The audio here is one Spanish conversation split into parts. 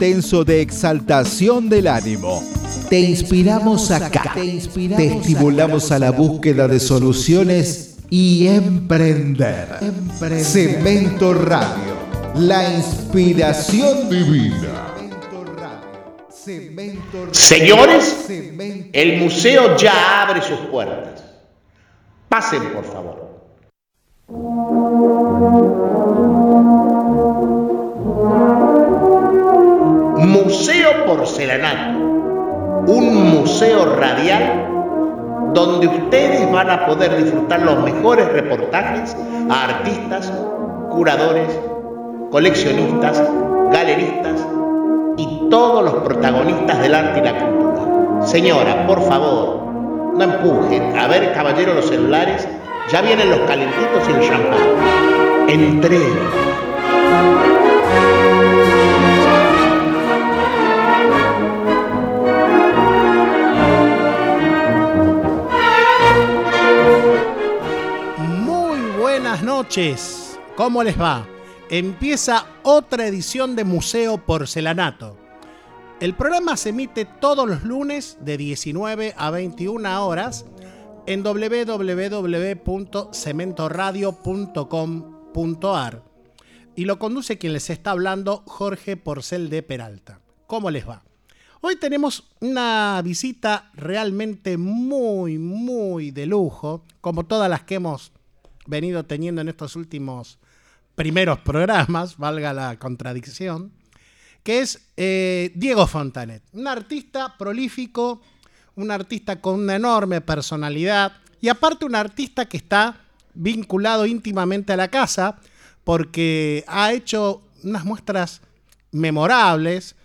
intenso de exaltación del ánimo. Te inspiramos acá. Te, estimulamos a la búsqueda de soluciones y emprender. Cemento Radio, la inspiración divina. Señores, el museo ya abre sus puertas. Pasen, por favor. Museo Porcelanato, un museo radial donde ustedes van a poder disfrutar los mejores reportajes a artistas, curadores, coleccionistas, galeristas y todos los protagonistas del arte y la cultura. Señora, por favor, no empujen. A ver, caballero, los celulares. Ya vienen los calentitos y el champán. Entre. Noches. ¿Cómo les va? Empieza otra edición de Museo Porcelanato. El programa se emite todos los lunes de 19 a 21 horas en www.cementoradio.com.ar y lo conduce quien les está hablando, Jorge Porcel de Peralta. ¿Cómo les va? Hoy tenemos una visita realmente muy, muy de lujo, como todas las que hemos venido teniendo en estos últimos primeros programas, valga la contradicción, que es eh, Diego Fontanet, un artista prolífico, un artista con una enorme personalidad y aparte un artista que está vinculado íntimamente a la casa porque ha hecho unas muestras memorables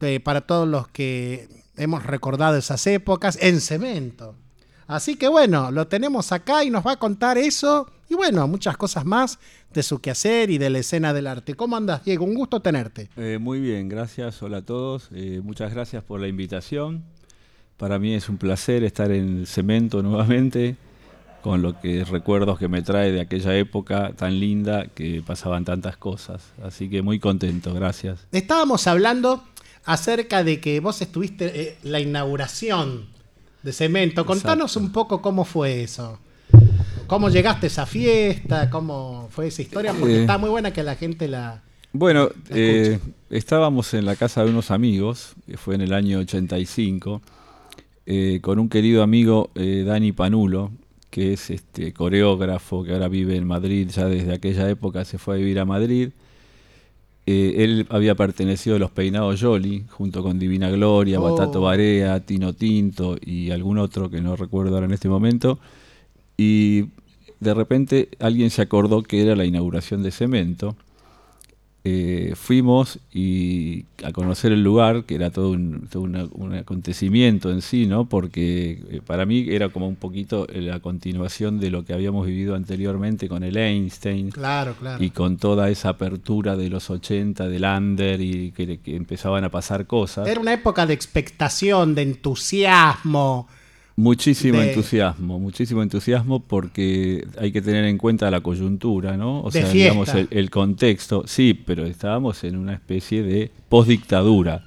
eh, para todos los que hemos recordado esas épocas en cemento. Así que bueno, lo tenemos acá y nos va a contar eso y bueno, muchas cosas más de su quehacer y de la escena del arte. ¿Cómo andas, Diego? Un gusto tenerte. Eh, muy bien, gracias. Hola a todos. Eh, muchas gracias por la invitación. Para mí es un placer estar en Cemento nuevamente, con lo que recuerdos que me trae de aquella época tan linda que pasaban tantas cosas. Así que muy contento, gracias. Estábamos hablando acerca de que vos estuviste eh, la inauguración de Cemento. Contanos un poco cómo fue eso. ¿Cómo llegaste a esa fiesta? ¿Cómo fue esa historia? Porque Eh, está muy buena que la gente la... Bueno, eh, estábamos en la casa de unos amigos, que fue en el año 85, eh, con un querido amigo, eh, Dani Panulo, que es este coreógrafo, que ahora vive en Madrid, ya desde aquella época se fue a vivir a Madrid. Eh, él había pertenecido a los Peinados Jolly, junto con Divina Gloria, Oh. Batato Barea, Tino Tinto y algún otro que no recuerdo ahora en este momento. Y de repente alguien se acordó que era la inauguración de Cemento. Eh, fuimos y a conocer el lugar, que era todo un, todo una- un acontecimiento en sí, ¿no? Porque eh, para mí era como un poquito la continuación de lo que habíamos vivido anteriormente con el Einstein Claro, claro. y con toda esa apertura de los 80 del under y que, que empezaban a pasar cosas. Era una época de expectación, de entusiasmo. Muchísimo de- entusiasmo, muchísimo entusiasmo porque hay que tener en cuenta la coyuntura, ¿no? O sea, fiesta. digamos, el, el contexto. Sí, pero estábamos en una especie de postdictadura.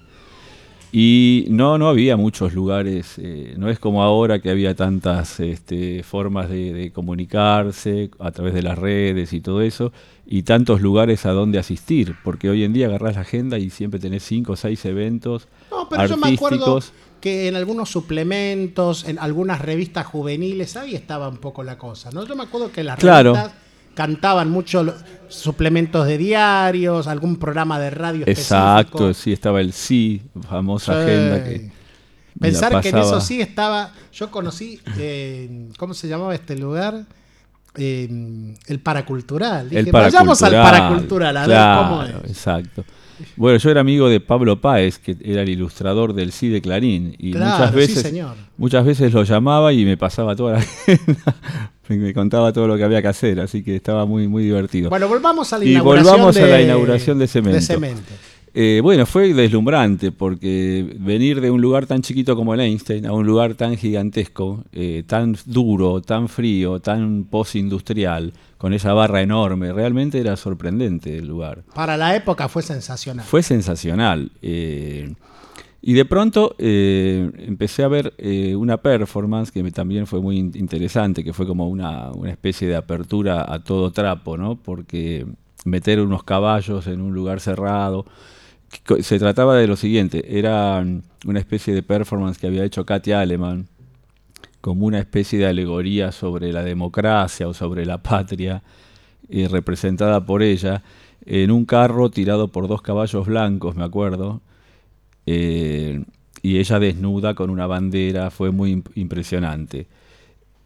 Y no, no había muchos lugares, eh, no es como ahora que había tantas este, formas de, de comunicarse a través de las redes y todo eso, y tantos lugares a donde asistir, porque hoy en día agarrás la agenda y siempre tenés cinco o seis eventos No, pero yo me acuerdo artísticos. Que en algunos suplementos, en algunas revistas juveniles, ahí estaba un poco la cosa, ¿no? Yo me acuerdo que las Claro. revistas cantaban mucho suplementos de diarios, algún programa de radio Exacto, específico. sí, estaba el sí, famosa Sí. agenda que Pensar que en eso sí estaba. Yo conocí, eh, ¿cómo se llamaba este lugar? Eh, el paracultural. Dije, el vayamos al paracultural, paracultural a claro, ver cómo es. Exacto. Bueno, yo era amigo de Pablo Páez, que era el ilustrador del sí de Clarín, y Claro, muchas sí, veces, señor. muchas veces lo llamaba y me pasaba toda la agenda, me contaba todo lo que había que hacer, así que estaba muy muy divertido. Bueno, volvamos a la Y inauguración volvamos de, a la inauguración de Cemento. Cemento. Eh, bueno, fue deslumbrante porque venir de un lugar tan chiquito como el Einstein a un lugar tan gigantesco, eh, tan duro, tan frío, tan postindustrial, con esa barra enorme, realmente era sorprendente el lugar. Para la época fue sensacional. Fue sensacional. eh, y de pronto empecé a ver una performance que también fue muy in- interesante, que fue como una, una especie de apertura a todo trapo, ¿no? Porque meter unos caballos en un lugar cerrado. Se trataba de lo siguiente, era mm, una especie de performance que había hecho Katia Aleman, como una especie de alegoría sobre la democracia o sobre la patria, eh, representada por ella, en un carro tirado por dos caballos blancos, me acuerdo, eh, y ella desnuda con una bandera, fue muy imp- impresionante.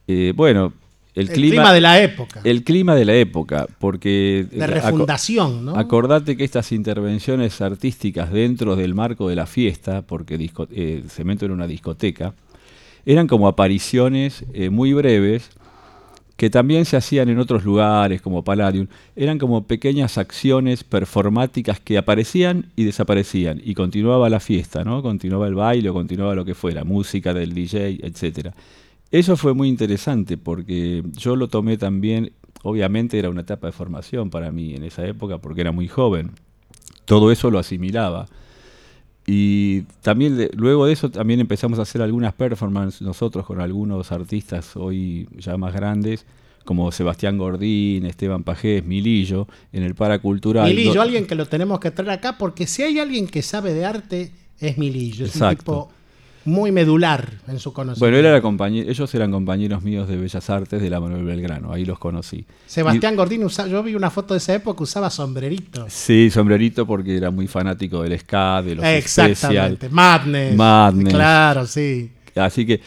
Eh, bueno, el, El clima, de la época. el clima de la época, porque de eh, refundación, ¿no? Acordate que estas intervenciones artísticas dentro del marco de la fiesta, porque disco- eh, Cemento era una discoteca, eran como apariciones eh, muy breves que también se hacían en otros lugares como Palladium. Eran como pequeñas acciones performáticas que aparecían y desaparecían y continuaba la fiesta, ¿no? Continuaba el baile o continuaba lo que fuera, música del DJ, etcétera. Eso fue muy interesante porque yo lo tomé también, obviamente era una etapa de formación para mí en esa época porque era muy joven. Todo eso lo asimilaba. Y también de- luego de eso también empezamos a hacer algunas performances nosotros con algunos artistas hoy ya más grandes, como Sebastián Gordín, Esteban Pajés, Milillo, en el Paracultural. Milillo, alguien que lo tenemos que traer acá, porque si hay alguien que sabe de arte, es Milillo. Es un Exacto. tipo muy medular en su conocimiento. Bueno, él era compañe- ellos eran compañeros míos de Bellas Artes de la Manuel Belgrano, ahí los conocí. Sebastián Gordín, usa- yo vi una foto de esa época, usaba sombrerito. Sí, sombrerito porque era muy fanático del ska, de los. Exactamente. Madness. Madness. Claro, sí. Así que,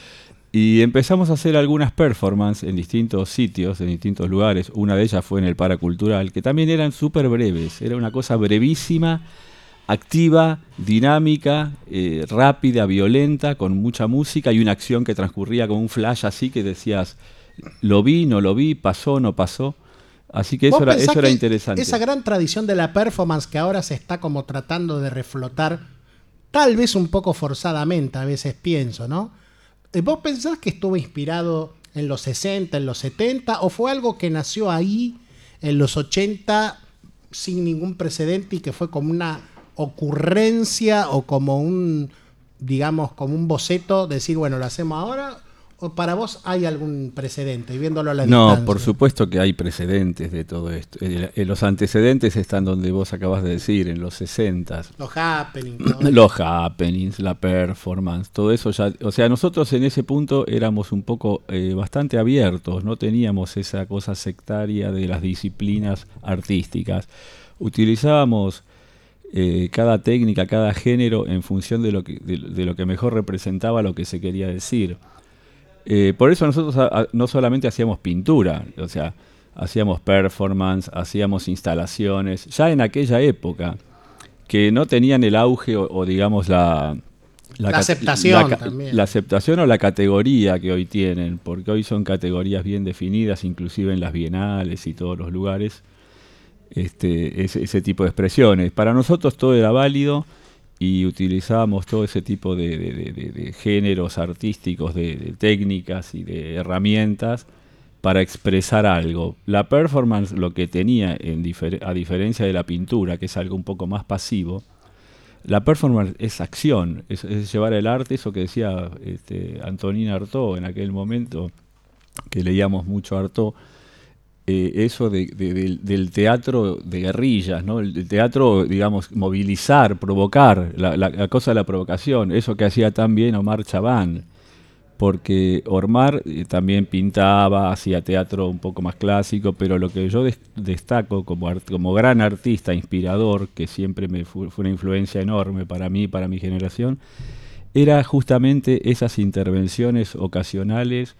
y empezamos a hacer algunas performances en distintos sitios, en distintos lugares. Una de ellas fue en el Paracultural, que también eran súper breves. Era una cosa brevísima, activa, dinámica, eh, rápida, violenta, con mucha música y una acción que transcurría como un flash así que decías, lo vi, no lo vi, pasó, no pasó. Así que eso ¿Vos era, eso era interesante. Esa gran tradición de la performance que ahora se está como tratando de reflotar, tal vez un poco forzadamente, a veces pienso, ¿no? Eh, ¿Vos pensás que estuvo inspirado en los 60, en los 70, o fue algo que nació ahí en los 80 sin ningún precedente y que fue como una ocurrencia o como un, digamos, como un boceto, decir, bueno, lo hacemos ahora? ¿O para vos hay algún precedente, y viéndolo a la No, distancia? por supuesto que hay precedentes de todo esto. Los antecedentes están donde vos acabas de decir, en los 60 Los happenings. ¿no? Los happenings, la performance, todo eso ya. O sea, nosotros en ese punto éramos un poco eh, bastante abiertos, no teníamos esa cosa sectaria de las disciplinas artísticas. Utilizábamos eh, cada técnica, cada género en función de lo, que, de, de lo que mejor representaba lo que se quería decir. Eh, por eso nosotros a- a- no solamente hacíamos pintura, o sea, hacíamos performance, hacíamos instalaciones, ya en aquella época, que no tenían el auge o, o digamos la... Aceptación la también. la aceptación o la categoría que hoy tienen, porque hoy son categorías bien definidas, inclusive en las bienales y todos los lugares, este, ese, tipo de expresiones. Para nosotros todo era válido y utilizábamos todo ese tipo de, géneros artísticos, de, técnicas y de herramientas para expresar algo. La performance lo que tenía, a diferencia de la pintura, que es algo un poco más pasivo, la performance es acción, es, llevar el arte, eso que decía este, Artaud en aquel momento, que leíamos mucho Artaud, eh, eso de- de- del, teatro de guerrillas, ¿no? El, teatro, digamos, movilizar, provocar, la, la- cosa de la provocación, eso que hacía tan bien Omar Chabán, porque Ormar eh, también pintaba, hacía teatro un poco más clásico, pero lo que yo des- destaco como, art- como gran artista, inspirador, que siempre me fu- fue una influencia enorme para mí, para mi generación, era justamente esas intervenciones ocasionales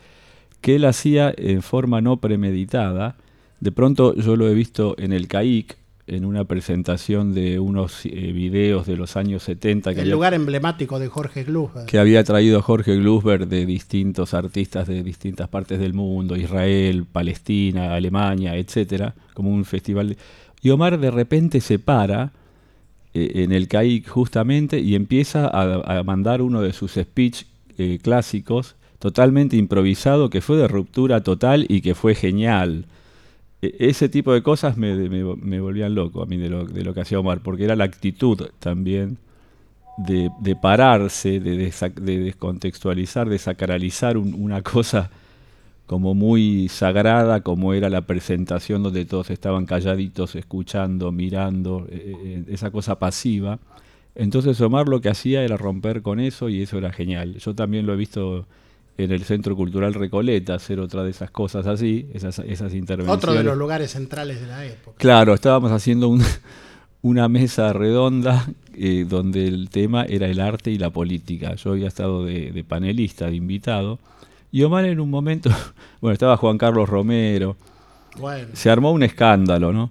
que él hacía en forma no premeditada. De pronto yo lo he visto en el CAIC, en una presentación de unos eh, videos de los años 70 que El había, lugar emblemático de Jorge Gluber. que había traído Jorge Glusberg de distintos artistas de distintas partes del mundo, Israel, Palestina, Alemania, etcétera, como un festival. de- Y Omar de repente se para en el CAI justamente y empieza a, mandar uno de sus speech clásicos totalmente improvisado que fue de ruptura total y que fue genial. E, ese tipo de cosas me, me, volvían loco a mí de lo, de lo, que hacía Omar, porque era la actitud también de, de pararse, de, de, descontextualizar, de sacralizar una cosa como muy sagrada, como era la presentación donde todos estaban calladitos, escuchando, mirando, e, e, esa cosa pasiva. Entonces Omar lo que hacía era romper con eso y eso era genial. Yo también lo he visto en el Centro Cultural Recoleta, hacer otra de esas cosas así, esas, esas intervenciones. Otro de los lugares centrales de la época. Claro, estábamos haciendo una mesa redonda eh, donde el tema era el arte y la política. Yo había estado de, panelista, de invitado, y Omar en un momento, bueno, estaba Juan Carlos Romero, se armó un escándalo, ¿no?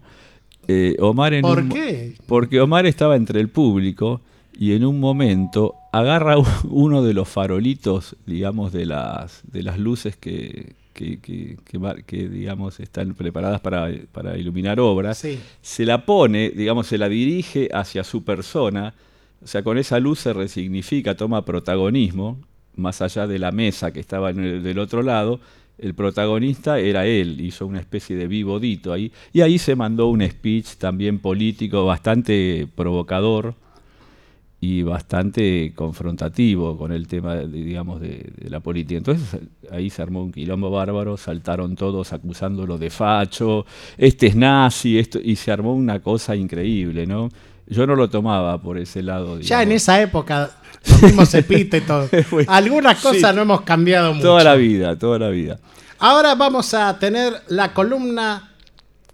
Eh, Omar en ¿Por qué? Porque Omar estaba entre el público y en un momento agarra uno de los farolitos, digamos, de las, de las luces que, que, que, digamos, están preparadas para, para iluminar obras, se la pone, digamos, se la dirige hacia su persona, o sea, con esa luz se resignifica, toma protagonismo, más allá de la mesa que estaba en el, del otro lado, el protagonista era él, hizo una especie de vivodito ahí, y ahí se mandó un speech también político bastante provocador, y bastante confrontativo con el tema, digamos, de, la política. Entonces ahí se armó un quilombo bárbaro, saltaron todos acusándolo de facho, este es nazi, esto, y se armó una cosa increíble, ¿no? Yo no lo tomaba por ese lado. Ya en esa época mismos epítetos. Algunas cosas no hemos cambiado mucho. Toda la vida, toda la vida. Ahora vamos a tener la columna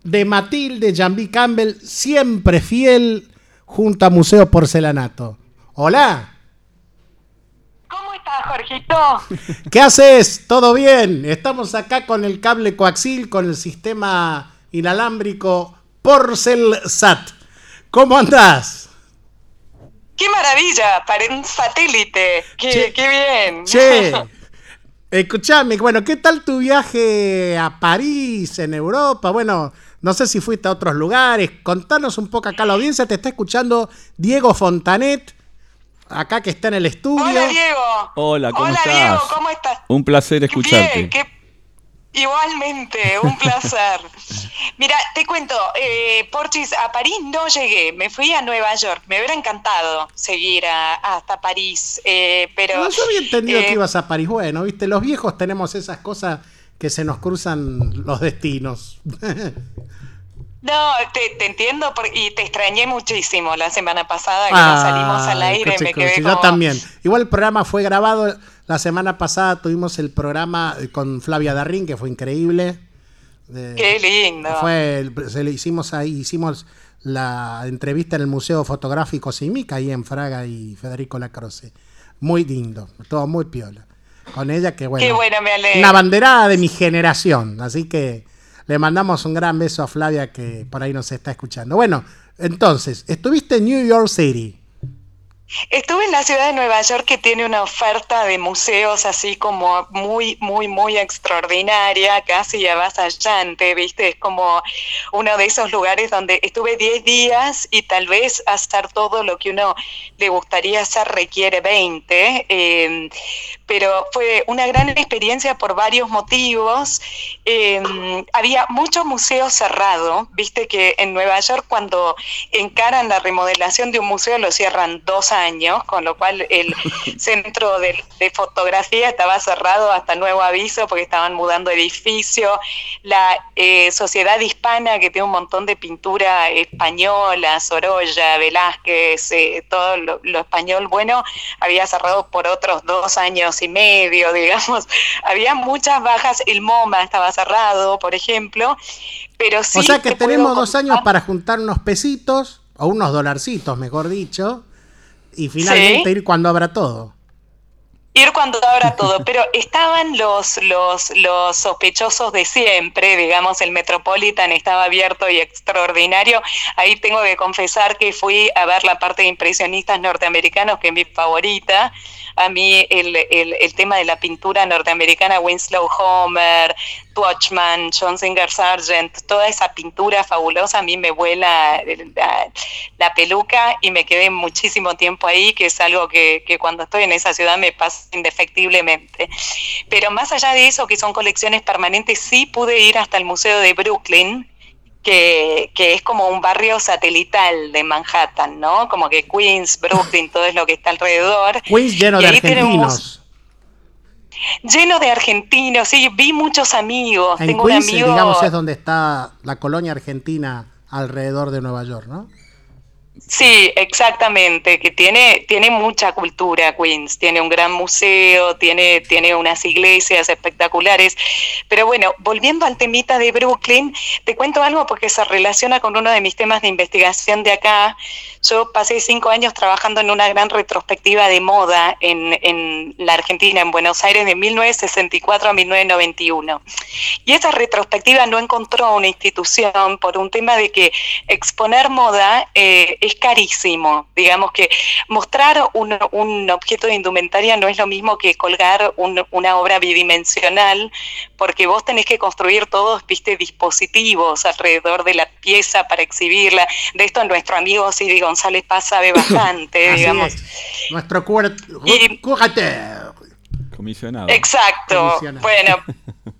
de Matilde Jambi Campbell, siempre fiel junto a Museo Porcelanato. Hola. ¿Cómo estás, Jorgito? ¿Qué haces? ¿Todo bien? Estamos acá con el cable coaxil, con el sistema inalámbrico Porcelsat. ¿Cómo andás? ¡Qué maravilla! Para un satélite. ¡Qué, qué bien! Che, escuchame, bueno, ¿qué tal tu viaje a París, en Europa? Bueno, no sé si fuiste a otros lugares. Contanos un poco acá. La audiencia te está escuchando Diego Fontanet, acá que está en el estudio. Hola, Diego. Hola, ¿cómo Hola, Diego, ¿cómo estás? Un placer escucharte. Igualmente, un placer. Mira, te cuento, eh, Porchis, a París no llegué, me fui a Nueva York. Me hubiera encantado seguir hasta París, eh, pero... No, yo había entendido que eh, ibas a París. Bueno, viste, los viejos tenemos esas cosas que se nos cruzan los destinos. No, te, entiendo y te extrañé muchísimo la semana pasada que salimos al aire. Me quedé Yo también. Igual el programa fue grabado. La semana pasada tuvimos el programa con Flavia Darrín, que fue increíble. Qué lindo. Fue, se le hicimos ahí, hicimos la entrevista en el Museo Fotográfico Simica, ahí en Fraga y Federico Lacroce. Muy lindo, todo muy piola con ella, que bueno. Una banderada de mi generación. Así que le mandamos un gran beso a Flavia que por ahí nos está escuchando. Bueno, entonces, estuviste en New York City. Estuve en la ciudad de Nueva York que tiene una oferta de museos así como muy, muy, muy extraordinaria, casi avasallante, ¿viste? Es como uno de esos lugares donde estuve 10 días y tal vez hacer todo lo que uno le gustaría hacer requiere 20, em, pero fue una gran experiencia por varios motivos. Em, había muchos museos cerrados, ¿viste? Que en Nueva York cuando encaran la remodelación de un museo lo cierran dos años años, con lo cual el centro de, fotografía estaba cerrado hasta nuevo aviso porque estaban mudando edificio. La eh, sociedad hispana, que tiene un montón de pintura española, Sorolla, Velázquez, eh, todo lo, español bueno, había cerrado por otros dos años y medio, digamos. Había muchas bajas, el MoMA estaba cerrado, por ejemplo. Pero sí o sea que tenemos dos años para juntar unos pesitos, o unos dolarcitos, mejor dicho, y finalmente ir cuando abra todo. Ir cuando abra todo, pero estaban los, los, los sospechosos de siempre, digamos, el Metropolitan estaba abierto y extraordinario. Ahí tengo que confesar que fui a ver la parte de impresionistas norteamericanos, que es mi favorita. A mí el, el, tema de la pintura norteamericana, Winslow Homer, Swatchman, John Singer Sargent, toda esa pintura fabulosa, a mí me vuela la, peluca y me quedé muchísimo tiempo ahí, que es algo que, que, cuando estoy en esa ciudad me pasa indefectiblemente. Pero más allá de eso, que son colecciones permanentes, sí pude ir hasta el Museo de Brooklyn, que, es como un barrio satelital de Manhattan, ¿no? Como que Queens, Brooklyn, todo es lo que está alrededor. Queens lleno de argentinos. Lleno de argentinos, sí, vi muchos amigos. En Tengo Queens, un amigo... digamos, es donde está la colonia argentina alrededor de Nueva York, ¿no? Sí, exactamente, que tiene, tiene mucha cultura Queens, tiene un gran museo, tiene, tiene unas iglesias espectaculares. Pero bueno, volviendo al temita de Brooklyn, te cuento algo porque se relaciona con uno de mis temas de investigación de acá. Yo pasé cinco años trabajando en una gran retrospectiva de moda en, en la Argentina, en Buenos Aires, de 1964 a 1991. Y esa retrospectiva no encontró una institución por un tema de que exponer moda eh, es carísimo. Digamos que mostrar un, un, objeto de indumentaria no es lo mismo que colgar una obra bidimensional, porque vos tenés que construir todos, viste, dispositivos alrededor de la pieza para exhibirla. De esto nuestro amigo Sidi González Paz sabe bastante, digamos. Nuestro cuarto. Comisionado. Exacto. Bueno.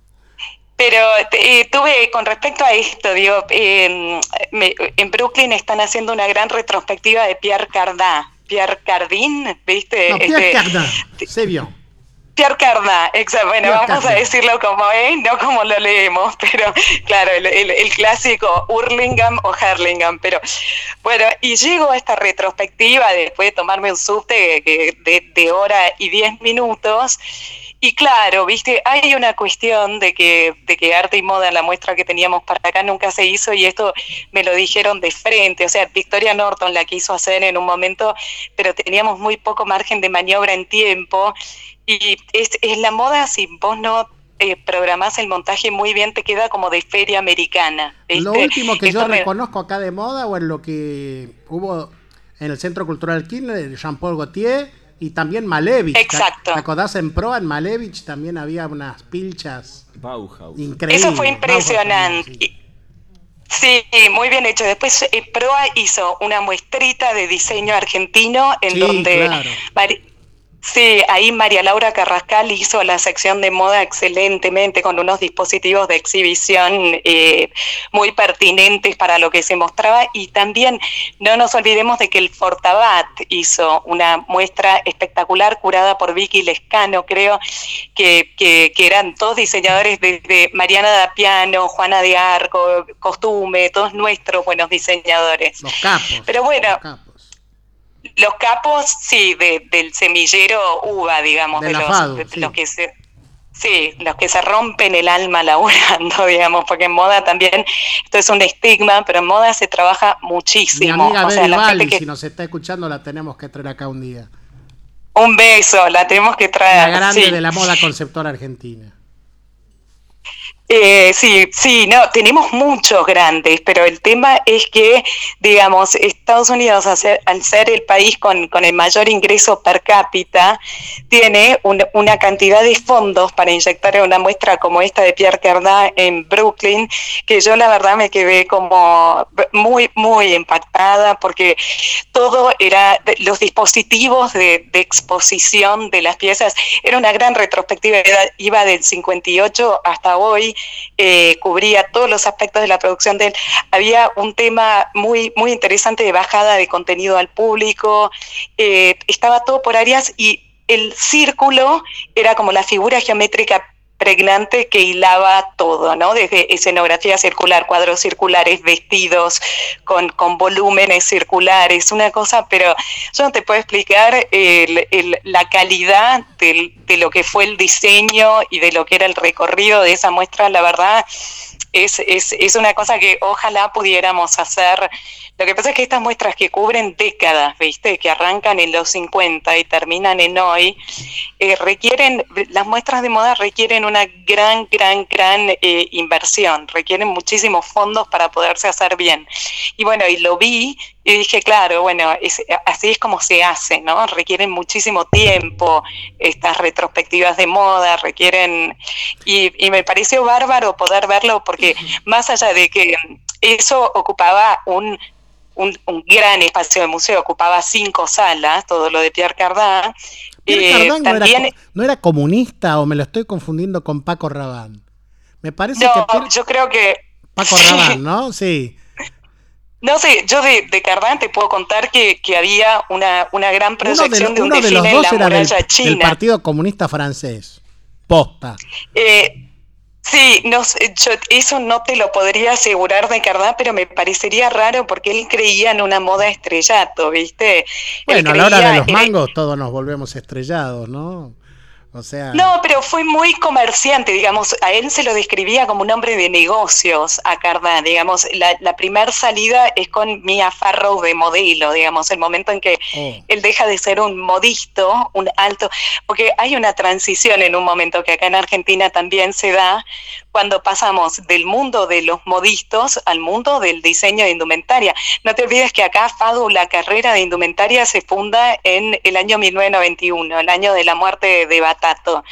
Pero eh, tuve, con respecto a esto, digo, en Brooklyn están haciendo una gran retrospectiva de Pierre Cardin. Pierre Cardin, ¿viste? No, Pierre este, Cardin, se vio. Pierre Cardin, exacto. Bueno, vamos a decirlo como es, no como lo leemos, pero claro, el, clásico Hurlingham o Herlingham. Pero bueno, y llego a esta retrospectiva después de tomarme un subte de, de hora y diez minutos y claro, viste, hay una cuestión de que, de que arte y moda en la muestra que teníamos para acá nunca se hizo y esto me lo dijeron de frente. O sea, Victoria Norton la quiso hacer en un momento, pero teníamos muy poco margen de maniobra en tiempo. Y es, es la moda, si vos no eh, programás el montaje muy bien, te queda como de feria americana. Lo último que yo reconozco acá de moda o en lo que hubo en el Centro Cultural Kirchner, Jean-Paul Gaultier y también Malevich. Exacto. ¿Te acordás en Pro, en Malevich también había unas pilchas Bauhaus. increíbles? Eso fue impresionante. sí. muy bien hecho. Después eh, Proa hizo una muestrita de diseño argentino en donde claro. Sí, ahí María Laura Carrascal hizo la sección de moda excelentemente con unos dispositivos de exhibición eh, muy pertinentes para lo que se mostraba y también no nos olvidemos de que el Fortabat hizo una muestra espectacular curada por Vicky Lescano, creo, que, que, eran todos diseñadores desde Mariana Dapiano, Juana de Arco, Costume, todos nuestros buenos diseñadores. Los capos. Pero bueno. Los capos, sí, del semillero uva, digamos, de, los, que se, sí, los que se rompen el alma laburando, digamos, porque en moda también, esto es un estigma, pero en moda se trabaja muchísimo. Mi amiga o que... si nos está escuchando, la tenemos que traer acá un día. Un beso, la tenemos que traer. La grande de la moda conceptual argentina. Eh, sí, sí, no, tenemos muchos grandes, pero el tema es que, digamos, Estados Unidos, al ser, el país con, el mayor ingreso per cápita, tiene una cantidad de fondos para inyectar una muestra como esta de Pierre Cardin en Brooklyn, que yo la verdad me quedé como muy, muy impactada, porque todo era, los dispositivos de, de exposición de las piezas, era una gran retrospectiva, iba del 58 hasta hoy, eh, cubría todos los aspectos de la producción de él. Había un tema muy, muy interesante de bajada de contenido al público, eh, estaba todo por áreas y el círculo era como la figura geométrica pregnante que hilaba todo, ¿no? Desde escenografía circular, cuadros circulares, vestidos con, con volúmenes circulares, una cosa, pero yo no te puedo explicar la calidad de lo que fue el diseño y de lo que era el recorrido de esa muestra, la verdad es, es, es una cosa que ojalá pudiéramos hacer. Lo que pasa es que estas muestras que cubren décadas, ¿viste? Que arrancan en los 50 y terminan en hoy, eh, requieren, las muestras de moda requieren una gran, gran, gran eh, inversión, requieren muchísimos fondos para poderse hacer bien. Y bueno, y lo vi Y dije, claro, bueno, así es como se hace, ¿no? Requieren muchísimo tiempo, estas retrospectivas de moda, requieren... Y, me pareció bárbaro poder verlo porque más allá de que eso ocupaba un, un, gran espacio de museo, ocupaba cinco salas, todo lo de Pierre Cardin. Pierre eh, Cardin no, era, comunista o me lo estoy confundiendo con Paco Rabanne. Me parece que... yo creo que... Paco Rabanne, ¿no? Sí. No sé, yo de, de Cardán te puedo contar que, había una, una, gran proyección de, un uno de los dos era del, Partido Comunista Francés. Posta. Eh, sí, no, yo eso no te lo podría asegurar de Cardán, pero me parecería raro porque él creía en una moda estrellato, ¿viste? Bueno, a la hora de los mangos todos nos volvemos estrellados, ¿no? No, pero fue muy comerciante, digamos, a él se lo describía como un hombre de negocios, a Cardán, digamos, la, la primera salida es con Mia Farrow de modelo, digamos, el momento en que oh. él deja de ser un modisto, un alto, porque hay una transición en un momento que acá en Argentina también se da, cuando pasamos del mundo de los modistos al mundo del diseño de indumentaria. No te olvides que acá FADU, la carrera de indumentaria, se funda en el año 1991, el año de la muerte de Batato.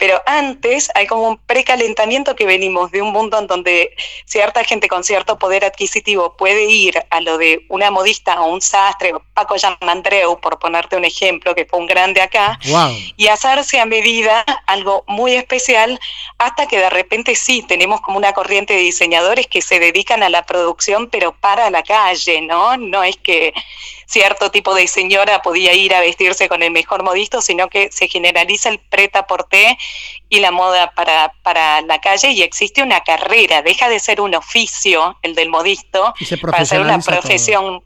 Pero antes hay como un precalentamiento que venimos de un mundo en donde cierta gente con cierto poder adquisitivo puede ir a lo de una modista o un sastre, o Paco Yamandreu, por ponerte un ejemplo, que fue un grande acá, y hacerse a medida algo muy especial, hasta que de repente sí, tenemos como una corriente de diseñadores que se dedican a la producción, pero para la calle, ¿no? No es que cierto tipo de señora podía ir a vestirse con el mejor modisto, sino que se generaliza el preta porté y la moda para, para la calle y existe una carrera, deja de ser un oficio el del modisto para ser una profesión.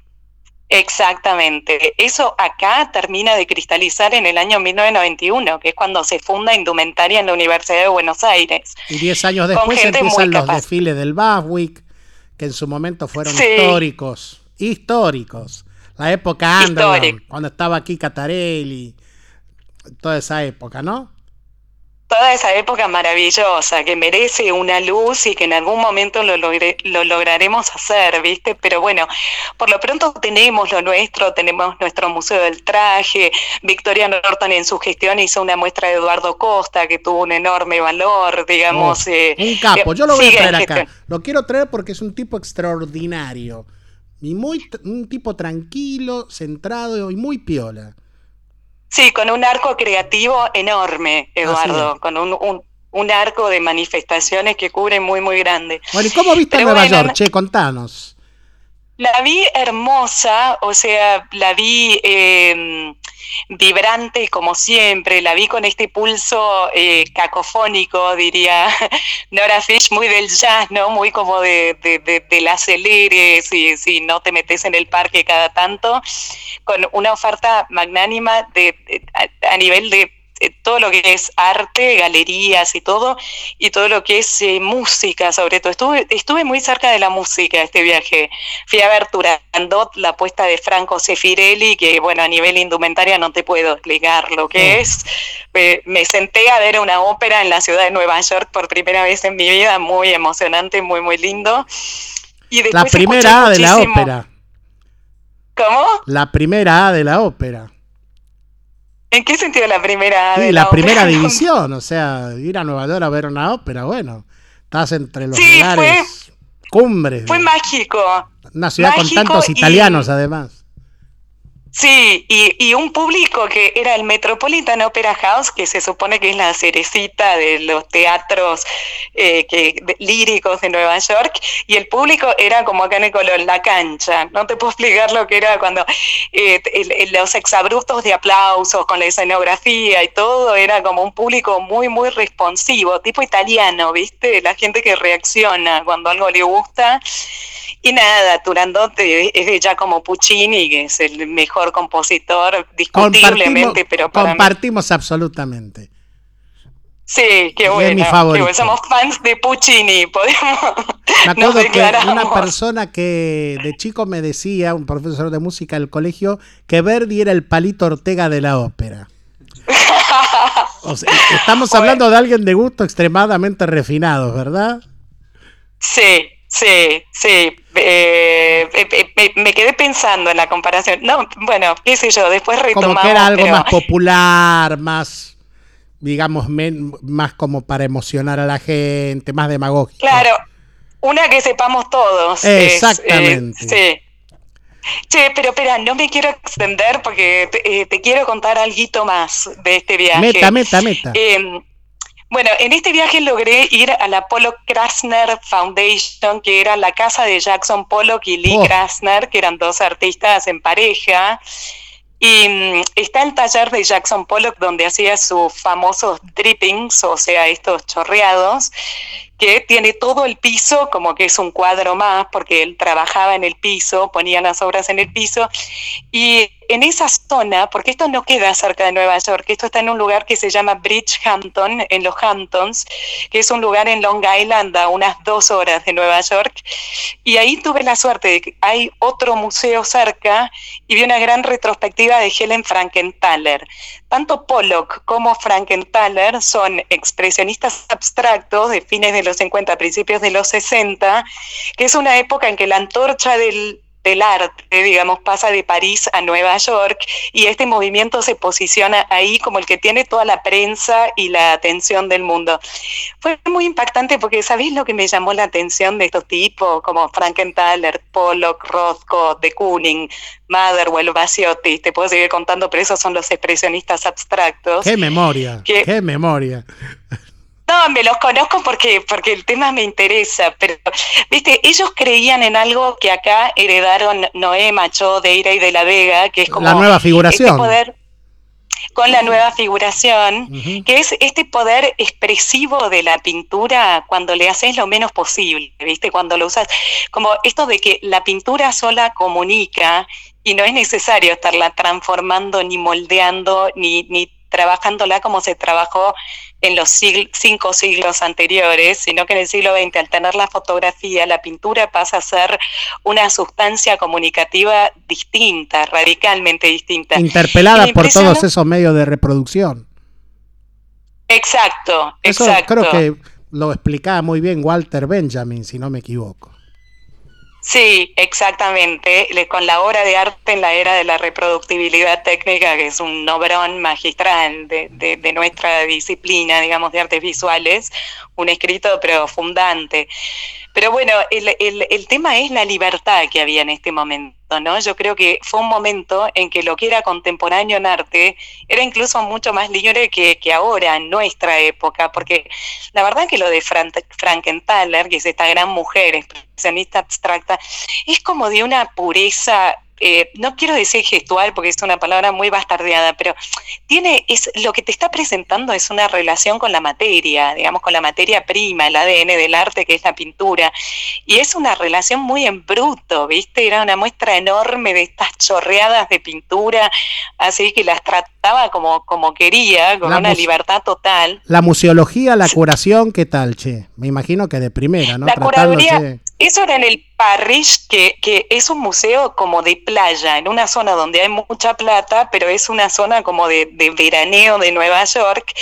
Exactamente. Eso acá termina de cristalizar en el año 1991, que es cuando se funda Indumentaria en la Universidad de Buenos Aires. Y diez años después empiezan los desfiles del Baswick, que en su momento fueron históricos. Históricos. La época Underground, cuando estaba aquí Catarelli, toda esa época, ¿no? Toda esa época maravillosa, que merece una luz y que en algún momento lo, lo lograremos hacer, ¿viste? Pero bueno, por lo pronto tenemos lo nuestro, tenemos nuestro Museo del Traje, Victoria Norton en su gestión hizo una muestra de Eduardo Costa que tuvo un enorme valor, digamos. Oh, eh, un capo, yo lo voy a traer acá. Lo quiero traer porque es un tipo extraordinario. Y muy, un tipo tranquilo, centrado y muy piola. Sí, con un arco creativo enorme, Eduardo, con un, un, arco de manifestaciones que cubre muy, muy grande. Bueno, ¿y cómo viste Nueva York? Che, contanos. La vi hermosa, o sea, la vi eh, vibrante como siempre, la vi con este pulso eh, cacofónico, diría Nora Fish, muy del jazz, ¿no? Muy como de, de, de, del acelere, si, si no te metes en el parque cada tanto, con una oferta magnánima de, a nivel de eh, todo lo que es arte, galerías y todo, y todo lo que es eh, música, sobre todo. Estuve, estuve muy cerca de la música este viaje. Fui a ver Turandot, la puesta de Franco Sefirelli, que bueno, a nivel indumentaria no te puedo explicar lo que es. me senté a ver una ópera en la ciudad de Nueva York por primera vez en mi vida, muy emocionante, muy, muy lindo. Y la primera A de la ópera. ¿Cómo? La primera A de la ópera. ¿En qué sentido la primera? Sí, la, primera división, o sea, ir a Nueva York a ver una ópera, bueno, estás entre los lugares cumbres. Fue mágico. Una ciudad con tantos italianos, además. Sí, y, un público que era el Metropolitan Opera House, que se supone que es la cerecita de los teatros eh, que, líricos de Nueva York, y el público era como acá en el color, la cancha. No te puedo explicar lo que era cuando eh, los exabruptos de aplausos con la escenografía y todo, era como un público muy, muy responsivo, tipo italiano, ¿viste? La gente que reacciona cuando algo le gusta. Y nada, Turandot es de Giacomo Puccini, que es el mejor compositor, discutiblemente, pero para Compartimos absolutamente. Sí, qué bueno. somos fans de Puccini, podemos. Me acuerdo que una persona que de chico me decía, un profesor de música del colegio, que Verdi era el palito Ortega de la ópera. estamos hablando de alguien de gusto extremadamente refinado, ¿verdad? Sí, Sí, sí. Eh, eh, me, quedé pensando en la comparación. No, bueno, qué sé yo, después retomamos. Como que era algo más popular, más, digamos, más como para emocionar a la gente, más demagógico. Claro, una que sepamos todos. Exactamente. sí. Che, pero espera, no me quiero extender porque te, te quiero contar algo más de este viaje. Meta, meta, meta. Eh, bueno, en este viaje logré ir a la Pollock Krasner Foundation, que era la casa de Jackson Pollock y Lee oh. Krasner, que eran dos artistas en pareja. Y mm, está el taller de Jackson Pollock donde hacía sus famosos drippings, o sea, estos chorreados, que tiene todo el piso como que es un cuadro más, porque él trabajaba en el piso, ponía las obras en el piso, y en esa zona, porque esto no queda cerca de Nueva York, esto está en un lugar que se llama Bridgehampton, en los Hamptons, que es un lugar en Long Island a unas dos horas de Nueva York, y ahí tuve la suerte de que hay otro museo cerca y vi una gran retrospectiva de Helen Frankenthaler. Tanto Pollock como Frankenthaler son expresionistas abstractos de fines de los 50, principios de los 60, que es una época en que la antorcha del, del arte, digamos, pasa de París a Nueva York y este movimiento se posiciona ahí como el que tiene toda la prensa y la atención del mundo. Fue muy impactante porque, ¿sabéis lo que me llamó la atención de estos tipos como Frankenthaler, Pollock, Rothko, de Kooning, Motherwell, Basiotti? Te puedo seguir contando, pero esos son los expresionistas abstractos. ¡Qué memoria! ¡Qué memoria! No, me los conozco porque, porque el tema me interesa, pero, viste, ellos creían en algo que acá heredaron Noé, Macho, Deira y de la Vega, que es como... La nueva figuración. Este poder, con la nueva figuración, que es este poder expresivo de la pintura cuando le haces lo menos posible, ¿viste? Cuando lo usas, como esto de que la pintura sola comunica y no es necesario estarla transformando, ni moldeando, ni, ni trabajándola como se trabajó en los cinco siglos anteriores, sino que en el siglo XX, al tener la fotografía, la pintura pasa a ser una sustancia comunicativa distinta, radicalmente distinta. Interpelada por todos esos medios de reproducción. Exacto, Eso exacto. Creo que lo explicaba muy bien Walter Benjamin, si no me equivoco. Sí, exactamente, con la obra de arte en la era de la reproductibilidad técnica, que es un nobrón magistral de, de, nuestra disciplina, digamos, de artes visuales, un escrito profundante. Pero bueno, el, el, el, tema es la libertad que había en este momento, ¿no? Yo creo que fue un momento en que lo que era contemporáneo en arte era incluso mucho más libre que, que ahora, en nuestra época, porque la verdad que lo de Frankenthaler, que es esta gran mujer expresionista abstracta, es como de una pureza eh, no quiero decir gestual porque es una palabra muy bastardeada, pero tiene, es, lo que te está presentando es una relación con la materia, digamos, con la materia prima, el ADN del arte que es la pintura, y es una relación muy en bruto, ¿viste? Era una muestra enorme de estas chorreadas de pintura, así que las trataba como, como quería, con una libertad total. La museología, la curación, ¿qué tal, che? Me imagino que de primera, ¿no? La curaduría, eso era en el Parrish, que, que, es un museo como de playa, en una zona donde hay mucha plata, pero es una zona como de, de, veraneo de Nueva York.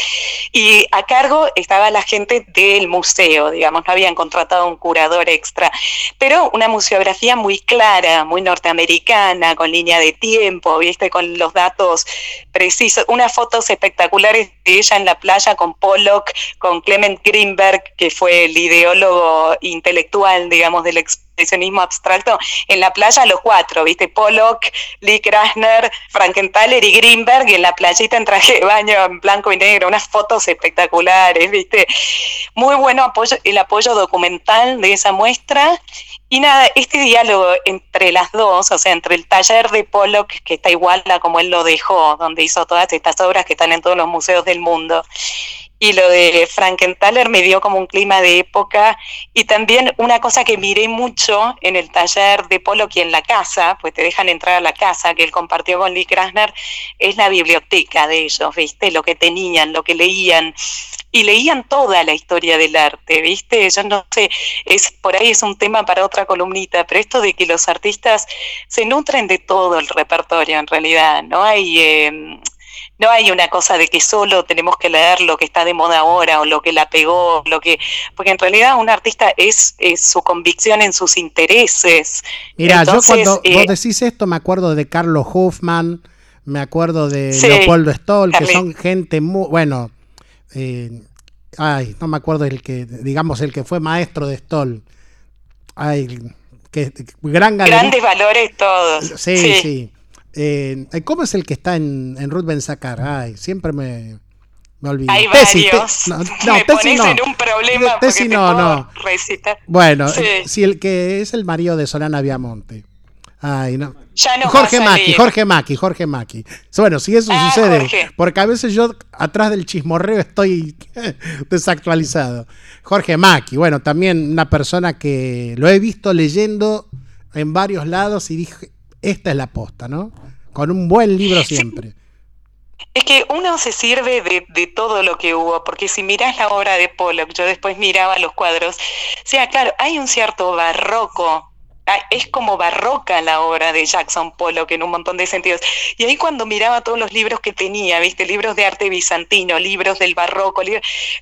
Y a cargo estaba la gente del museo, digamos, no habían contratado un curador extra, pero una museografía muy clara, muy norteamericana, con línea de tiempo, viste, con los datos precisos, unas fotos espectaculares de ella en la playa con Pollock, con Clement Greenberg, que fue el ideólogo intelectual, digamos, del expresionismo abstracto, en la playa los cuatro, ¿viste? Pollock, Lee Krasner, Frankenthaler y Greenberg, y en la playita en traje de baño en blanco y negro, unas fotos espectaculares, ¿viste? Muy bueno el apoyo documental de esa muestra. Y nada, este diálogo entre las dos, o sea, entre el taller de Pollock, que está igual a como él lo dejó, donde hizo todas estas obras que están en todos los museos del mundo, y lo de Frankenthaler me dio como un clima de época y también una cosa que miré mucho en el taller de Pollock y en la casa, pues te dejan entrar a la casa que él compartió con Lee Krasner, es la biblioteca de ellos, ¿viste? Lo que tenían, lo que leían y leían toda la historia del arte, ¿viste? Yo no sé, es por ahí es un tema para otra columnita, pero esto de que los artistas se nutren de todo el repertorio en realidad, ¿no? Hay eh, no hay una cosa de que solo tenemos que leer lo que está de moda ahora o lo que la pegó, lo que porque en realidad un artista es, su convicción en sus intereses. Mira, yo cuando vos eh, decís esto me acuerdo de Carlos Hoffman, me acuerdo de Leopoldo Stoll, que son gente muy, bueno, eh, ay, no me acuerdo el que, digamos, el que fue maestro de Stoll. Ay, que, gran Grandes valores todos. Sí, sí. Eh, ¿Cómo es el que está en, en Ruth Ben Ay, siempre me, me olvido. Hay varios. no, no, me pones en un problema porque no, no. Bueno, si el que es el marido de Solana Viamonte. Ay, no. Ya no Jorge Maki, Jorge Maki, Jorge Maki. Bueno, si eso ah, sucede, porque a veces yo atrás del chismorreo estoy desactualizado. Jorge Maki, bueno, también una persona que lo he visto leyendo en varios lados y dije, esta es la posta, ¿no? Con un buen libro siempre. Es que uno se sirve de, de, todo lo que hubo, porque si miras la obra de Pollock, yo después miraba los cuadros, o sea, claro, hay un cierto barroco es como barroca la obra de Jackson Pollock en un montón de sentidos. Y ahí cuando miraba todos los libros que tenía, viste, libros de arte bizantino, libros del barroco,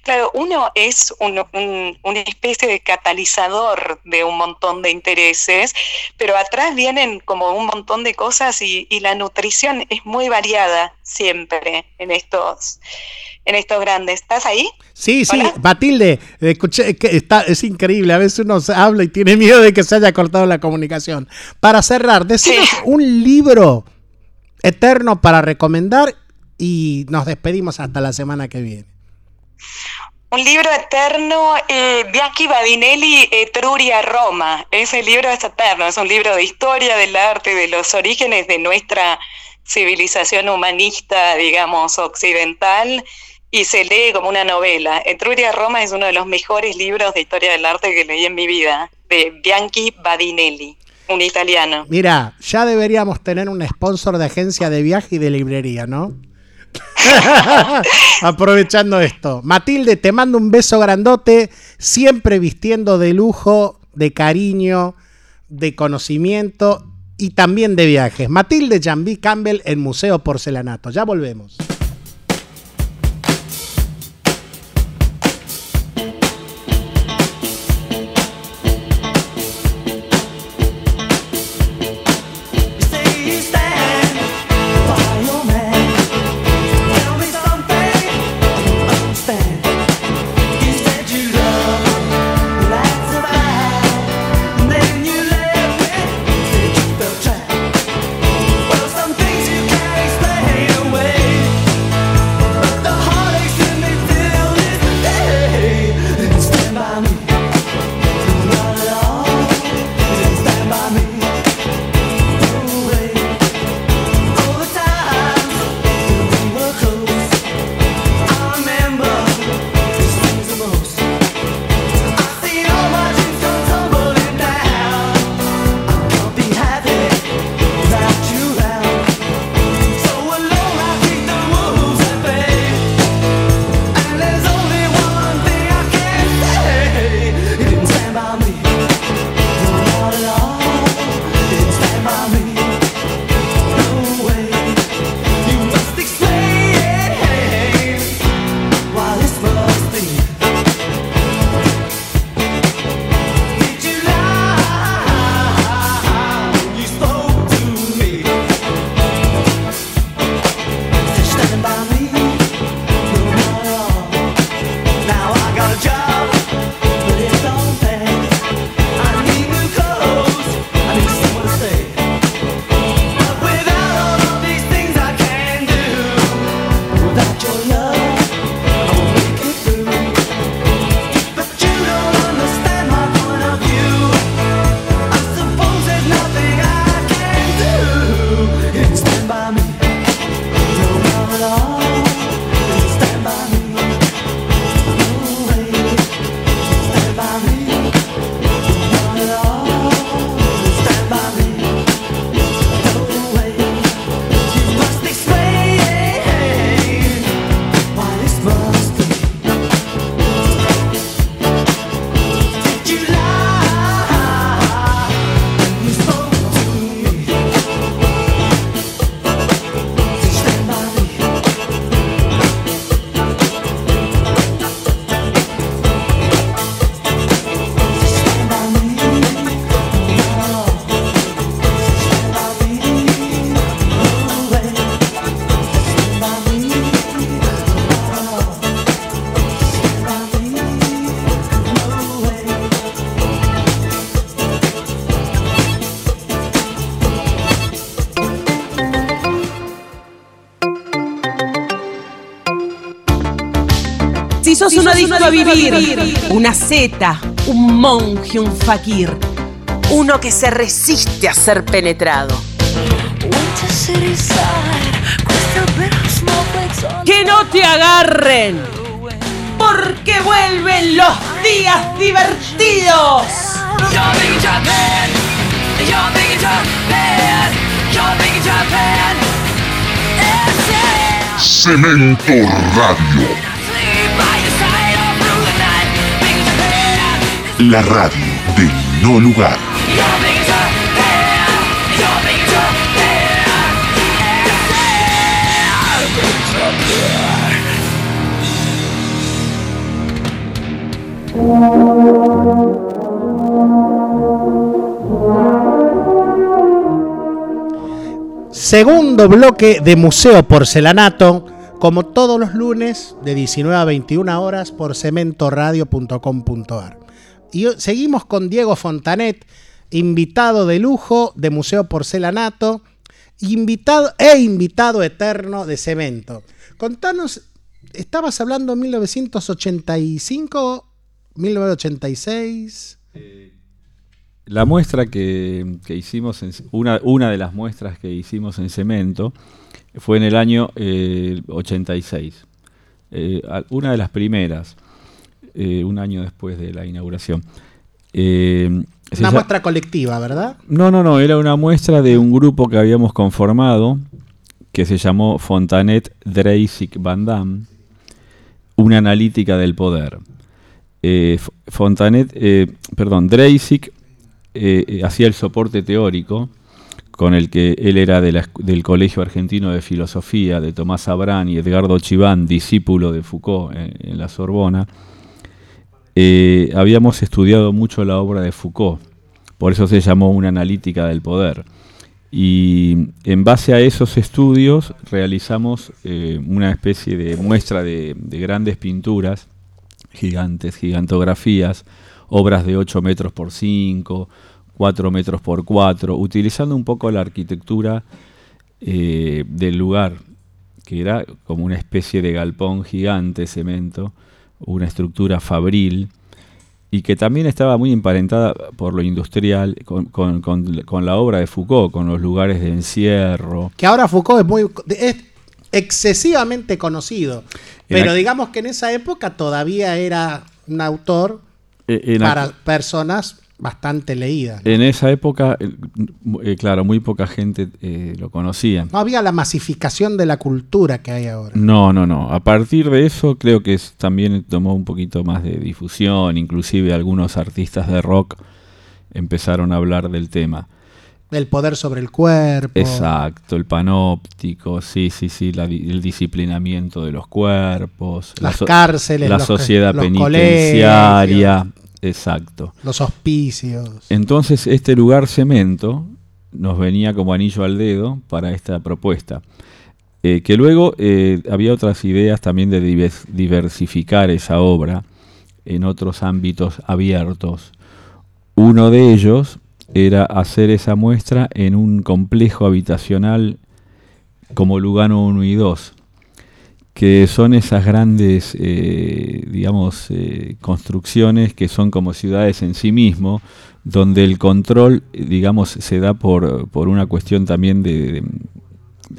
claro, uno es una especie de catalizador de un montón de intereses, pero atrás vienen como un montón de cosas y, y la nutrición es muy variada siempre en estos en estos grandes. ¿Estás ahí? Sí, sí, Matilde, escuché, que está, es increíble, a veces uno habla y tiene miedo de que se haya cortado la comunicación. Para cerrar, decinos un libro eterno para recomendar y nos despedimos hasta la semana que viene. Un libro eterno, eh, Bianchi Badinelli, Etruria, Roma. Ese libro es eterno, es un libro de historia del arte, de los orígenes de nuestra civilización humanista, digamos, occidental y se lee como una novela. Etruria Roma es uno de los mejores libros de historia del arte que leí en mi vida, de Bianchi Badinelli, un italiano. Mira, ya deberíamos tener un sponsor de agencia de viaje y de librería, ¿no? Aprovechando esto. Matilde, te mando un beso grandote, siempre vistiendo de lujo, de cariño, de conocimiento y también de viajes. Matilde Jambi Campbell en Museo Porcelanato. Ya volvemos. A vivir, una zeta, un monje, un fakir, uno que se resiste a ser penetrado. Que no te agarren, porque vuelven los días divertidos. Cemento Radio. La radio del no lugar. Segundo bloque de Museo Porcelanato, como todos los lunes, de 19 a 21 horas por cementoradio.com.ar. Y seguimos con Diego Fontanet, invitado de lujo de Museo Porcelanato, invitado e invitado eterno de Cemento. Contanos, estabas hablando en 1985, 1986. La muestra que, hicimos, en, una, una, de las muestras que hicimos en Cemento fue en el año 86. Eh, eh, una de las primeras. Eh, un año después de la inauguración. Eh, una muestra colectiva, ¿verdad? No, no, no, era una muestra de un grupo que habíamos conformado que se llamó Fontanet Dreisig Van Damme, una analítica del poder. Eh, Fontanet, perdón, Dreisig hacía el soporte teórico con el que él era del Colegio Argentino de Filosofía de Tomás Abrán y Edgardo Chiván, discípulo de Foucault en la Sorbona eh, habíamos estudiado mucho la obra de Foucault, por eso se llamó una analítica del poder. Y en base a esos estudios realizamos eh, una especie de muestra de, grandes pinturas, gigantes, gigantografías, obras de 8 metros por 5, 4 metros por 4, utilizando un poco la arquitectura eh, del lugar, que era como una especie de galpón gigante, cemento, una estructura fabril y que también estaba muy emparentada por lo industrial con, con, la obra de Foucault, con los lugares de encierro. Que ahora Foucault es muy es excesivamente conocido, pero digamos que en esa época todavía era un autor e, para personas bastante leída. En esa época, eh, claro, muy poca gente eh, lo conocía. No había la masificación de la cultura que hay ahora. No, no, no. A partir de eso creo que también tomó un poquito más de difusión, inclusive algunos artistas de rock empezaron a hablar del tema. Del poder sobre el cuerpo. Exacto, el panóptico, sí, sí, sí, el disciplinamiento de los cuerpos. Las cárceles, la sociedad penitenciaria. Exacto. Los hospicios. Entonces este lugar cemento nos venía como anillo al dedo para esta propuesta. Eh, que luego eh, había otras ideas también de diversificar esa obra en otros ámbitos abiertos. Uno de ellos era hacer esa muestra en un complejo habitacional como Lugano 1 y 2, que son esas grandes, eh, digamos, eh, construcciones que son como ciudades en sí mismo, donde el control, digamos, se da por, por una cuestión también de,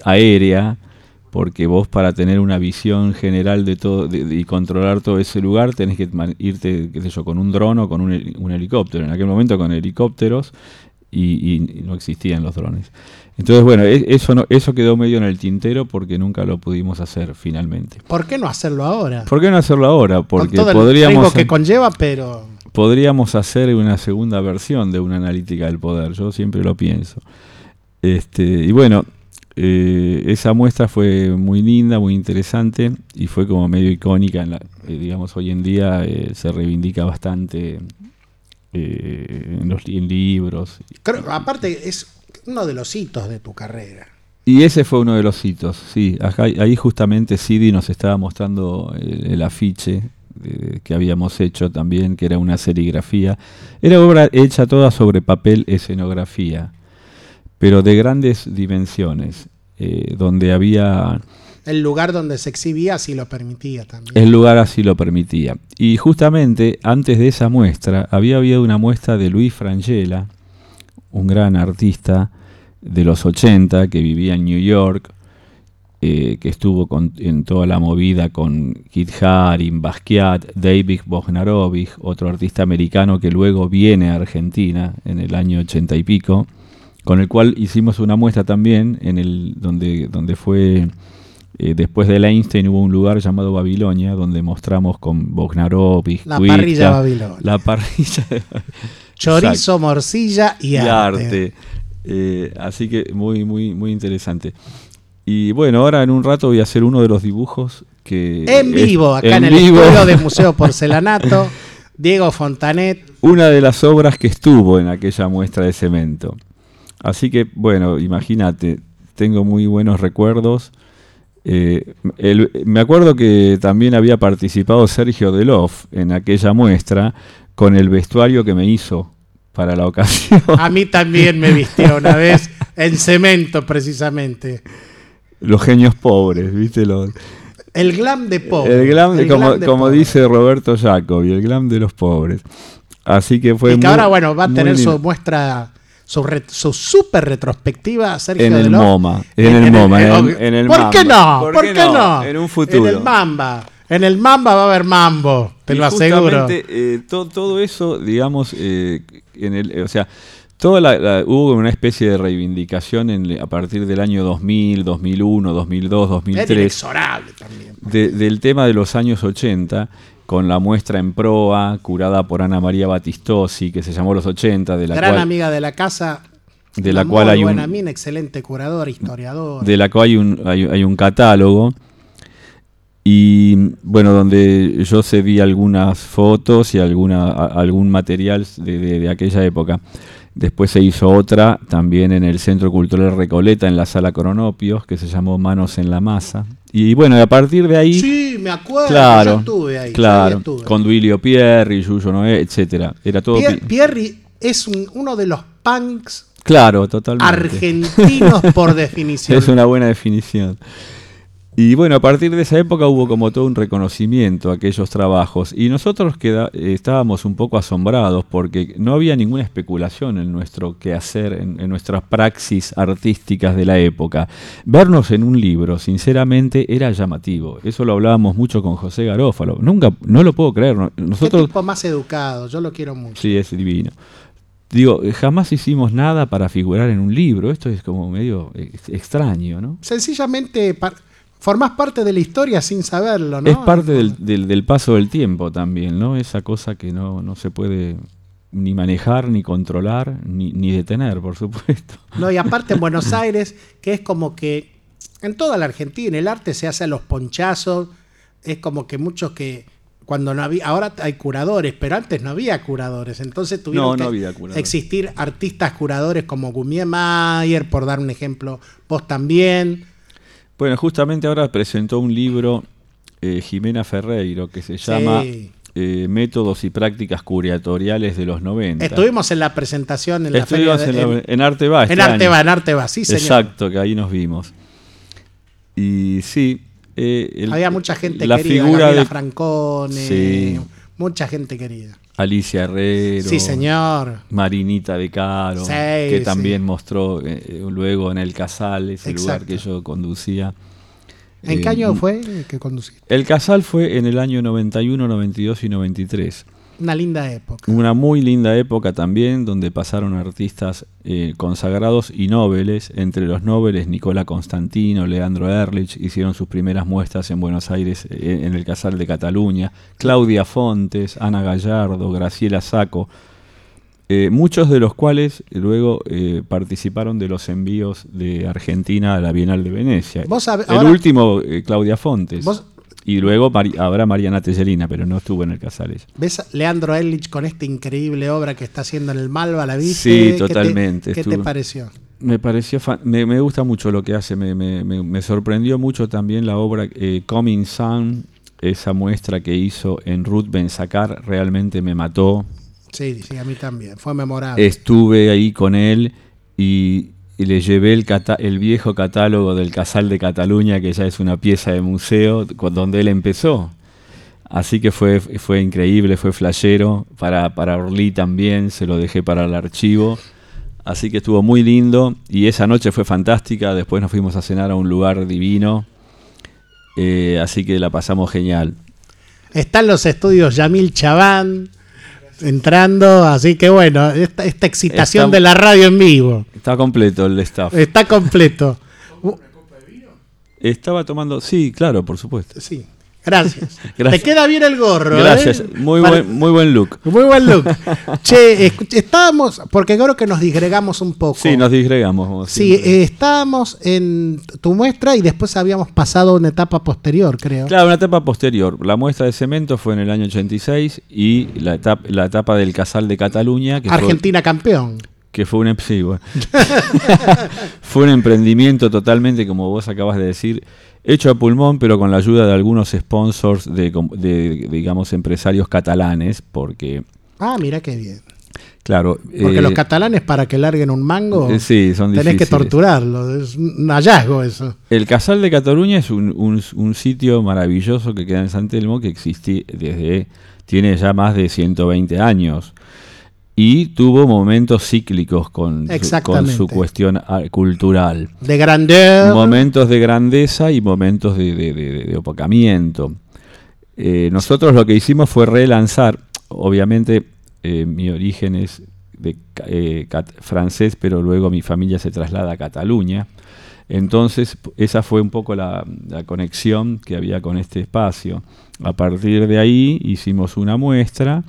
aérea, porque vos para tener una visión general de todo y controlar todo ese lugar tenés que irte, qué sé yo, con un dron o con un, helicóptero. En aquel momento con helicópteros y no existían los drones. Entonces, bueno, e, eso, no, eso quedó medio en el tintero porque nunca lo pudimos hacer finalmente. ¿Por qué no hacerlo ahora? ¿Por qué no hacerlo ahora? Porque Con todo podríamos... que conlleva, pero... Podríamos hacer una segunda versión de una analítica del poder, yo siempre lo pienso. Este, y bueno, eh, esa muestra fue muy linda, muy interesante y fue como medio icónica. En la, eh, digamos, hoy en día eh, se reivindica bastante en los en libros. aparte, es uno de los hitos de tu carrera. Y ese fue uno de los hitos, sí. ahí justamente Sidi nos estaba mostrando el, afiche que habíamos hecho también, que era una serigrafía. Era obra hecha toda sobre papel escenografía, pero de grandes dimensiones, eh, donde había el lugar donde se exhibía así lo permitía también. El lugar así lo permitía. Y justamente antes de esa muestra había habido una muestra de Luis Frangella, un gran artista de los 80 que vivía en New York, eh, que estuvo con- en toda la movida con Kit Haring, Basquiat, David Bognarovich, otro artista americano que luego viene a Argentina en el año 80 y pico, con el cual hicimos una muestra también en el donde, donde fue eh, después de Einstein hubo un lugar llamado Babilonia donde mostramos con Bognarovich, La parrilla Babilonia. la parrilla de Chorizo, Exacto. morcilla y, y arte. arte. Eh, así que muy, muy, muy interesante. Y bueno, ahora en un rato voy a hacer uno de los dibujos que... En vivo, acá en, el vivo. estudio de Museo Porcelanato, Diego Fontanet. Una de las obras que estuvo en aquella muestra de cemento. Así que, bueno, imagínate, tengo muy buenos recuerdos. Eh, el- me acuerdo que también había participado Sergio Delof en aquella muestra con el vestuario que me hizo para la ocasión. A mí también me vistió una vez en cemento, precisamente. Los genios pobres, ¿viste? Los, El glam de pobre. el glam, el como, glam de como dice Roberto Jacobi, el glam de los pobres. Así que fue Y que muy- ahora, bueno, va a tener su muestra, su, re- su super retrospectiva, Sergio En el. MoMA, en el MoMA, en el- en el ¿Por qué Mamba. no? ¿Por ¿Por, qué qué no? no? En un futuro. En el Mamba. En el Mamba va a haber mambo, te Y lo aseguro. eh, to- todo eso, digamos, eh, en el, eh, o sea, toda la, la- hubo una especie de reivindicación en- a partir del año 2000, 2001, 2002, Es 2003 inexorable también. de- del tema de los años 80 con la muestra en proa curada por Ana María Batistosi que se llamó Los 80 de la Gran cual amiga de la casa. de la cual muy hay un- mina, excelente curador, historiador. de la cual hay un, hay, hay un catálogo y bueno donde yo cedí algunas fotos y alguna a- algún material de, de- de aquella época después se hizo otra también en el Centro Cultural Recoleta en la Sala Cronopios que se llamó Manos en la Masa y bueno a partir de ahí sí, me acuerdo. claro yo estuve ahí. claro estuve. con Duilio Pierri Yuyo Noé etcétera era todo Pier- pi- Pierri es un- uno de los punks claro totalmente argentinos por definición. Es una buena definición. Y bueno, a partir de esa época hubo como todo un reconocimiento a aquellos trabajos y nosotros queda- eh, estábamos un poco asombrados porque no había ninguna especulación en nuestro quehacer, en, en nuestras praxis artísticas de la época. Vernos en un libro, sinceramente, era llamativo. Eso lo hablábamos mucho con José Garófalo. Nunca, no lo puedo creer. no- Qué Nosotros, tipo más educado, yo lo quiero mucho. sí, es divino. Digo, eh, jamás hicimos nada para figurar en un libro. Esto es como medio ex- extraño, ¿no? Sencillamente formás parte de la historia sin saberlo, ¿no? Es parte del, del- del paso del tiempo también, ¿no? Esa cosa que no, no se puede ni manejar, ni controlar, ni, ni detener, por supuesto. No, y aparte en Buenos Aires, que es como que en toda la Argentina el arte se hace a los ponchazos, es como que muchos que cuando no había, ahora hay curadores, pero antes no había curadores, entonces tuvieron No, no que había existir artistas curadores como Gumier Mayer, por dar un ejemplo, vos también. Bueno, justamente ahora presentó un libro eh, Jimena Ferreiro que se llama Sí. eh, Métodos y Prácticas Curatoriales de los 90. Estuvimos en la presentación en la feria Estuvimos de- en, la- en Arte Va. este en Arte año. va, en Arte va, sí señor. Exacto, que ahí nos vimos. Y sí. eh, el- Había mucha gente la querida, figura Gabriela de Francone, Sí. mucha gente querida. Alicia Herrero. Sí, señor. Marinita de Caro, Sí, que sí. también mostró eh, luego en el Casal, ese lugar que yo conducía. ¿En Eh, qué año fue que conduciste? El Casal fue en el año 91, 92 y 93. Una linda época. Una muy linda época también, donde pasaron artistas eh, consagrados y nobles. Entre los nobles, Nicola Constantino, Leandro Erlich, hicieron sus primeras muestras en Buenos Aires, eh, en el Casal de Cataluña. Claudia Fontes, Ana Gallardo, Graciela Saco. eh, muchos de los cuales luego eh, participaron de los envíos de Argentina a la Bienal de Venecia. Vos el ahora- último, eh, Claudia Fontes. Vos- Y luego Mari- habrá Mariana Tellerina, pero no estuvo en el Casales. ¿Ves Leandro Ehrlich con esta increíble obra que está haciendo en el Malva? ¿La viste? Sí, ¿Qué te- totalmente, ¿Qué te, pareció? Me pareció, me, me gusta mucho lo que hace, me, me- me- me sorprendió mucho también la obra eh, Coming Sun, esa muestra que hizo en Ruth Benzacar, realmente me mató. Sí, sí, a mí también. Fue memorable. Estuve ahí con él y y le llevé el, el viejo catálogo del Casal de Cataluña, que ya es una pieza de museo, donde él empezó. Así que fue, fue increíble, fue flashero. Para, para Orly también, se lo dejé para el archivo. Así que estuvo muy lindo y esa noche fue fantástica. Después nos fuimos a cenar a un lugar divino. Eh, así que la pasamos genial. Están los estudios Yamil Chabán entrando, así que bueno, esta, esta excitación Está- de la radio en vivo Está completo el staff. está completo. Uh, Estaba tomando, sí, claro, por supuesto. sí, gracias. Gracias. Te queda bien el gorro. ¿eh? Gracias, muy Para- buen, muy buen look. Muy buen look. che, estábamos, porque creo que nos disgregamos un poco. Sí, nos disgregamos. Sí, eh, estábamos en tu muestra y después habíamos pasado a una etapa posterior, creo. Claro, una etapa posterior. La muestra de cemento fue en el año 86 y la etapa, la etapa del Casal de Cataluña, que fue, Argentina campeón. que fue un sí, bueno. fue un emprendimiento totalmente, como vos acabas de decir, hecho a pulmón, pero con la ayuda de algunos sponsors de, com- de, digamos, empresarios catalanes, porque, Ah, mira qué bien. claro... Porque eh, los catalanes para que larguen un mango eh, sí, son tenés que torturarlo. Es un hallazgo eso. El Casal de Cataluña es un, un- un sitio maravilloso que queda en San Telmo que existe desde, tiene ya más de 120 años y tuvo momentos cíclicos con, su, con su cuestión ah, cultural. De grandeur. Momentos de grandeza y momentos de, de- de- de opacamiento. Eh, nosotros lo que hicimos fue relanzar, obviamente eh, mi origen es de, eh, francés, pero luego mi familia se traslada a Cataluña. Entonces, esa fue un poco la, la conexión que había con este espacio. A partir de ahí hicimos una muestra,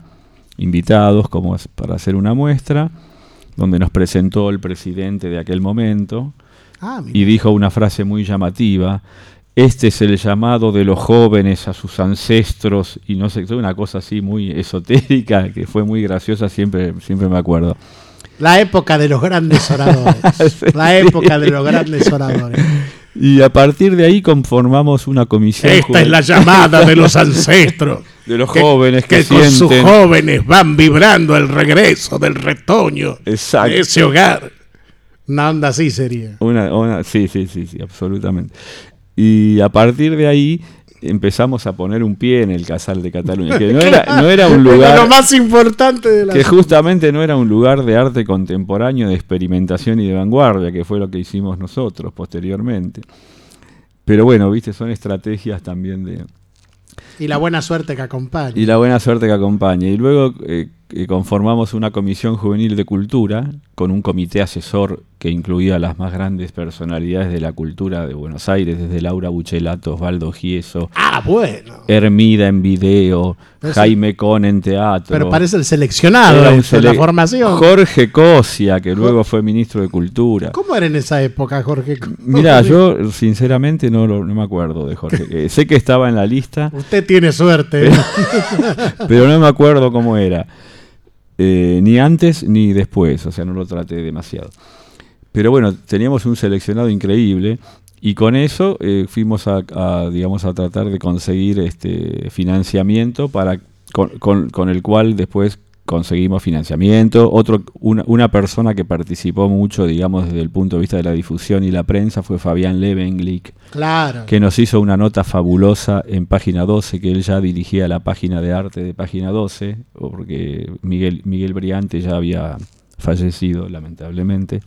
invitados como para hacer una muestra, donde nos presentó el presidente de aquel momento, Ah, y dijo una frase muy llamativa. Este es el llamado de los jóvenes a sus ancestros y no sé, una cosa así muy esotérica que fue muy graciosa, siempre, siempre me acuerdo. La época de los grandes oradores. La época de los grandes oradores. Y a partir de ahí conformamos una comisión Esta es la llamada de los ancestros. de los jóvenes que, que con sus jóvenes van vibrando el regreso del retoño Exacto. de ese hogar. Una onda así sería. Una, una- sí, sí, sí, sí, absolutamente. Y a partir de ahí empezamos a poner un pie en el Casal de Cataluña, que no era, no era un Era lugar... lo más importante de la que justamente no era un lugar de arte contemporáneo, de experimentación y de vanguardia, que fue lo que hicimos nosotros posteriormente. Pero bueno, viste, son estrategias también de... Y la buena suerte que acompaña. Y la buena suerte que acompaña. Y luego eh, conformamos una comisión juvenil de cultura con un comité asesor que incluía a las más grandes personalidades de la cultura de Buenos Aires, desde Laura Buchelato, Osvaldo Gieso, Ah, bueno. Hermida en video. Jaime Con en teatro. Pero parece el seleccionado de la formación. Jorge Cosia, que luego fue ministro de Cultura. ¿Cómo era en esa época, Jorge? Mira, yo sinceramente no, lo- no me acuerdo de Jorge. Eh, sé que estaba en la lista, Usted tiene suerte. pero no me acuerdo cómo era. Eh, ni antes ni después, o sea, no lo traté demasiado. Pero bueno, teníamos un seleccionado increíble y con eso eh, fuimos a, digamos, a tratar de conseguir este financiamiento para con el cual después conseguimos financiamiento. Otro, una, una persona que participó mucho, digamos, desde el punto de vista de la difusión y la prensa fue Fabián Levenglick, claro. que nos hizo una nota fabulosa en página 12, que él ya dirigía la página de arte de página 12, porque Miguel, Miguel Briante ya había fallecido, lamentablemente.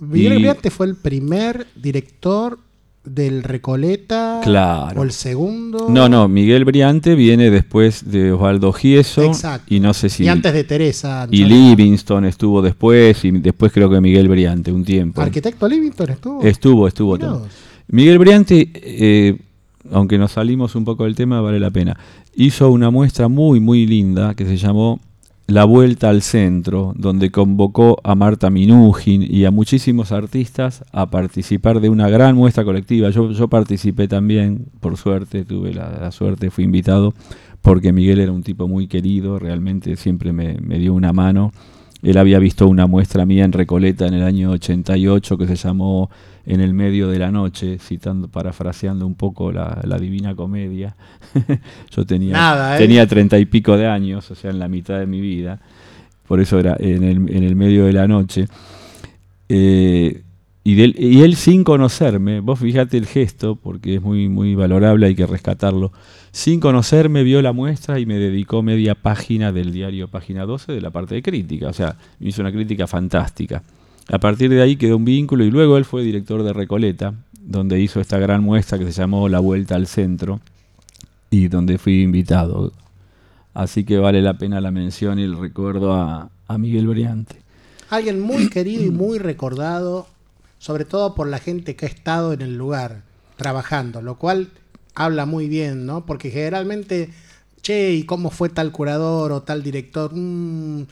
Miguel y- Briante fue el primer director del Recoleta. Claro. O el segundo. No, no, Miguel Briante viene después de Osvaldo Gieso Exacto. y no sé si... Y antes de Teresa. y. Livingston estuvo después y después creo que Miguel Briante un tiempo. Arquitecto Livingston estuvo. Estuvo, estuvo vos. Miguel Briante, eh, aunque nos salimos un poco del tema, vale la pena. Hizo una muestra muy, muy linda que se llamó La Vuelta al Centro, donde convocó a Marta Minujin y a muchísimos artistas a participar de una gran muestra colectiva. Yo, yo participé también, por suerte, tuve la, suerte, fui invitado, porque Miguel era un tipo muy querido, realmente siempre me, me dio una mano. Él había visto una muestra mía en Recoleta en el año 88 que se llamó En el medio de la noche, citando, parafraseando un poco la, la Divina Comedia. Yo tenía, Nada, ¿eh? tenía treinta y pico de años, o sea, en la mitad de mi vida. Por eso era en el, en el medio de la noche. Eh, y, del- y él sin conocerme, vos fíjate el gesto, porque es muy, muy valorable, hay que rescatarlo. Sin conocerme, vio la muestra y me dedicó media página del diario Página 12 de la parte de crítica. O sea, me hizo una crítica fantástica. A partir de ahí quedó un vínculo y luego él fue director de Recoleta, donde hizo esta gran muestra que se llamó La Vuelta al Centro y donde fui invitado. Así que vale la pena la mención y el recuerdo a, Miguel Briante. Alguien muy querido y muy recordado, sobre todo por la gente que ha estado en el lugar trabajando, lo cual habla muy bien, ¿no? Porque generalmente, che, ¿y cómo fue tal curador o tal director? Mm,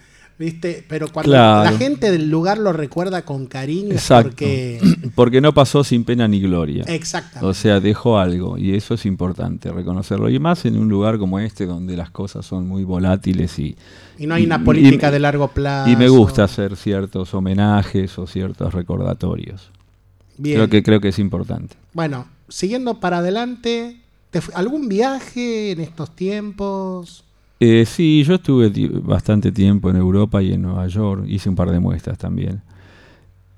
¿Viste? Pero cuando Claro. la gente del lugar lo recuerda con cariño Exacto. porque... Porque no pasó sin pena ni gloria. Exactamente. O sea, dejó algo y eso es importante reconocerlo. Y más en un lugar como este donde las cosas son muy volátiles y... y no hay una política y- de largo plazo. Y me gusta hacer ciertos homenajes o ciertos recordatorios. Bien. Creo que, creo que es importante. Bueno, siguiendo para adelante, ¿te fu- ¿algún viaje en estos tiempos? Eh, sí, yo estuve bastante tiempo en Europa y en Nueva York, hice un par de muestras también.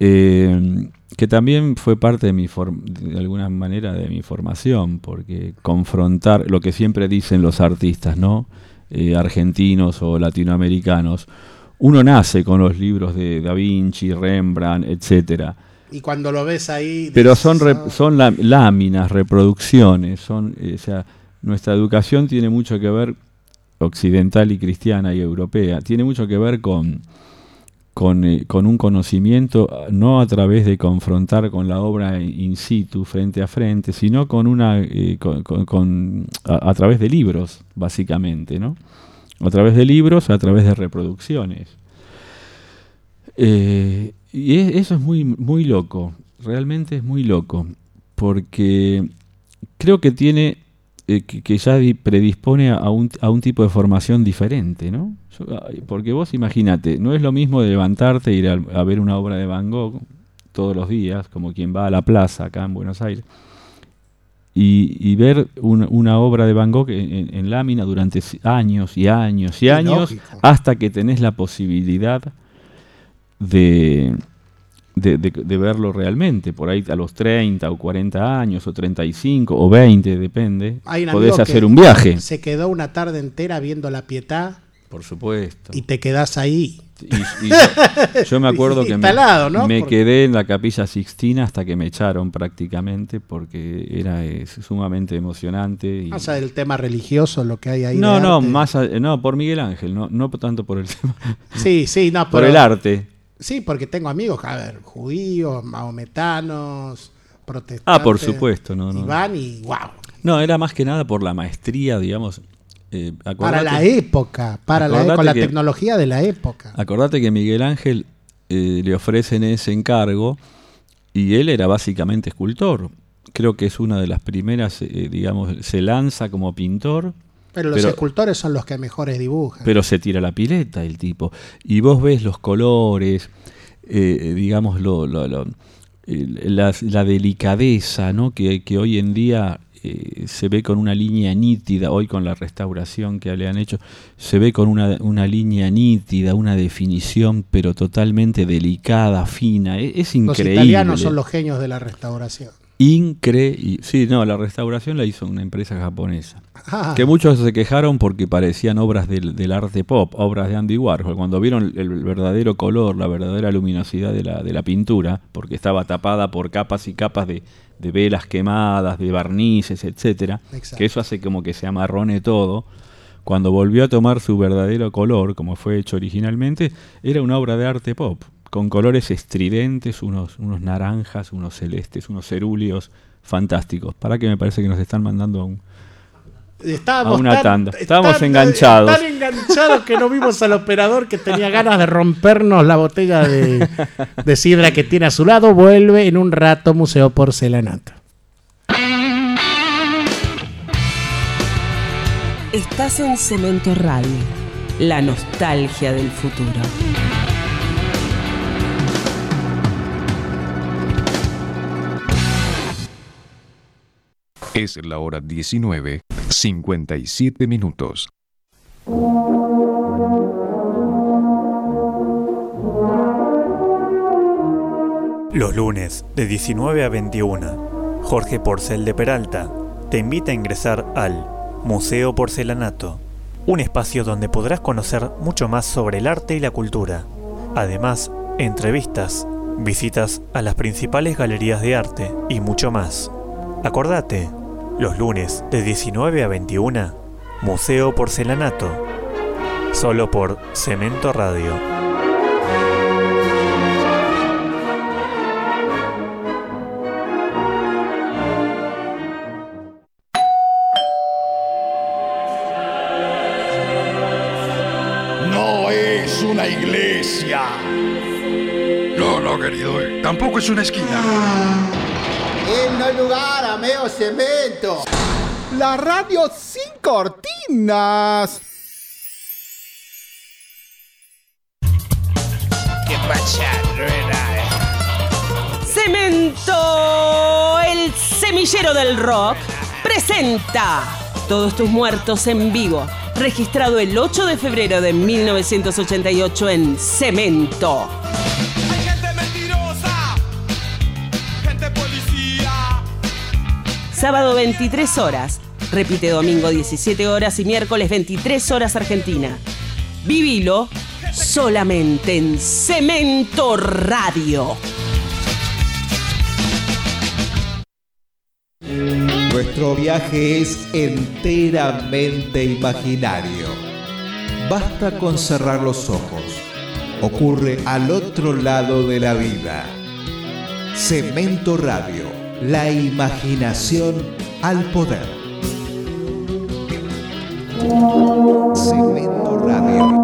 Eh, que también fue parte de mi de alguna manera de mi formación, porque confrontar lo que siempre dicen los artistas, ¿no? Eh, argentinos o latinoamericanos, uno nace con los libros de Da Vinci, Rembrandt, etcétera. Y cuando lo ves ahí... Pero son, re- "Ah". son láminas, reproducciones, son, eh, o sea, nuestra educación tiene mucho que ver, occidental y cristiana y europea, tiene mucho que ver con, con, eh, con un conocimiento, no a través de confrontar con la obra in situ, frente a frente, sino con una, eh, con, con- a, través de libros, básicamente, ¿no? A través de libros, a través de reproducciones. Eh, y eso es muy, muy loco, realmente es muy loco, porque creo que tiene, eh, que, que ya di- predispone a un, a un tipo de formación diferente, ¿no? Yo- porque vos imagínate, no es lo mismo de levantarte e ir a, a ver una obra de Van Gogh todos los días, como quien va a la plaza acá en Buenos Aires, y, y ver un- una obra de Van Gogh en, en- en lámina durante años y años y años, lógico. hasta que tenés la posibilidad de, de, de- de verlo realmente. Por ahí a los 30 o 40 años, o 35 o 20, depende, Hay un podés hacer un viaje. Se quedó una tarde entera viendo la pietá Por supuesto. y te quedás ahí. Y- y yo, yo me acuerdo que me, me quedé en la capilla Sixtina hasta que me echaron prácticamente porque era eh, sumamente emocionante. y- Más allá del tema religioso, lo que hay ahí. no, de no, arte. más a- no, por Miguel Ángel, no, no tanto por el tema, Sí, sí, no, por pero- el arte. Sí, porque tengo amigos, a ver, judíos, mahometanos, protestantes. Ah, por supuesto, no, Y no. van y wow. No, era más que nada por la maestría, digamos. eh, Para la época, para la, acordate con la que- tecnología de la época. Acordate que Miguel Ángel eh, le ofrecen ese encargo y él era básicamente escultor. Creo que es una de las primeras, eh, digamos, se lanza como pintor, Pero los pero- escultores son los que mejores dibujan. pero se tira la pileta el tipo. Y vos ves los colores, eh, digamos, lo, lo- la, la delicadeza ¿no? que, que hoy en día eh, se ve con una línea nítida, hoy con la restauración que le han hecho, se ve con una, una línea nítida, una definición, pero totalmente delicada, fina. Es, es los increíble. italianos son los genios de la restauración. Increíble. Sí, no, la restauración la hizo una empresa japonesa. Ah, Que muchos se quejaron porque parecían obras del, del arte pop, obras de Andy Warhol. Cuando vieron el verdadero color, la verdadera luminosidad de la, de la pintura, porque estaba tapada por capas y capas de, de velas quemadas, de barnices, etcétera, Exacto. que eso hace como que se amarrone todo. Cuando volvió a tomar su verdadero color, como fue hecho originalmente, era una obra de arte pop, con colores estridentes, unos, unos naranjas, unos celestes, unos cerúleos fantásticos. Para que me parece que nos están mandando a un, estábamos a una tan- tanda. Estábamos tan- enganchados. Tan enganchados que no vimos al operador que tenía ganas de rompernos la botella de, de sidra que tiene a su lado. Vuelve en un rato Museo Porcelanato. Estás en Cemento Radio, la nostalgia del futuro. Es la hora 19, 57 minutos. Los lunes de 19 a 21, Jorge Porcel de Peralta te invita a ingresar al Museo Porcelanato, un espacio donde podrás conocer mucho más sobre el arte y la cultura. Además, entrevistas, visitas a las principales galerías de arte y mucho más. Acordate, los lunes de 19 a 21, Museo Porcelanato, solo por Cemento Radio. No es una iglesia. No, no, querido. eh, Tampoco es una esquina. En no hay lugar, ameo cemento. La radio sin cortinas. ¿Qué pasa, rueda? Cemento, el semillero del rock, presenta Todos tus muertos en vivo, registrado el 8 de febrero de 1988 en Cemento. Sábado 23 horas, repite domingo 17 horas y miércoles 23 horas Argentina. Vivilo solamente en Cemento Radio. Nuestro viaje es enteramente imaginario. Basta con cerrar los ojos. Ocurre al otro lado de la vida. Cemento Radio, la imaginación al poder. Cemento Radio.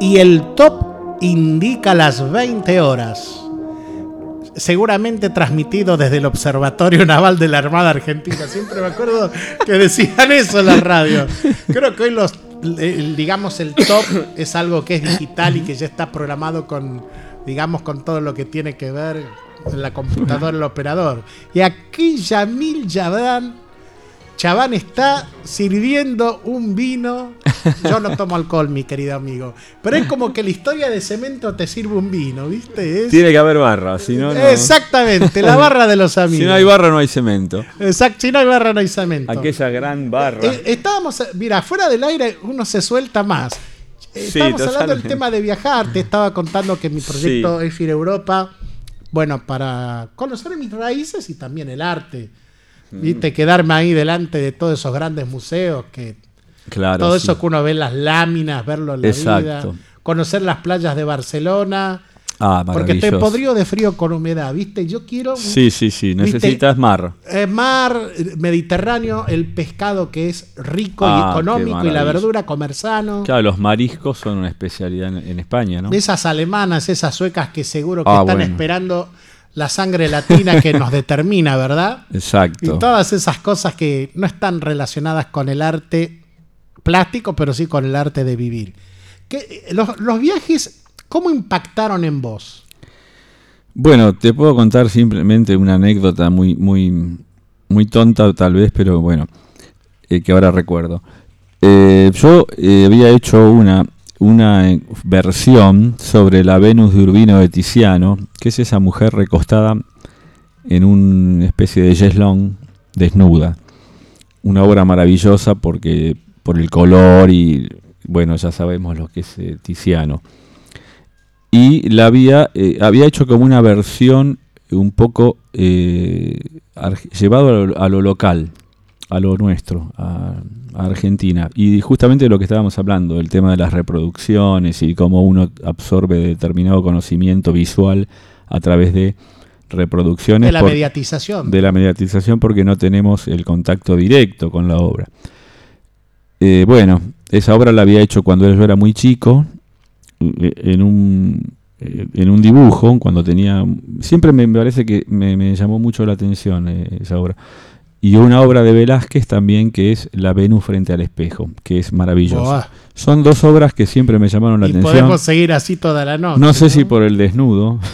Y el top indica las 20 horas. Seguramente transmitido desde el Observatorio Naval de la Armada Argentina. Siempre me acuerdo que decían eso en la radio. Creo que hoy los, digamos, el top es algo que es digital y que ya está programado con, digamos, con todo lo que tiene que ver en la computadora, el operador. Y aquí Yamil Yabán, Chabán está sirviendo un vino. Yo no tomo alcohol, mi querido amigo. Pero es como que la historia de cemento te sirve un vino, ¿viste? Es- Tiene que haber barra, si no, no. Exactamente, la barra de los amigos. Si no hay barra, no hay cemento. Exacto, si no hay barra, no hay cemento. Aquella gran barra. Eh, estábamos, mira, fuera del aire uno se suelta más. Sí, Estábamos hablando del tema de viajar. Te estaba contando que mi proyecto es ir a Europa. Bueno, para conocer mis raíces y también el arte. Mm. Viste, quedarme ahí delante de todos esos grandes museos que Claro. todo sí. eso que uno ve en las láminas, verlo en la Exacto. vida, conocer las playas de Barcelona, Ah, porque maravilloso. podrido de frío con humedad, ¿viste? Yo quiero Sí, sí, sí. ¿Viste? Necesitas mar. eh, mar Mediterráneo, el pescado que es rico Ah, y qué económico y la verdura comer sano. Claro, los mariscos son una especialidad en, en España, ¿no? Esas alemanas, esas suecas que seguro que Ah, están bueno. esperando la sangre latina que nos determina, ¿verdad? Y Exacto. todas esas cosas que no están relacionadas con el arte plástico, pero sí con el arte de vivir. ¿Qué- los, los viajes, ¿cómo impactaron en vos? Bueno, te puedo contar simplemente una anécdota muy, muy, muy tonta tal vez, pero bueno, eh, que ahora recuerdo. Eh, yo eh, había hecho una, una eh, versión sobre la Venus de Urbino de Tiziano, que es esa mujer recostada en una especie de yeslón desnuda. Una obra maravillosa porque por el color y bueno, ya sabemos lo que es eh, Tiziano y la había, eh, había hecho como una versión un poco eh, llevado a lo local, a lo nuestro, a, a Argentina. Y justamente de lo que estábamos hablando, el tema de las reproducciones y cómo uno absorbe determinado conocimiento visual a través de reproducciones. De la por- mediatización. De la mediatización porque no tenemos el contacto directo con la obra. Eh, bueno, esa obra la había hecho cuando yo era muy chico, eh, en un, eh, en un dibujo, cuando tenía... Siempre me parece que me, me llamó mucho la atención esa obra. Y una obra de Velázquez también que es La Venus frente al espejo, que es maravillosa. Son dos obras que siempre me llamaron la y atención. podemos seguir así toda la noche. No sé si por el desnudo.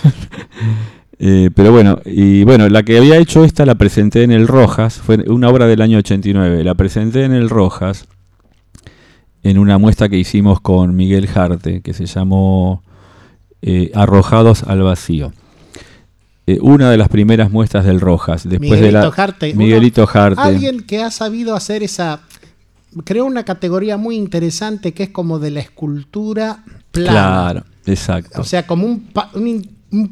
Eh, pero bueno, y bueno, la que había hecho esta la presenté en el Rojas, fue una obra del año 89, la presenté en el Rojas en una muestra que hicimos con Miguel Jarte, que se llamó eh, Arrojados al Vacío. Eh, una de las primeras muestras del Rojas, después Miguelito de la Jarte, Miguelito Jarte. Alguien que ha sabido hacer esa. Creó una categoría muy interesante que es como de la escultura plana. Claro, exacto. O sea, como un,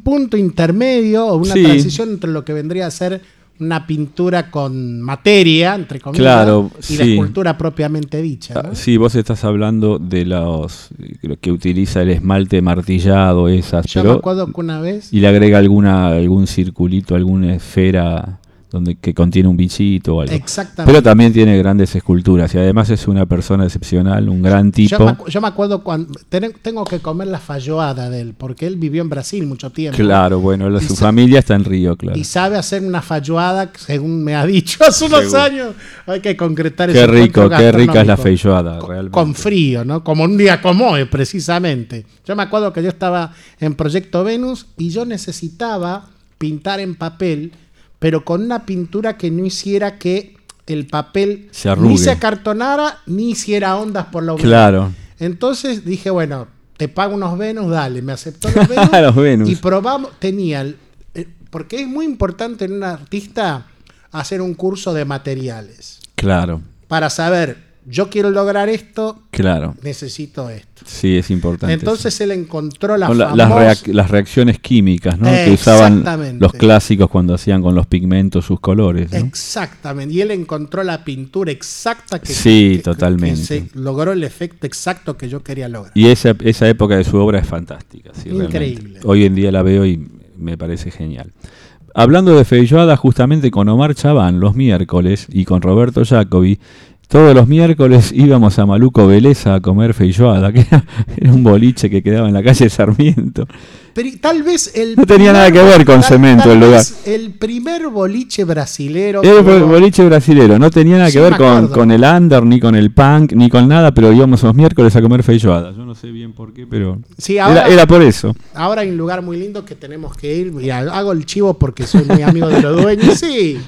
punto intermedio o una Sí. transición entre lo que vendría a ser una pintura con materia, entre comillas, Claro, y la escultura propiamente dicha. ¿no? Ah, Sí, vos estás hablando de los lo que utiliza el esmalte martillado, esas, Yo pero me acuerdo que una vez. y le agrega alguna algún circulito, alguna esfera donde que contiene un bichito o algo. Exactamente. Pero también tiene grandes esculturas y además es una persona excepcional, un gran Yo tipo. me, yo me acuerdo cuando. ten- tengo que comer la falloada de él, porque él vivió en Brasil mucho tiempo. Claro, bueno, la- su familia está en Río, claro. Y sabe hacer una falloada, según me ha dicho hace unos años. Hay que concretar Qué ese rico, qué rica es la feijoada, realmente. Con frío, ¿no? Como un día como hoy, precisamente. Yo me acuerdo que yo estaba en Proyecto Venus y yo necesitaba pintar en papel, pero con una pintura que no hiciera que el papel Se ni se acartonara ni hiciera ondas por la. Claro. Entonces dije, bueno, te pago unos Venus, dale, me aceptó los Venus. Los Venus. Y probamos, tenía, eh, porque es muy importante en un artista hacer un curso de materiales Claro, para saber, yo quiero lograr esto, claro. necesito esto. Sí, es importante. Entonces él encontró la la- las, reac- las reacciones químicas, ¿no? Que usaban los clásicos cuando hacían con los pigmentos sus colores, ¿no? Exactamente, y él encontró la pintura exacta que, Sí, que- totalmente. que se logró el efecto exacto que yo quería lograr. Y esa, esa época de su obra es fantástica. sí, realmente. Increíble. Hoy en día la veo y me parece genial. Hablando de feijoada, justamente con Omar Chabán los miércoles y con Roberto Jacobi, todos los miércoles íbamos a Maluco Veleza a comer feijoada, que era, era un boliche que quedaba en la calle Sarmiento. Pero tal vez el No tenía nada que ver con tal- cemento tal el lugar. El primer boliche brasilero. Un hubo- boliche brasilero, no tenía nada Sí, que ver con, el under, ni con el punk, ni con nada, pero íbamos los miércoles a comer feijoada. Yo no sé bien por qué, pero Sí, era, ahora- era por eso. Ahora hay un lugar muy lindo que tenemos que ir. Mira, hago el chivo porque soy muy amigo de los dueños. Sí.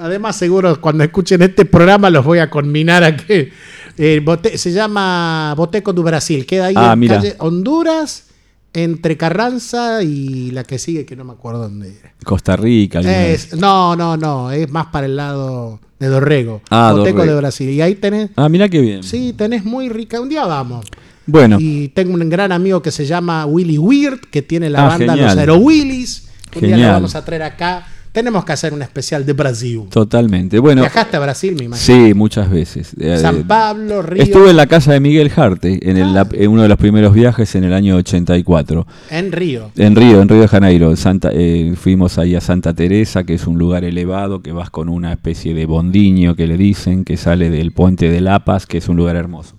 Además, seguro cuando escuchen este programa los voy a conminar a que. eh, bote- se llama Boteco do Brasil. Queda ahí Ah, en mira. calle Honduras, entre Carranza y la que sigue, que no me acuerdo dónde era. Costa Rica. Es- no, no, no. Es más para el lado de Dorrego. Ah, Boteco Dorrego. de Brasil. Y ahí tenés. Ah, mira qué bien. Sí, tenés muy rica. Un día vamos. Bueno, Y tengo un gran amigo que se llama Willy Weird, que tiene la Ah, banda genial. Los Aero Willys. Un día lo vamos a traer acá. Tenemos que hacer un especial de Brasil. totalmente. Bueno, Viajaste a Brasil, me imagino. sí, muchas veces. Eh, San Pablo, Río. Estuve en la casa de Miguel Jarte en, el- Ah. en uno de los primeros viajes en el año 84. En Río. En Río, en Río de Janeiro, Santa, eh, fuimos ahí a Santa Teresa, que es un lugar elevado, que vas con una especie de bondiño que le dicen, que sale del puente de La Paz, que es un lugar hermoso.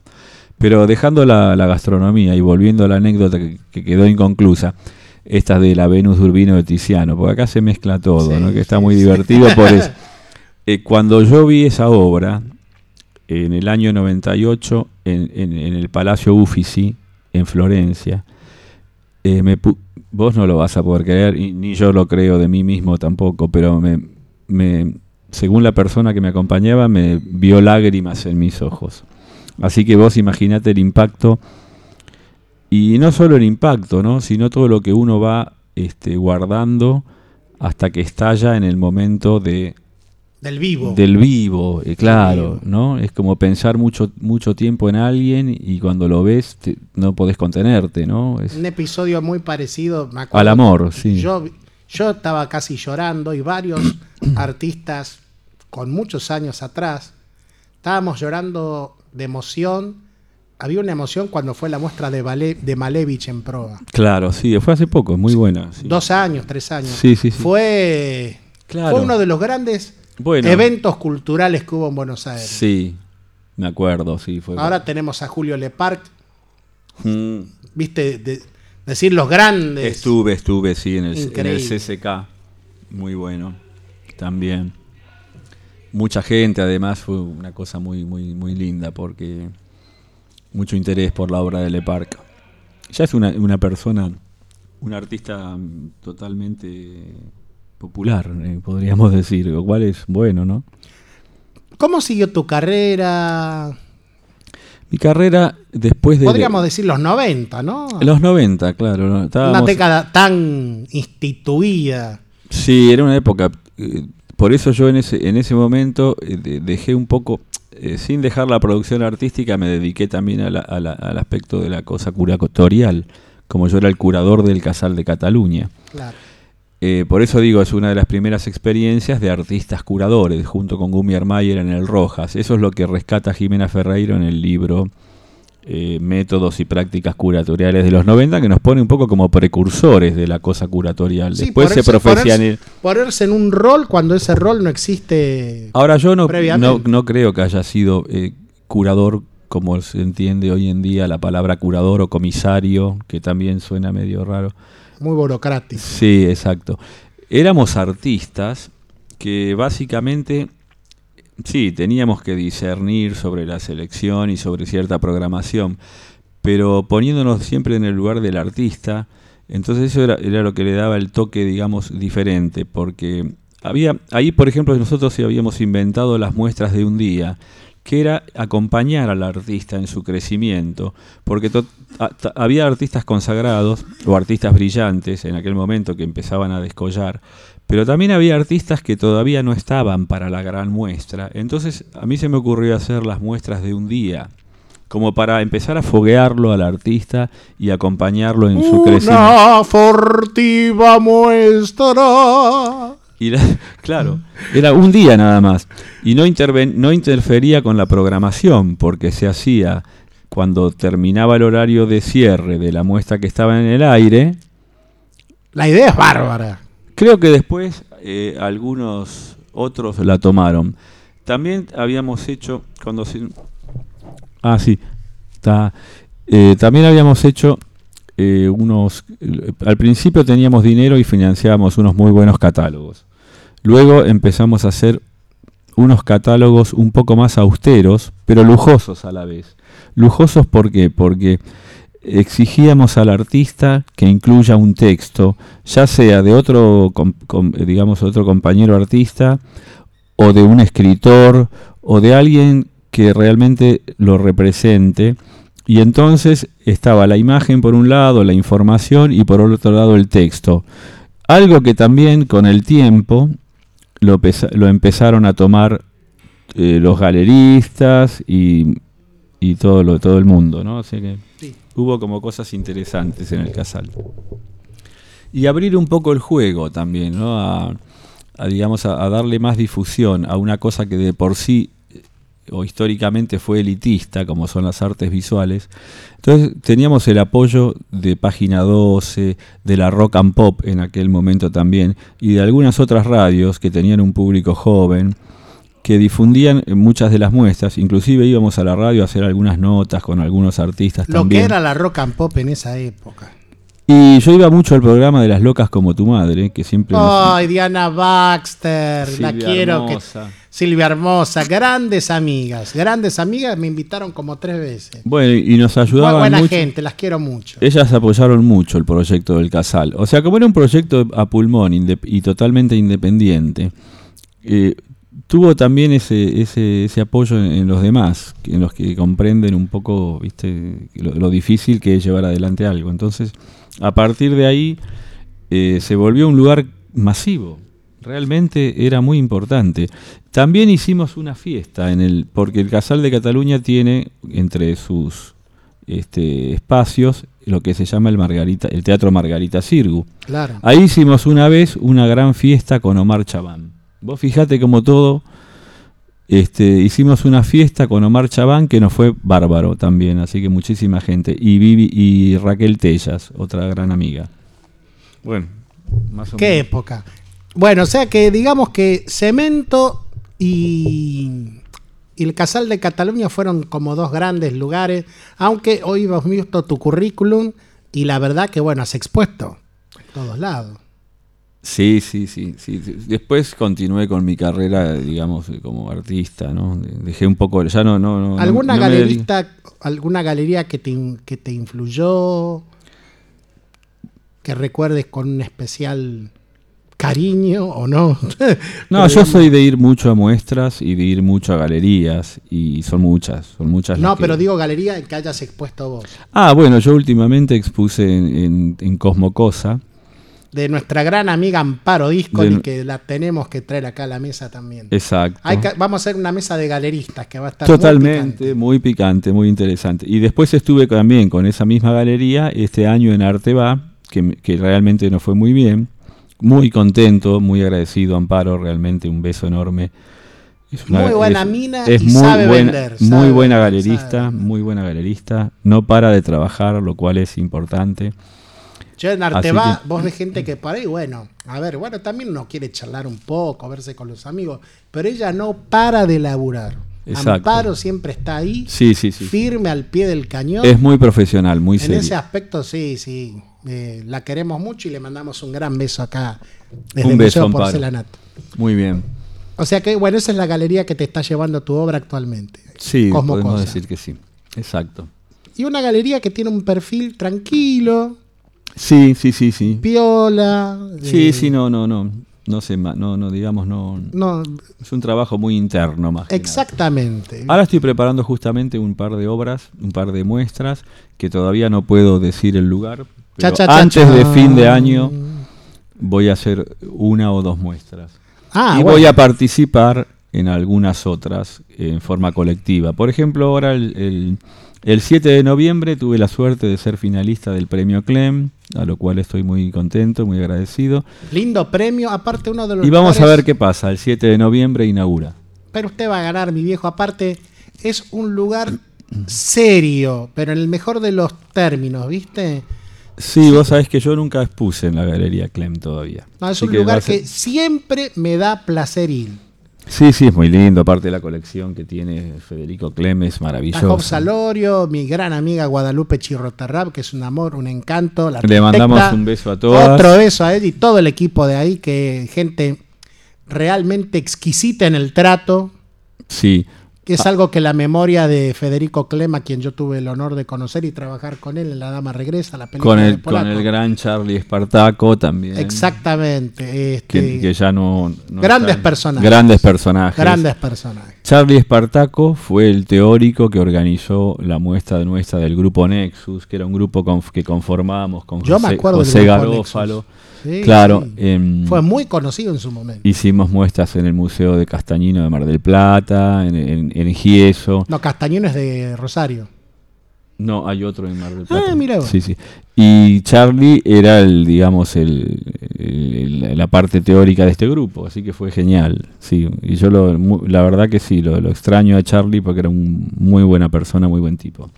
Pero dejando la, la gastronomía y volviendo a la anécdota que, que quedó inconclusa, esta de la Venus de Urbino de Tiziano, porque acá se mezcla todo, Sí, ¿no? que está sí, muy sí. divertido por eso. Eh, cuando yo vi esa obra, en el año 98, en, en- en el Palacio Uffizi, en Florencia, eh, me vos no lo vas a poder creer, y ni yo lo creo de mí mismo tampoco, pero me, me- según la persona que me acompañaba, me vio lágrimas en mis ojos. Así que vos imaginate el impacto, y no solo el impacto, ¿no? sino todo lo que uno va este, guardando hasta que estalla en el momento de, Del vivo. del vivo, eh, claro. ¿no? Es como pensar mucho mucho tiempo en alguien y cuando lo ves te- no podés contenerte, ¿no? Es Un episodio muy parecido. me al amor, sí. Yo, yo estaba casi llorando y varios artistas con muchos años atrás estábamos llorando de emoción. Había una emoción cuando fue la muestra de, Vale- de Malevich en Proa. Claro, sí, fue hace poco, muy buena. sí. Dos años, tres años. Sí, sí, sí. Fue, Claro. fue uno de los grandes Bueno. eventos culturales que hubo en Buenos Aires. Sí, me acuerdo, sí, fue. Ahora tenemos a Julio Leparc, Mm, viste, de- decir los grandes. estuve, estuve, sí, en el, en el. CCK. Muy bueno, también. Mucha gente, además, fue una cosa muy, muy, muy linda porque mucho interés por la obra de Le Parc. Ya es una, una persona, un artista totalmente popular, eh, podríamos decir, lo cual es bueno, ¿no? ¿Cómo siguió tu carrera? Mi carrera, después de... Podríamos decir los 90, ¿no? Los 90, claro. Una década tan instituida. Sí, era una época. eh, por eso yo en ese, en ese momento eh, de- dejé un poco, eh, sin dejar la producción artística, me dediqué también a la- a la- al aspecto de la cosa curatorial, como yo era el curador del Casal de Cataluña. Claro. Eh, por eso digo, es una de las primeras experiencias de artistas curadores, junto con Gumi Armayer en el Rojas. Eso es lo que rescata Jimena Ferreiro en el libro eh, Métodos y Prácticas Curatoriales de los 90, que nos pone un poco como precursores de la cosa curatorial. Sí, Después se ponerse- profesionalizó. ponerse, ponerse en un rol cuando ese rol no existe. Ahora yo no, no, no creo que haya sido eh, curador como se entiende hoy en día la palabra curador o comisario, que también suena medio raro. Muy burocrático. Sí, exacto. Éramos artistas que básicamente, sí, teníamos que discernir sobre la selección y sobre cierta programación, pero poniéndonos siempre en el lugar del artista, entonces eso era, lo que le daba el toque, digamos, diferente, porque había, ahí por ejemplo nosotros habíamos inventado las muestras de un día, que era acompañar al artista en su crecimiento, porque había artistas consagrados o artistas brillantes en aquel momento que empezaban a descollar, pero también había artistas que todavía no estaban para la gran muestra. Entonces a mí se me ocurrió hacer las muestras de un día, como para empezar a foguearlo al artista y acompañarlo en su crecimiento. Una furtiva muestra. Y la- claro, era un día nada más. Y no, interven- no interfería con la programación, porque se hacía cuando terminaba el horario de cierre de la muestra que estaba en el aire. La idea es bárbara. Creo que después eh, algunos otros la tomaron. También habíamos hecho, cuando se... Ah, sí, está. Eh, también habíamos hecho eh, unos... Al principio teníamos dinero y financiábamos unos muy buenos catálogos. Luego empezamos a hacer unos catálogos un poco más austeros, pero lujosos a la vez. Lujosos ¿por qué? Porque exigíamos al artista que incluya un texto, ya sea de otro, com- digamos, otro compañero artista, o de un escritor, o de alguien que realmente lo represente. Y entonces estaba la imagen por un lado, la información, y por otro lado el texto. Algo que también con el tiempo lo, empezaron a tomar eh, los galeristas y, y todo, lo, todo el mundo, ¿no? Así que hubo como cosas interesantes en el casal. Y abrir un poco el juego también, ¿no? A, digamos, a, darle más difusión a una cosa que de por sí o históricamente fue elitista, como son las artes visuales. Entonces teníamos el apoyo de Página 12, de la Rock and Pop en aquel momento también, y de algunas otras radios que tenían un público joven, que difundían muchas de las muestras, inclusive íbamos a la radio a hacer algunas notas con algunos artistas Lo también. que era la rock and pop en esa época. Y yo iba mucho al programa de las locas como tu madre, que siempre... nos- Ay, Diana Baxter, la quiero. que- Hermosa. Silvia Hermosa, grandes amigas, grandes amigas, me invitaron como tres veces. Bueno, y nos Muy ayudaban buena mucho. gente, las quiero mucho. Ellas apoyaron mucho el proyecto del Casal. O sea, como era un proyecto a pulmón y totalmente independiente, eh, tuvo también ese, ese, ese apoyo en, en los demás, en los que comprenden un poco ¿viste? Lo, lo difícil que es llevar adelante algo. Entonces, a partir de ahí, eh, se volvió un lugar masivo. Realmente era muy importante. También hicimos una fiesta en el, porque el Casal de Cataluña tiene entre sus este, espacios lo que se llama el Margarita, el Teatro Margarita Sirgu. Claro. Ahí hicimos una vez una gran fiesta con Omar Chabán. Vos fijate como todo, este, hicimos una fiesta con Omar Chabán que nos fue bárbaro también, así que muchísima gente. Y Vivi y Raquel Tellas, otra gran amiga. Bueno, más o Qué menos. época. Bueno, o sea que digamos que Cemento y, y el Casal de Cataluña fueron como dos grandes lugares, aunque hoy hemos visto tu currículum y la verdad que bueno, has expuesto en todos lados. Sí, sí, sí, sí. Después continué con mi carrera, digamos, como artista, ¿no? Dejé un poco, ya no, no, no. ¿Alguna no galerista, alguna galería que te, que te influyó? Que recuerdes con un especial cariño o no. No, yo soy de ir mucho a muestras y de ir mucho a galerías y son muchas, son muchas. No, que- pero digo galería en que hayas expuesto vos. Ah, bueno, yo últimamente expuse en, en, en Cosmocosa. De nuestra gran amiga Amparo Discoli, De- que la tenemos que traer acá a la mesa también. Exacto. Hay que- vamos a hacer una mesa de galeristas que va a estar muy Totalmente, muy picante. muy interesante. Y después estuve también con esa misma galería este año en Arte Va, que, que realmente nos fue muy bien. Muy contento, muy agradecido, Amparo, realmente un beso enorme. Es Muy buena es- mina es y muy sabe buena, vender, Muy sabe buena vender, galerista, muy buena galerista. No para de trabajar, lo cual es importante. Yo en Arteba, que- vos ves gente que por ahí, bueno, a ver, bueno, también uno quiere charlar un poco, verse con los amigos, pero ella no para de laburar. Exacto. Amparo siempre está ahí, Sí, sí, sí. firme al pie del cañón. Es muy profesional, muy en serio. ese aspecto, sí, sí. eh, la queremos mucho y le mandamos un gran beso acá desde Un el beso, Museo Amparo. Porcelanato. Muy bien. O sea que, bueno, esa es la galería que te está llevando tu obra actualmente. Sí, Cosmo podemos Cosa. decir que sí. Exacto. Y una galería que tiene un perfil tranquilo, Sí, sí, sí, sí. piola. Sí, eh, sí, no, no, no. No sé, no, no, digamos, no. No, Es un trabajo muy interno más. exactamente. Ahora estoy preparando justamente un par de obras, un par de muestras, que todavía no puedo decir el lugar. Pero cha, cha, antes de fin de año voy a hacer una o dos muestras. Ah, y bueno. voy a participar en algunas otras en forma colectiva. Por ejemplo, ahora el, el- el 7 de noviembre tuve la suerte de ser finalista del premio CLEM, a lo cual estoy muy contento, muy agradecido. Lindo premio, aparte uno de los Y vamos a ver qué pasa. El 7 de noviembre inaugura. Pero usted va a ganar, mi viejo. Aparte, es un lugar serio, pero en el mejor de los términos, ¿viste? Sí, vos sabés que yo nunca expuse en la Galería Clem todavía. No, es Así un que lugar ser- que siempre me da placer ir. Sí, sí, es muy lindo. Aparte de la colección que tiene Federico Clem es Está maravilloso. Job Salorio, mi gran amiga Guadalupe Chirrotarrab, que es un amor, un encanto. la Le mandamos un beso a todas. Otro beso a él y todo el equipo de ahí, que gente realmente exquisita en el trato. Sí. Que es Ah. algo que la memoria de Federico Clem, a quien yo tuve el honor de conocer y trabajar con él en La Dama Regresa, la película Con de el, con Polaco. el gran Charlie Espartaco también. Exactamente. este, Que, que ya no. no Grandes personajes. Grandes personajes. Grandes personajes. Charlie Espartaco fue el teórico que organizó la muestra de nuestra del grupo Nexus, que era un grupo que conformábamos con Yo me José, acuerdo del José Garófalo. Nexus. Sí, claro, sí. em, Fue muy conocido en su momento. hicimos muestras en el Museo de Castañino de Mar del Plata, en, en, en Gieso. No, Castañón es de Rosario. No, hay otro en Mar del Plata. Ah, vos. Sí, sí. Y Charlie era el, digamos, el, el- la parte teórica de este grupo, así que fue genial. Sí, y yo lo, la verdad que sí, lo, lo extraño a Charlie porque era un muy buena persona, muy buen tipo.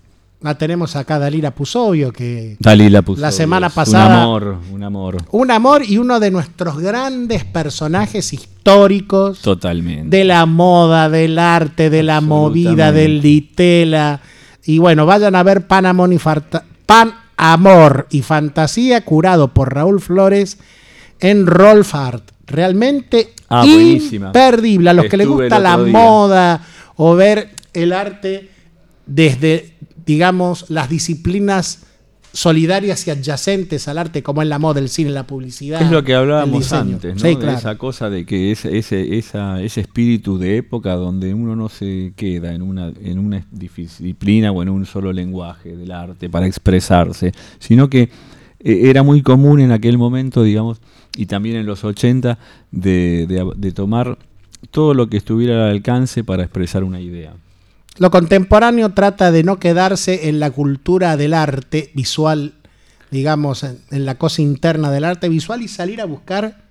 La tenemos acá Dalila Pusovio, que Dalila puso. la semana pasada... Un amor, un amor. Un amor y uno de nuestros grandes personajes históricos Totalmente. de la moda, del arte, de la movida, del ditela. Y bueno, vayan a ver Pan, Amor y Farta- Pan, Amor y Fantasía, curado por Raúl Flores en Rolf Art. Realmente Ah, imperdible. A los que les gusta la día. moda o ver el arte desde, digamos, las disciplinas solidarias y adyacentes al arte, como es la moda, el cine, la publicidad. Es lo que hablábamos antes, ¿no? Sí, de esa cosa de que ese, ese, esa, ese espíritu de época donde uno no se queda en una, en una disciplina o en un solo lenguaje del arte para expresarse, sino que eh, era muy común en aquel momento, digamos, y también en los 80, de, de- de tomar todo lo que estuviera al alcance para expresar una idea. Lo contemporáneo trata de no quedarse en la cultura del arte visual, digamos, en, en la cosa interna del arte visual y salir a buscar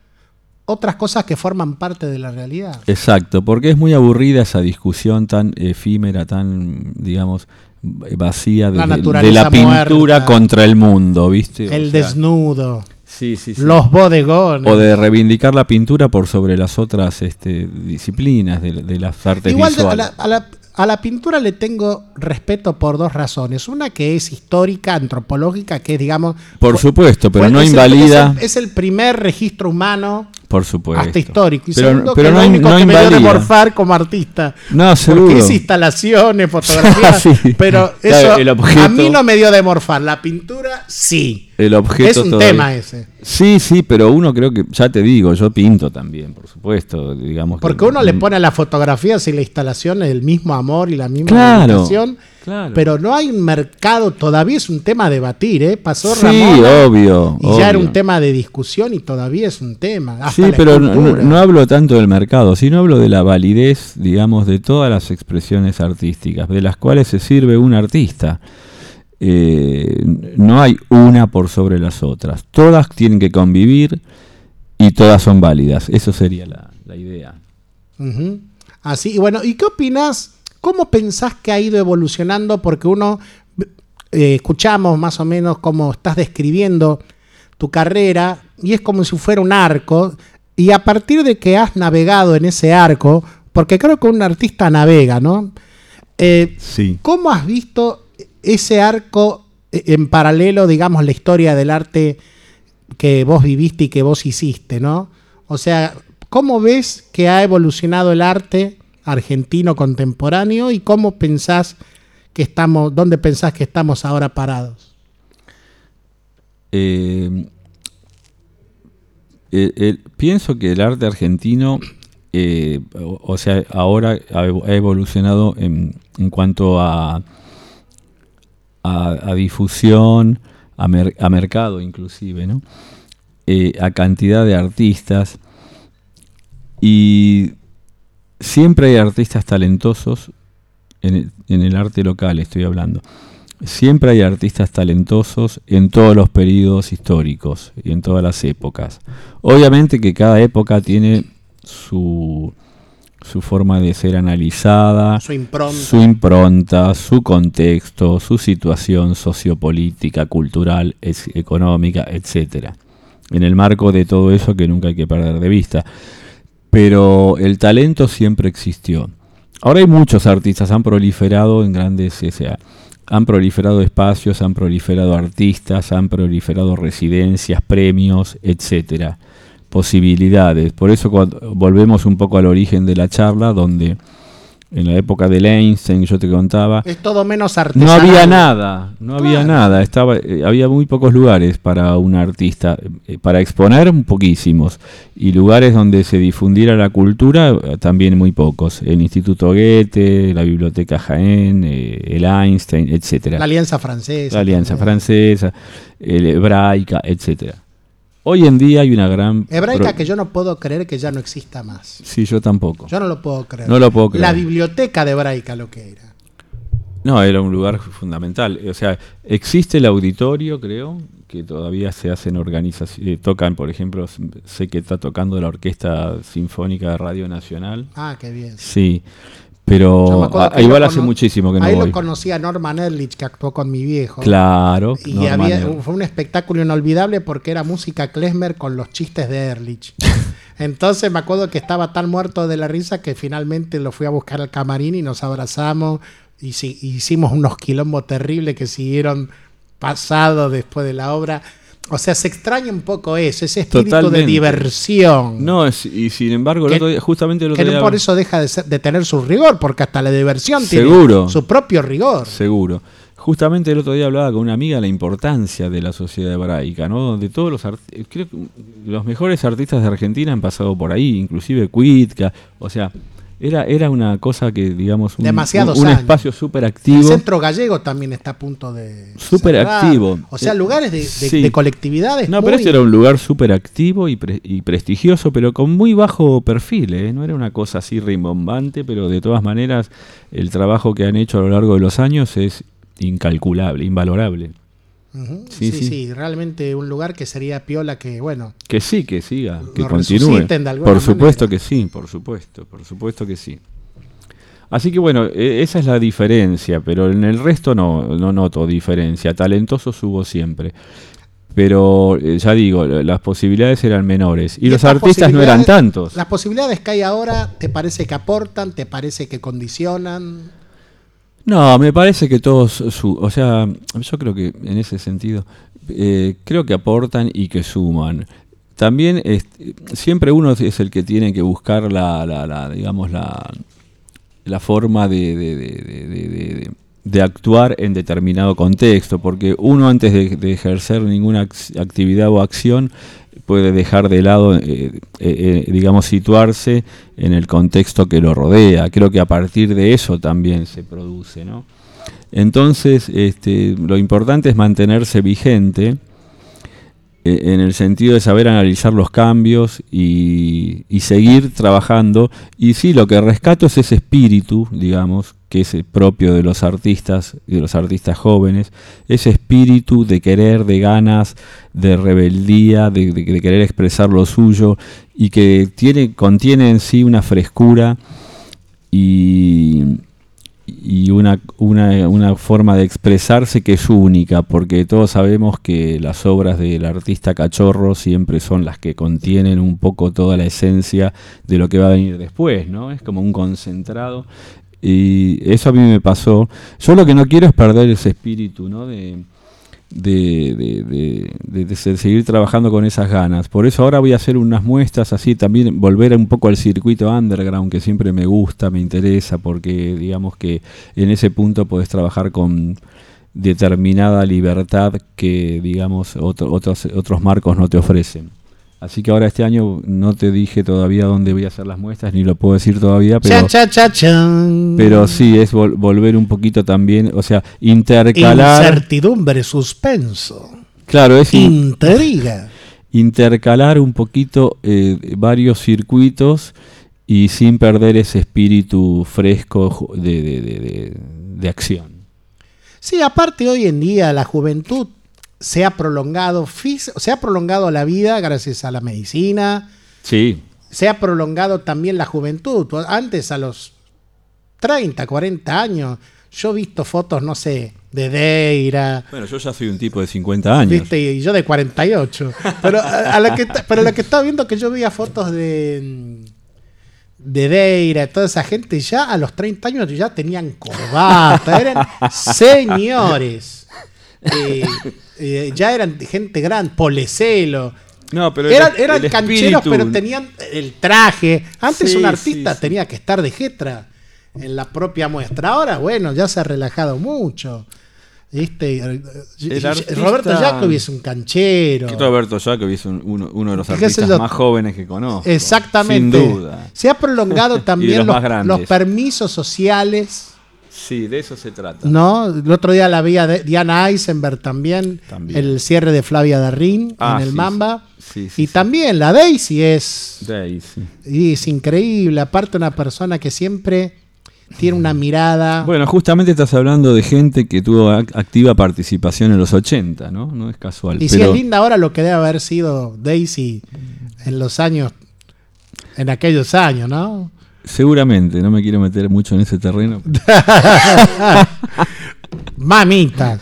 otras cosas que forman parte de la realidad. Exacto, porque es muy aburrida esa discusión tan efímera, tan, digamos, vacía de, La de- pintura muerta. contra el mundo, ¿viste? O El sea, desnudo, sí, sí, sí. los bodegones. O de reivindicar la pintura por sobre las otras este, disciplinas de, de las artes Igual de- a, visuales. la, a la- a la pintura le tengo respeto por dos razones. Una que es histórica, antropológica, que es, digamos... Por supuesto, pero no es el- invalida. es el, es el primer registro humano por supuesto. hasta histórico. Y Pero, segundo, pero que no, lo único no que me dio de morfar como artista. No, seguro. Porque hice instalaciones, fotografías, Sí. pero eso el objeto- a mí no me dio de morfar. La pintura, sí. El objeto Es un todavía- tema ese. Sí, sí, pero uno creo que, ya te digo, yo pinto también, por supuesto, digamos. que- Porque uno le pone a las fotografías y la instalación el mismo amor y la misma Claro, claro. pero no hay un mercado, todavía es un tema a debatir, ¿eh? Pasó Sí, Ramona obvio, y ya era un tema de discusión y todavía es un tema. hasta Sí, pero no, hablo tanto del mercado, sino hablo de la validez, digamos, de todas las expresiones artísticas, de las cuales se sirve un artista. Eh, no hay una por sobre las otras. Todas tienen que convivir y todas son válidas. Eso sería la, la idea. Así, y bueno, ¿y qué opinas? ¿Cómo pensás que ha ido evolucionando? Porque uno, eh, escuchamos más o menos cómo estás describiendo tu carrera y es como si fuera un arco. Y a partir de que has navegado en ese arco, porque creo que un artista navega, ¿no? Eh, Sí. ¿Cómo has visto ese arco eh, en paralelo, digamos, la historia del arte que vos viviste y que vos hiciste, ¿no? O sea, ¿cómo ves que ha evolucionado el arte argentino contemporáneo y cómo pensás que estamos, dónde pensás que estamos ahora parados? Eh, pienso que el arte argentino, eh, o, sea, ahora ha evo- ha evolucionado en, cuanto a, a, difusión, a, mer- a mercado inclusive. Eh, a cantidad de artistas. Y siempre hay artistas talentosos en el, en el arte local, estoy hablando. Siempre hay artistas talentosos en todos los periodos históricos y en todas las épocas. Obviamente que cada época tiene su, su forma de ser analizada, Su impronta. su impronta, su contexto, su situación sociopolítica, cultural, económica, etcétera. En el marco de todo eso que nunca hay que perder de vista. Pero el talento siempre existió. Ahora hay muchos artistas, han proliferado en grandes, o sea, han proliferado espacios, han proliferado artistas, han proliferado residencias, premios, etcétera, posibilidades. Por eso volvemos un poco al origen de la charla, donde en la época de Einstein yo te contaba, Es todo menos no artesanal. había nada, no había Claro. nada, estaba, eh, había muy pocos lugares para un artista, eh, para exponer poquísimos, y lugares donde se difundiera la cultura eh, también muy pocos, el Instituto Goethe, la Biblioteca Jaén, eh, el Einstein, etcétera, La Alianza Francesa. la Alianza también. Francesa, el Hebraica, etcétera. Hoy en día hay una gran... Hebraica pro- que yo no puedo creer que ya no exista más. Sí, yo tampoco. Yo no lo puedo creer. No lo puedo creer. La biblioteca de Hebraica lo que era. No, era un lugar fundamental. O sea, existe el auditorio, creo, que todavía se hacen organizaciones. tocan, por ejemplo, sé que está tocando la Orquesta Sinfónica de Radio Nacional. Ah, qué bien. Sí, me pero a- igual hace muchísimo que no Ahí voy. lo conocí a Norman Erlich, que actuó con mi viejo. Claro, Y había, fue un espectáculo inolvidable porque era música klezmer con los chistes de Erlich. Entonces me acuerdo que estaba tan muerto de la risa que finalmente lo fui a buscar al camarín y nos abrazamos y hicimos unos quilombos terribles que siguieron pasados después de la obra. O sea, se extraña un poco eso, ese espíritu de diversión. No, es- y sin embargo, el Que- otro día- justamente el que otro no día- por eso deja de, ser- de tener su rigor, porque hasta la diversión Seguro. tiene su propio rigor. Seguro. Justamente el otro día hablaba con una amiga de la importancia de la sociedad hebraica, ¿no? Donde todos los creo que los mejores artistas de Argentina han pasado por ahí, inclusive Cuitca, o sea, era era una cosa que digamos un, Demasiados un, espacio súper El activo. centro gallego también está a punto de. Súper activo. O sea, Eh, lugares de, de- sí. de colectividades. No, muy- pero este era un lugar súper activo y, pre- y prestigioso, pero con muy bajo perfil, ¿eh? No era una cosa así rimbombante, pero de todas maneras el trabajo que han hecho a lo largo de los años es incalculable, invalorable. Sí, Sí sí, sí. realmente un lugar que sería piola que, bueno, Que sí, que siga, que continúe. Por supuesto manera. que sí, por supuesto, por supuesto que sí. Así que bueno, e- esa es la diferencia, pero en el resto no, no noto diferencia. Talentosos hubo siempre. Pero eh, ya digo, la- las posibilidades eran menores. Y, los artistas no eran tantos. Las posibilidades que hay ahora, ¿te parece que aportan? ¿Te parece que condicionan? No, me parece que todos, su, o sea, yo creo que en ese sentido, eh, creo que aportan y que suman. También siempre uno es el que tiene que buscar la, la, la, digamos, la, la forma de, de- actuar en determinado contexto, porque uno antes de, ejercer ninguna ac- actividad o acción puede dejar de lado, eh, eh, eh, digamos, situarse en el contexto que lo rodea. Creo que a partir de eso también se produce, ¿no? Entonces, este, lo importante es mantenerse vigente en el sentido de saber analizar los cambios y, seguir trabajando. Y sí, lo que rescato es ese espíritu, digamos, que es eh, propio de los artistas y de los artistas jóvenes, ese espíritu de querer, de ganas, de rebeldía, de, de- de querer expresar lo suyo y que tiene, contiene en sí una frescura y, y una, una, una forma de expresarse que es única, porque todos sabemos que las obras del artista cachorro siempre son las que contienen un poco toda la esencia de lo que va a venir después, ¿no? Es como un concentrado. Y eso a mí me pasó. Yo lo que no quiero es perder ese espíritu, ¿no? De, de, de- de- de- de se- seguir trabajando con esas ganas. Por eso ahora voy a hacer unas muestras así, también volver un poco al circuito underground que siempre me gusta, me interesa, porque digamos que en ese punto podés trabajar con determinada libertad que digamos otro- otros, otros marcos no te ofrecen. Así que ahora este año no te dije todavía dónde voy a hacer las muestras, ni lo puedo decir todavía, pero... Chan, chan, chan. Pero sí, es vol- volver un poquito también, o sea, intercalar... Incertidumbre, suspenso, Claro, es in- intriga. intercalar un poquito eh, varios circuitos y sin perder ese espíritu fresco de- de- de- de acción. Sí, aparte hoy en día la juventud se ha prolongado, se ha prolongado la vida gracias a la medicina, Sí, se ha prolongado también la juventud. Antes a los 30, 40 años, yo he visto fotos, no sé, de Deira, bueno, yo ya soy un tipo de 50 años. ¿viste? y yo de 48. Pero a, a la que, pero la que estaba viendo que yo veía fotos de de Deira, toda esa gente ya a los 30 años ya tenían corbata, eran señores. Eh, eh, ya eran gente grande, Polecelo. No, pero eran el- eran el cancheros, espíritu- pero tenían el traje. Antes Sí, un artista sí. tenía que estar de jetra en la propia muestra. Ahora, bueno, ya se ha relajado mucho. Artista- Roberto Jacobi es un canchero. Roberto Jacobi es un- uno, uno de los ¿Qué sé artistas más jóvenes que conozco. Exactamente. Sin duda. Se ha prolongado también los permisos sociales. Sí, de eso se trata. ¿No? El otro día la vi a de- Diana Eisenberg también, También. el cierre de Flavia Darrín Ah, en el sí, Mamba. Sí, sí, y también la Daisy es, sí. y es increíble. Aparte, una persona que siempre tiene una mirada. Bueno, justamente estás hablando de gente que tuvo ac- activa participación en los 80, ¿no? No es casual. y si es linda ahora lo que debe haber sido Daisy en los años, en aquellos años, ¿no? Seguramente, no me quiero meter mucho en ese terreno. Mamita.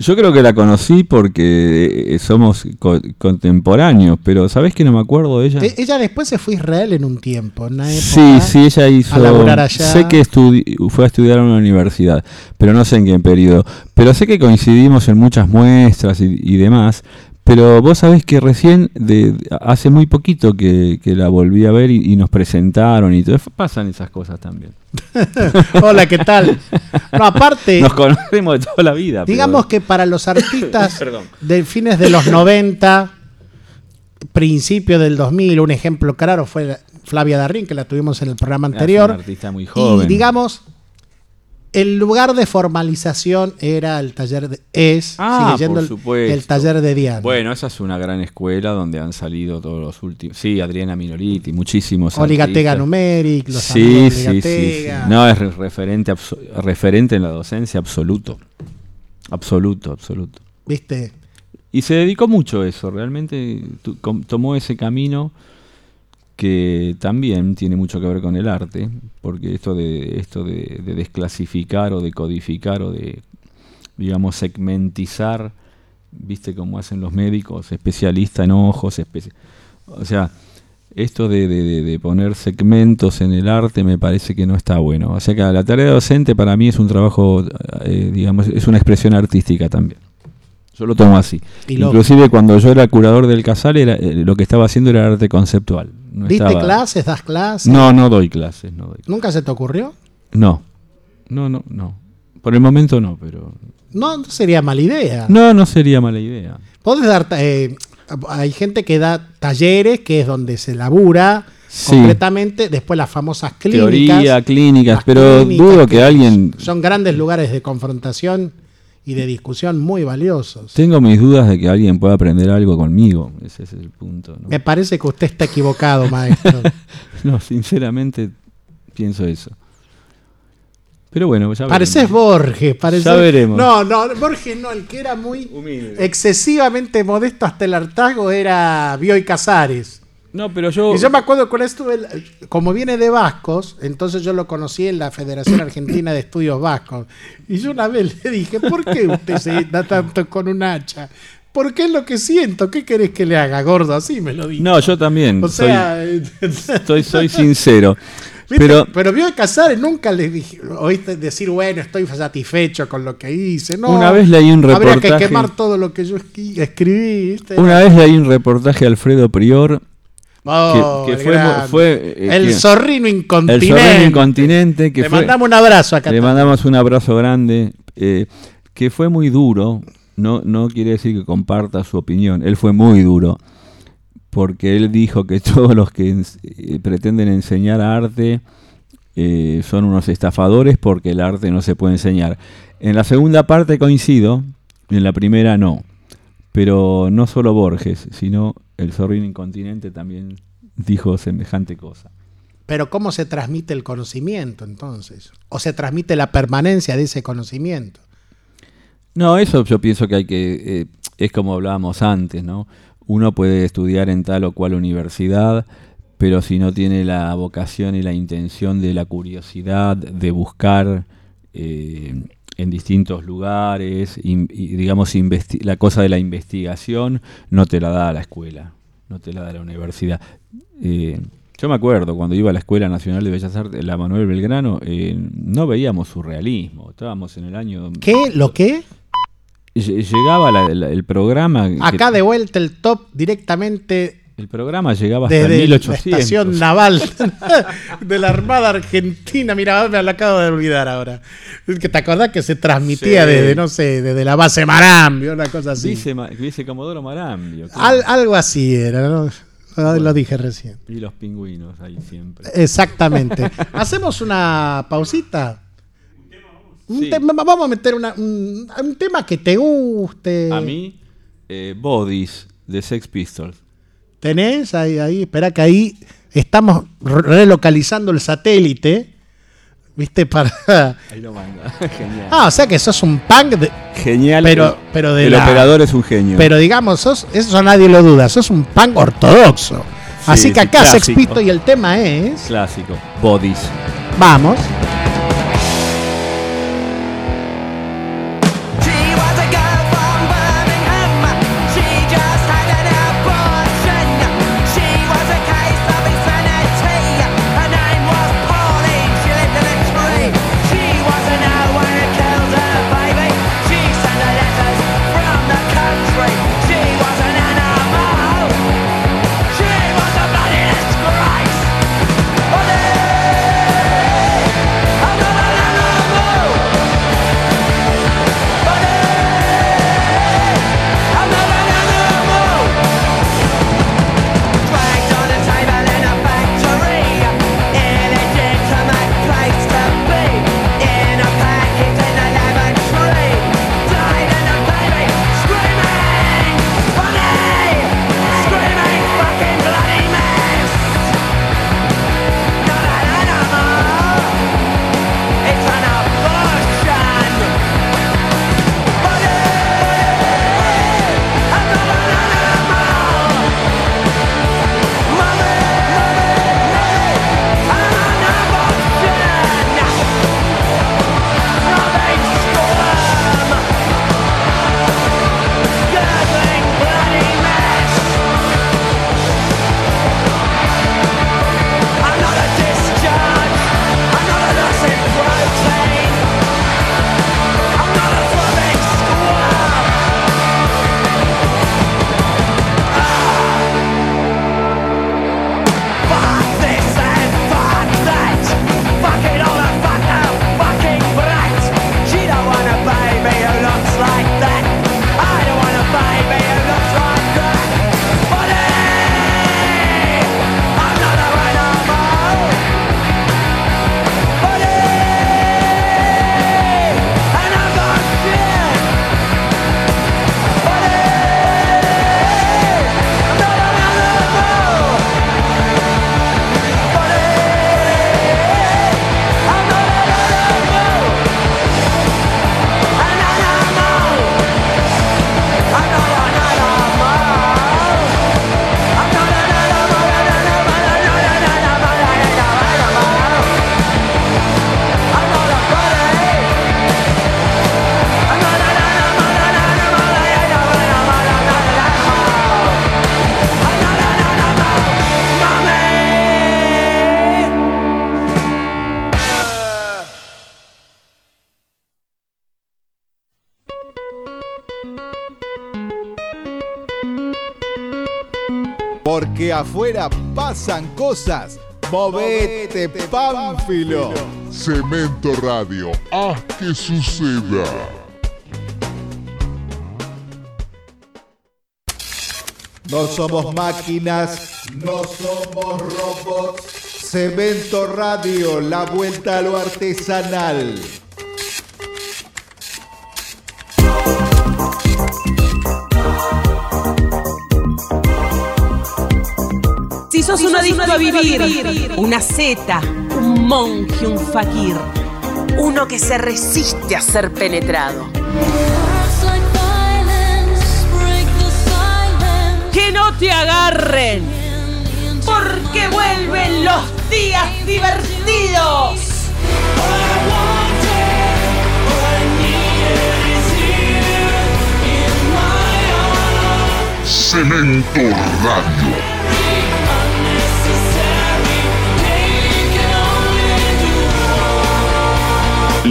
Yo creo que la conocí porque eh, somos co- contemporáneos, pero ¿sabés que no me acuerdo de ella? E- Ella después se fue a Israel en un tiempo. en una Sí, época, sí, ella hizo. A allá. Sé que fue a estudiar a una universidad, pero no sé en qué periodo. Pero sé que coincidimos en muchas muestras y, y demás. Pero vos sabés que recién, de, hace muy poquito que, que la volví a ver y, y nos presentaron y todo. Pasan esas cosas también. Hola, ¿qué tal? No, aparte, Nos conocemos de toda la vida. pero- digamos que para los artistas de fines de los 90, principio del 2000, un ejemplo claro fue la- Flavia Darrín, que la tuvimos en el programa Es una anterior. artista muy joven. Y digamos, el lugar de formalización era el taller de. Es, Ah, por el- supuesto. el taller de Diana. Bueno, esa es una gran escuela donde han salido todos los últimos. Sí, Adriana Minoriti, muchísimos. Oligatega. Numeric, los Sí, amigos sí, sí, sí. No, es re- referente, referente en la docencia absoluto. Absoluto, absoluto. ¿Viste? Y se dedicó mucho a eso, realmente tomó ese camino que también tiene mucho que ver con el arte, porque esto de esto de, de desclasificar o de codificar o de digamos segmentizar, viste cómo hacen los médicos, especialista en ojos, espe- o sea, esto de poner segmentos en el arte me parece que no está bueno. O sea que la tarea docente para mí es un trabajo, eh, digamos, es una expresión artística también. Yo lo tomo así. Y Inclusive cuando yo era curador del casal, era, eh, lo que estaba haciendo era arte conceptual. No ¿Diste estaba- clases? ¿Das clases? No, no doy clases. No, doy- ¿Nunca se te ocurrió? no, no, no. no. Por el momento no, pero... No, no sería mala idea. No, no sería mala idea. Podés dar. eh, hay gente que da talleres, que es donde se labura Sí. completamente. Después las famosas clínicas. Teoría, clínicas, pero clínicas dudo que alguien... Son grandes lugares de confrontación y de discusión muy valiosos. Tengo mis dudas de que alguien pueda aprender algo conmigo. Ese es el punto. ¿no? Me parece que usted está equivocado, maestro. No, sinceramente pienso eso. Pero bueno, ya Pareces veremos. Borges, pareces... Ya veremos. No, no, Borges no, el que era muy excesivamente modesto hasta el hartazgo era Bioy Casares. No, pero yo... Y yo me acuerdo vez estuve, como viene de Vascos, entonces yo lo conocí en la Federación Argentina de Estudios Vascos. Y yo una vez le dije, ¿por qué usted se da tanto con un hacha? Porque es lo que siento. ¿Qué querés que le haga, gordo? Así me lo dijo. No, yo también. O sea, soy, estoy, soy sincero. ¿Viste? Pero Pero vio Casares nunca le dije, oíste decir, bueno, estoy satisfecho con lo que hice. No, Una vez leí un Habría reportaje- que quemar todo lo que yo escribí. ¿viste? una vez leí un reportaje de Alfredo Prior Oh, que, que el fue, grande. fue eh, el que- zorrino el incontinente. zorrino incontinente que Le fue- mandamos un abrazo acá. Le mandamos un abrazo grande, eh, que fue muy duro, no, no quiere decir que comparta su opinión, él fue muy duro, porque él dijo que todos los que ens- eh, pretenden enseñar arte eh, son unos estafadores porque el arte no se puede enseñar. En la segunda parte coincido, en la primera no, pero no solo Borges, sino el zorrino incontinente también dijo semejante cosa. Pero ¿cómo se transmite el conocimiento entonces? ¿O se transmite la permanencia de ese conocimiento? No, eso yo pienso que hay que, eh, es como hablábamos antes, ¿no? Uno puede estudiar en tal o cual universidad, pero si no tiene la vocación y la intención de la curiosidad, de buscar eh, en distintos lugares, in- y, digamos, la cosa de la investigación, no te la da la escuela, no te la da la universidad. Eh, yo me acuerdo cuando iba a la Escuela Nacional de Bellas Artes, la Manuel Belgrano, eh, no veíamos surrealismo, estábamos en el año... ¿Qué? ¿Lo qué? Lle- Llegaba la- la- el programa. que- Acá de vuelta el top directamente el programa llegaba hasta desde la 1800. estación naval de la Armada Argentina. Mira, me lo acabo de olvidar ahora. Te acordás que se transmitía Sí. desde, no sé, desde la base Marambio, una cosa así. Dice, dice Comodoro Marambio. Al- algo así era, ¿no? Ah, Lo dije recién. Y los pingüinos ahí siempre. Exactamente. Hacemos una pausita. Un Sí. tema- vamos a meter una- un, un tema que te guste. A mí, eh, Bodies de Sex Pistols. ¿Tenés? Ahí, ahí, espera que ahí estamos re- relocalizando el satélite. ¿Viste? Para. Ahí lo manda. Genial. Ah, o sea que sos un punk. de- Genial. Pero, pero de el la- operador es un genio. Pero digamos, sos, eso nadie lo duda. Sos un punk ortodoxo. Así Sí, que acá clásico. Pistols y el tema es. Clásico. Bodies. Vamos. Afuera pasan cosas. Movete, Pánfilo. Cemento Radio, haz que suceda. No somos máquinas, no somos robots. Cemento Radio, la vuelta a lo artesanal. Sos un adicto a vivir, una zeta, un monje, un fakir, uno que se resiste a ser penetrado. Que no te agarren, porque vuelven los días divertidos. Cemento Radio.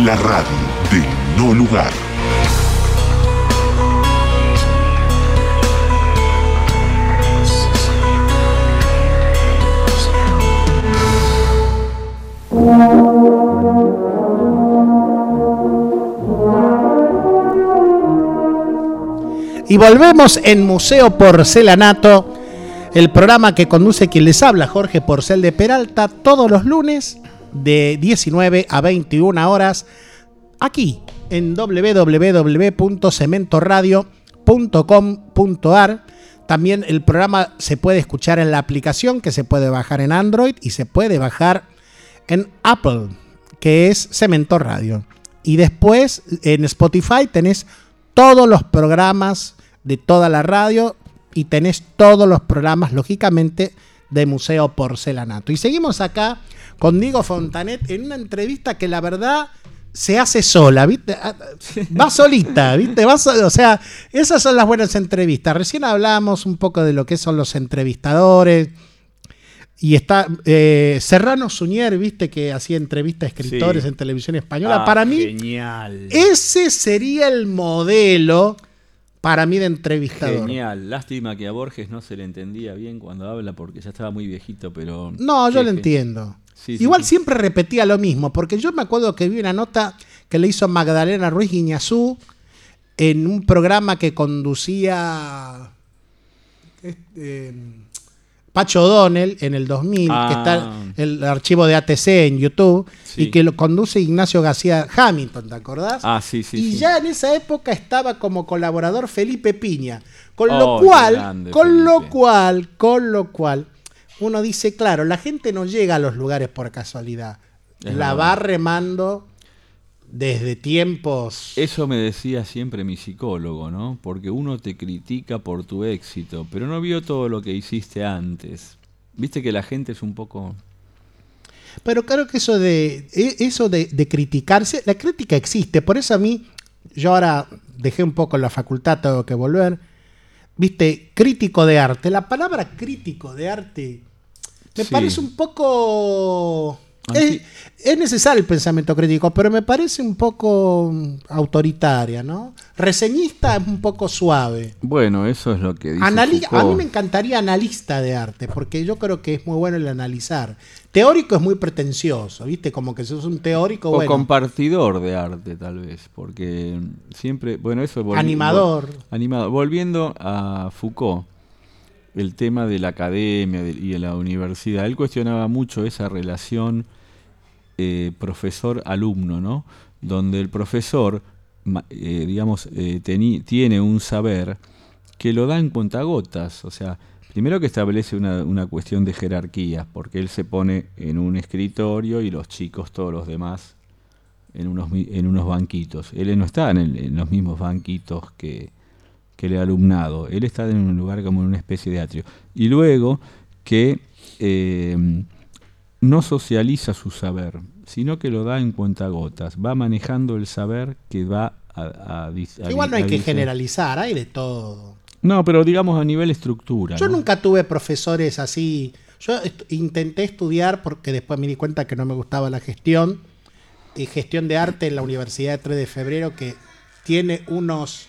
La radio del no lugar. Y volvemos en Museo Porcelanato, el programa que conduce quien les habla, Jorge Porcel de Peralta, todos los lunes de 19 a 21 horas, aquí en www.cementoradio.com.ar. También el programa se puede escuchar en la aplicación que se puede bajar en Android y se puede bajar en Apple, que es Cemento Radio. Y después en Spotify tenés todos los programas de toda la radio y tenés todos los programas, lógicamente, de Museo Porcelanato. Y seguimos acá con Diego Fontanet en una entrevista que la verdad se hace sola, ¿viste? Va solita, ¿viste? Va so- o sea, esas son las buenas entrevistas. Recién hablamos un poco de lo que son los entrevistadores. Y está eh, Serrano Suñer, viste, que hacía entrevistas a escritores Sí. en televisión española. Ah, Para mí, Genial. ese sería el modelo para mí de entrevistador. Genial. Lástima que a Borges no se le entendía bien cuando habla porque ya estaba muy viejito, pero. No, yo lo entiendo. Sí, Igual sí. siempre repetía lo mismo, porque yo me acuerdo que vi una nota que le hizo Magdalena Ruiz Guiñazú en un programa que conducía este, Pacho O'Donnell en el 2000, que Ah. está el archivo de ATC en YouTube, Sí. y que lo conduce Ignacio García Hamilton, ¿te acordás? Ah, sí, sí. y sí. ya en esa época estaba como colaborador Felipe Piña. Con Oh, lo qué cual, grande, con lo cual, con lo cual, uno dice, claro, la gente no llega a los lugares por casualidad. Es la verdad. va remando desde tiempos. Eso me decía siempre mi psicólogo, ¿no? Porque uno te critica por tu éxito, pero no vio todo lo que hiciste antes. Viste que la gente es un poco... Pero claro que eso de e- eso de, de criticarse, la crítica existe, por eso a mí, yo ahora dejé un poco la facultad, tengo que volver. Viste, crítico de arte. La palabra crítico de arte me Sí. parece un poco. Es, es necesario el pensamiento crítico, pero me parece un poco mm, autoritaria, ¿no? Reseñista es un poco suave. Bueno, eso es lo que dice Anali- a mí me encantaría analista de arte, porque yo creo que es muy bueno el analizar. Teórico es muy pretencioso, ¿viste? Como que sos un teórico, O bueno. compartidor de arte, tal vez, porque siempre, bueno, eso... volvi- Animador. vol- animador. Volviendo a Foucault, el tema de la academia de- y de la universidad, él cuestionaba mucho esa relación eh, profesor-alumno, ¿no? Donde el profesor, eh, digamos, eh, tiene un saber que lo da en cuentagotas, o sea, primero que establece una, cuestión de jerarquías, porque él se pone en un escritorio y los chicos, todos los demás, en unos, banquitos. Él no está en, los mismos banquitos que, el alumnado, él está en un lugar como en una especie de atrio. Y luego que no socializa su saber, sino que lo da en cuentagotas, va manejando el saber que va a... a dis- a Igual no hay a que generalizar, hay de todo. No, pero digamos a nivel estructura. Yo ¿no? nunca tuve profesores así. Yo est- intenté estudiar porque después me di cuenta que no me gustaba la gestión. Y gestión de arte en la Universidad de 3 de Febrero que tiene unos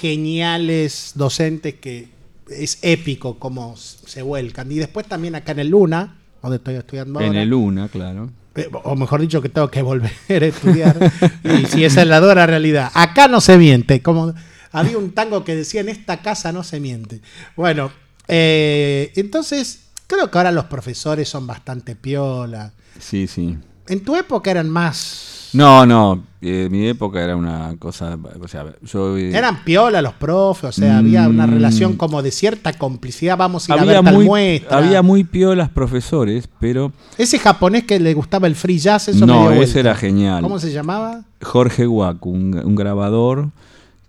geniales docentes que es épico como se vuelcan. Y después también acá en el Luna, donde estoy estudiando En ahora. el UNA, claro. Eh, o mejor dicho que tengo que volver a estudiar y si esa es la dura realidad acá no se miente como había un tango que decía en esta casa no se miente bueno eh, entonces creo que ahora los profesores son bastante piola Sí, sí. en tu época eran más No, no. eh, mi época era una cosa. O sea, yo. eh, eran piola los profes o sea había una Mm. relación como de cierta complicidad vamos a ir a había ver tal muy, muestra había muy piolas profesores, pero. ese japonés que le gustaba el free jazz eso me no, dio ese era genial. ¿cómo se llamaba? Jorge Waku, un, un grabador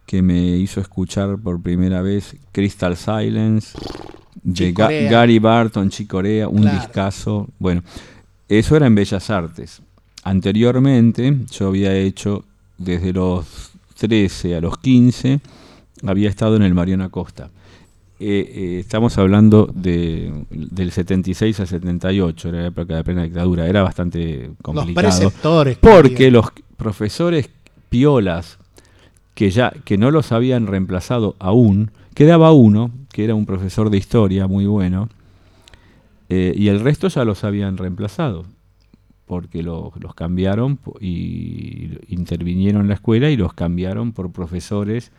que me hizo escuchar por primera vez Crystal Silence de Ga-. Gary Barton, Chicorea, un Claro. discazo. Bueno, eso era en Bellas Artes. Anteriormente, yo había hecho desde los 13 a los 15, había estado en el Mariano Acosta. Eh, eh, estamos hablando de, del 76 al 78, era la época de plena dictadura, era bastante complicado. preceptores que Porque los profesores piolas que ya que no los habían reemplazado aún, quedaba uno, que era un profesor de historia muy bueno, eh, y el resto ya los habían reemplazado, porque lo- los cambiaron y intervinieron en la escuela y los cambiaron por profesores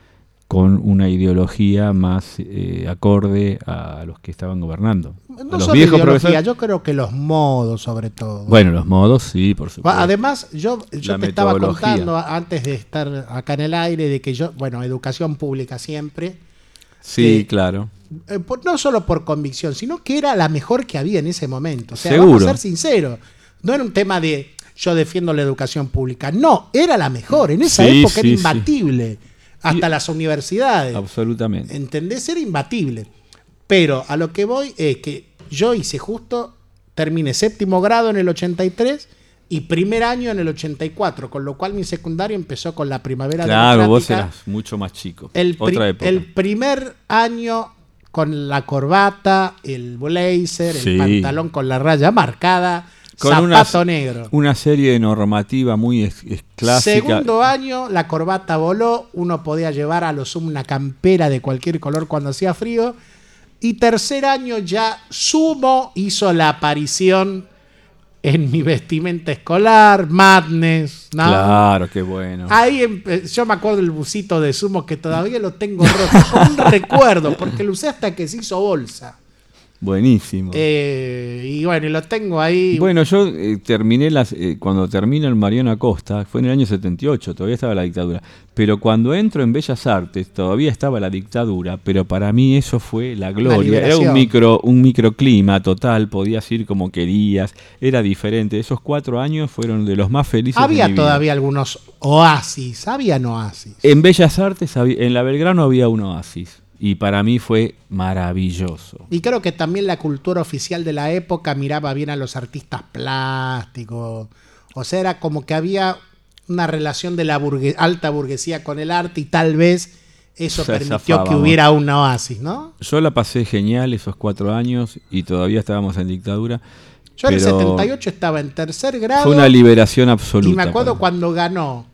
con una ideología más eh, acorde a los que estaban gobernando. No los solo viejos ideología, profesores. yo creo que los modos sobre todo. Bueno, los modos, sí, por supuesto. Además, yo, yo La te estaba contando antes de estar acá en el aire de que yo, bueno, educación pública siempre, Sí, eh, claro. eh, por- no solo por convicción, sino que era la mejor que había en ese momento. O sea, Seguro. vamos a ser sinceros, no era un tema de yo defiendo la educación pública, no, era la mejor, en esa Sí, época sí, era sí. imbatible, hasta las universidades. Absolutamente. ¿Entendés? Era imbatible. Pero a lo que voy es que yo hice justo, terminé séptimo grado en el 83 y primer año en el 84, con lo cual mi secundario empezó con la primavera Claro, vos eras mucho más chico. el, Otra época. el primer año con la corbata, el blazer, Sí. el pantalón con la raya marcada, Con zapato una, negro. una serie de normativa muy es- es clásica. Segundo año, la corbata voló, uno podía llevar a lo sumo una campera de cualquier color cuando hacía frío. Y tercer año ya Sumo hizo la aparición en mi vestimenta escolar, Madness, ¿no? Claro, qué bueno. Ahí yo me acuerdo del busito de Sumo que todavía lo tengo roto, un recuerdo, porque lo usé hasta que se hizo bolsa. Buenísimo. Eh, y bueno, lo tengo ahí. Bueno, yo eh, terminé las, eh, cuando termino el Mariano Acosta, fue en el año 78, todavía estaba la dictadura. Pero cuando entro en Bellas Artes, todavía estaba la dictadura, pero para mí eso fue la gloria. Era un micro, un microclima total, podías ir como querías, era diferente. Esos cuatro años fueron de los más felices había de mi vida. todavía algunos oasis, habían oasis. En Bellas Artes, había- en la Belgrano había un oasis. Y para mí fue maravilloso. Y creo que también la cultura oficial de la época miraba bien a los artistas plásticos. O sea, era como que había una relación de la burgue- alta burguesía con el arte y tal vez eso permitió que hubiera un oasis, ¿no? Yo la pasé genial esos cuatro años y todavía estábamos en dictadura. Yo en el pero 78 estaba en tercer grado. Fue una liberación absoluta. Y me acuerdo cuando ganó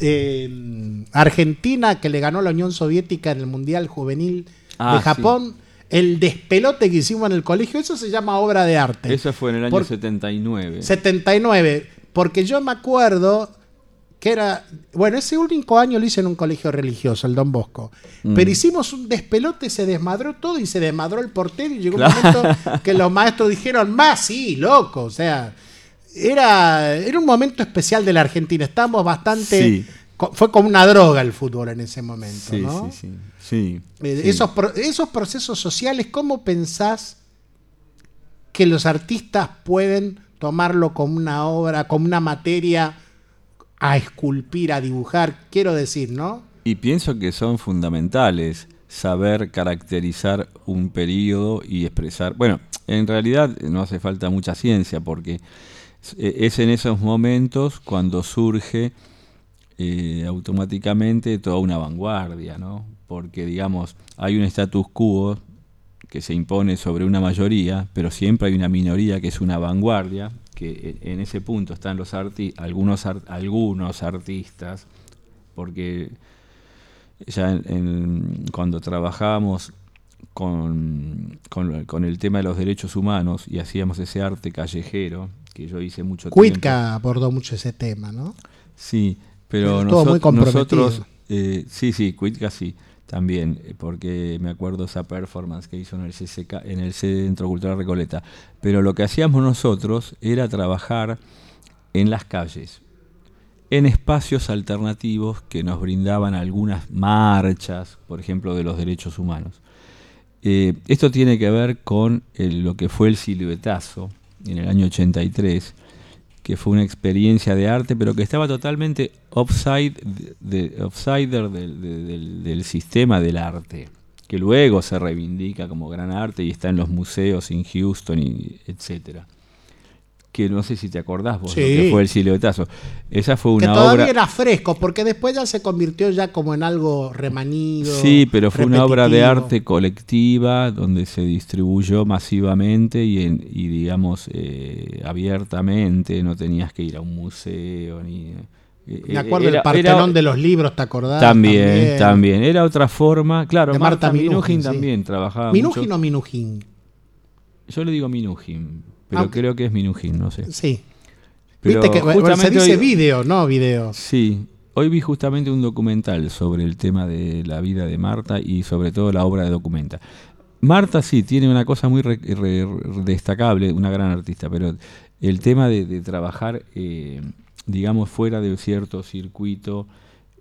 eh, Argentina, que le ganó a la Unión Soviética en el Mundial Juvenil Ah, de Japón, el despelote que hicimos en el colegio, eso se llama obra de arte. Eso fue en el año Por- 79. 79, porque yo me acuerdo que era, bueno, ese único año lo hice en un colegio religioso, el Don Bosco, Mm. pero hicimos un despelote, se desmadró todo y se desmadró el portero y llegó Claro. un momento que los maestros dijeron, más sí, loco, o sea, era, era un momento especial de la Argentina, estábamos bastante, Sí. co- fue como una droga el fútbol en ese momento, Sí, ¿no? sí, sí. sí, Eh. Esos, pro- esos procesos sociales, ¿cómo pensás que los artistas pueden tomarlo como una obra, como una materia a esculpir, a dibujar? Quiero decir, ¿no? Y pienso que son fundamentales saber caracterizar un periodo y expresar. Bueno, en realidad no hace falta mucha ciencia porque es- es en esos momentos cuando surge eh, automáticamente toda una vanguardia, ¿no? Porque, digamos, hay un status quo que se impone sobre una mayoría, pero siempre hay una minoría que es una vanguardia, que e- en ese punto están los arti algunos, algunos artistas, porque ya en- cuando trabajábamos con- con el tema de los derechos humanos y hacíamos ese arte callejero que yo hice mucho tiempo. Cuitca abordó mucho ese tema, ¿no? Sí, pero Estuvo muy comprometido. nosotros, eh, sí, sí, Cuitca sí, también, eh, porque me acuerdo esa performance que hizo en el CCK, en el Centro Cultural Recoleta. Pero lo que hacíamos nosotros era trabajar en las calles, en espacios alternativos que nos brindaban algunas marchas, por ejemplo, de los derechos humanos. Eh, esto tiene que ver con el- lo que fue el siluetazo en el año 83, que fue una experiencia de arte, pero que estaba totalmente offside, de, de- offsider del, de- del- del sistema del arte, que luego se reivindica como gran arte y está en los museos en Houston, y etcétera. Que no sé si te acordás vos lo Sí. que fue el siluetazo. Esa fue Que una todavía obra. era fresco, porque después ya se convirtió ya como en algo remanido. Sí, pero fue una obra de arte colectiva donde se distribuyó masivamente y, en- y digamos, eh, abiertamente. No tenías que ir a un museo ni. eh, Me acuerdo era- del Partenón era- de los libros, ¿te acordás? También, también, Era otra forma. Claro, De Marta Marta, Minujín, Minujín sí. también trabajaba. ¿Minujín mucho. o Minujín? Yo le digo Minujín, pero Aunque- creo que es Minujín, no sé. Sí. Pero Viste que bueno, se justamente dice hoy- video, no video. Sí, hoy vi justamente un documental sobre el tema de la vida de Marta y sobre todo la obra de Documenta. Marta sí tiene una cosa muy re- re- re- destacable, una gran artista, pero el tema de, de trabajar, eh, digamos, fuera de cierto circuito,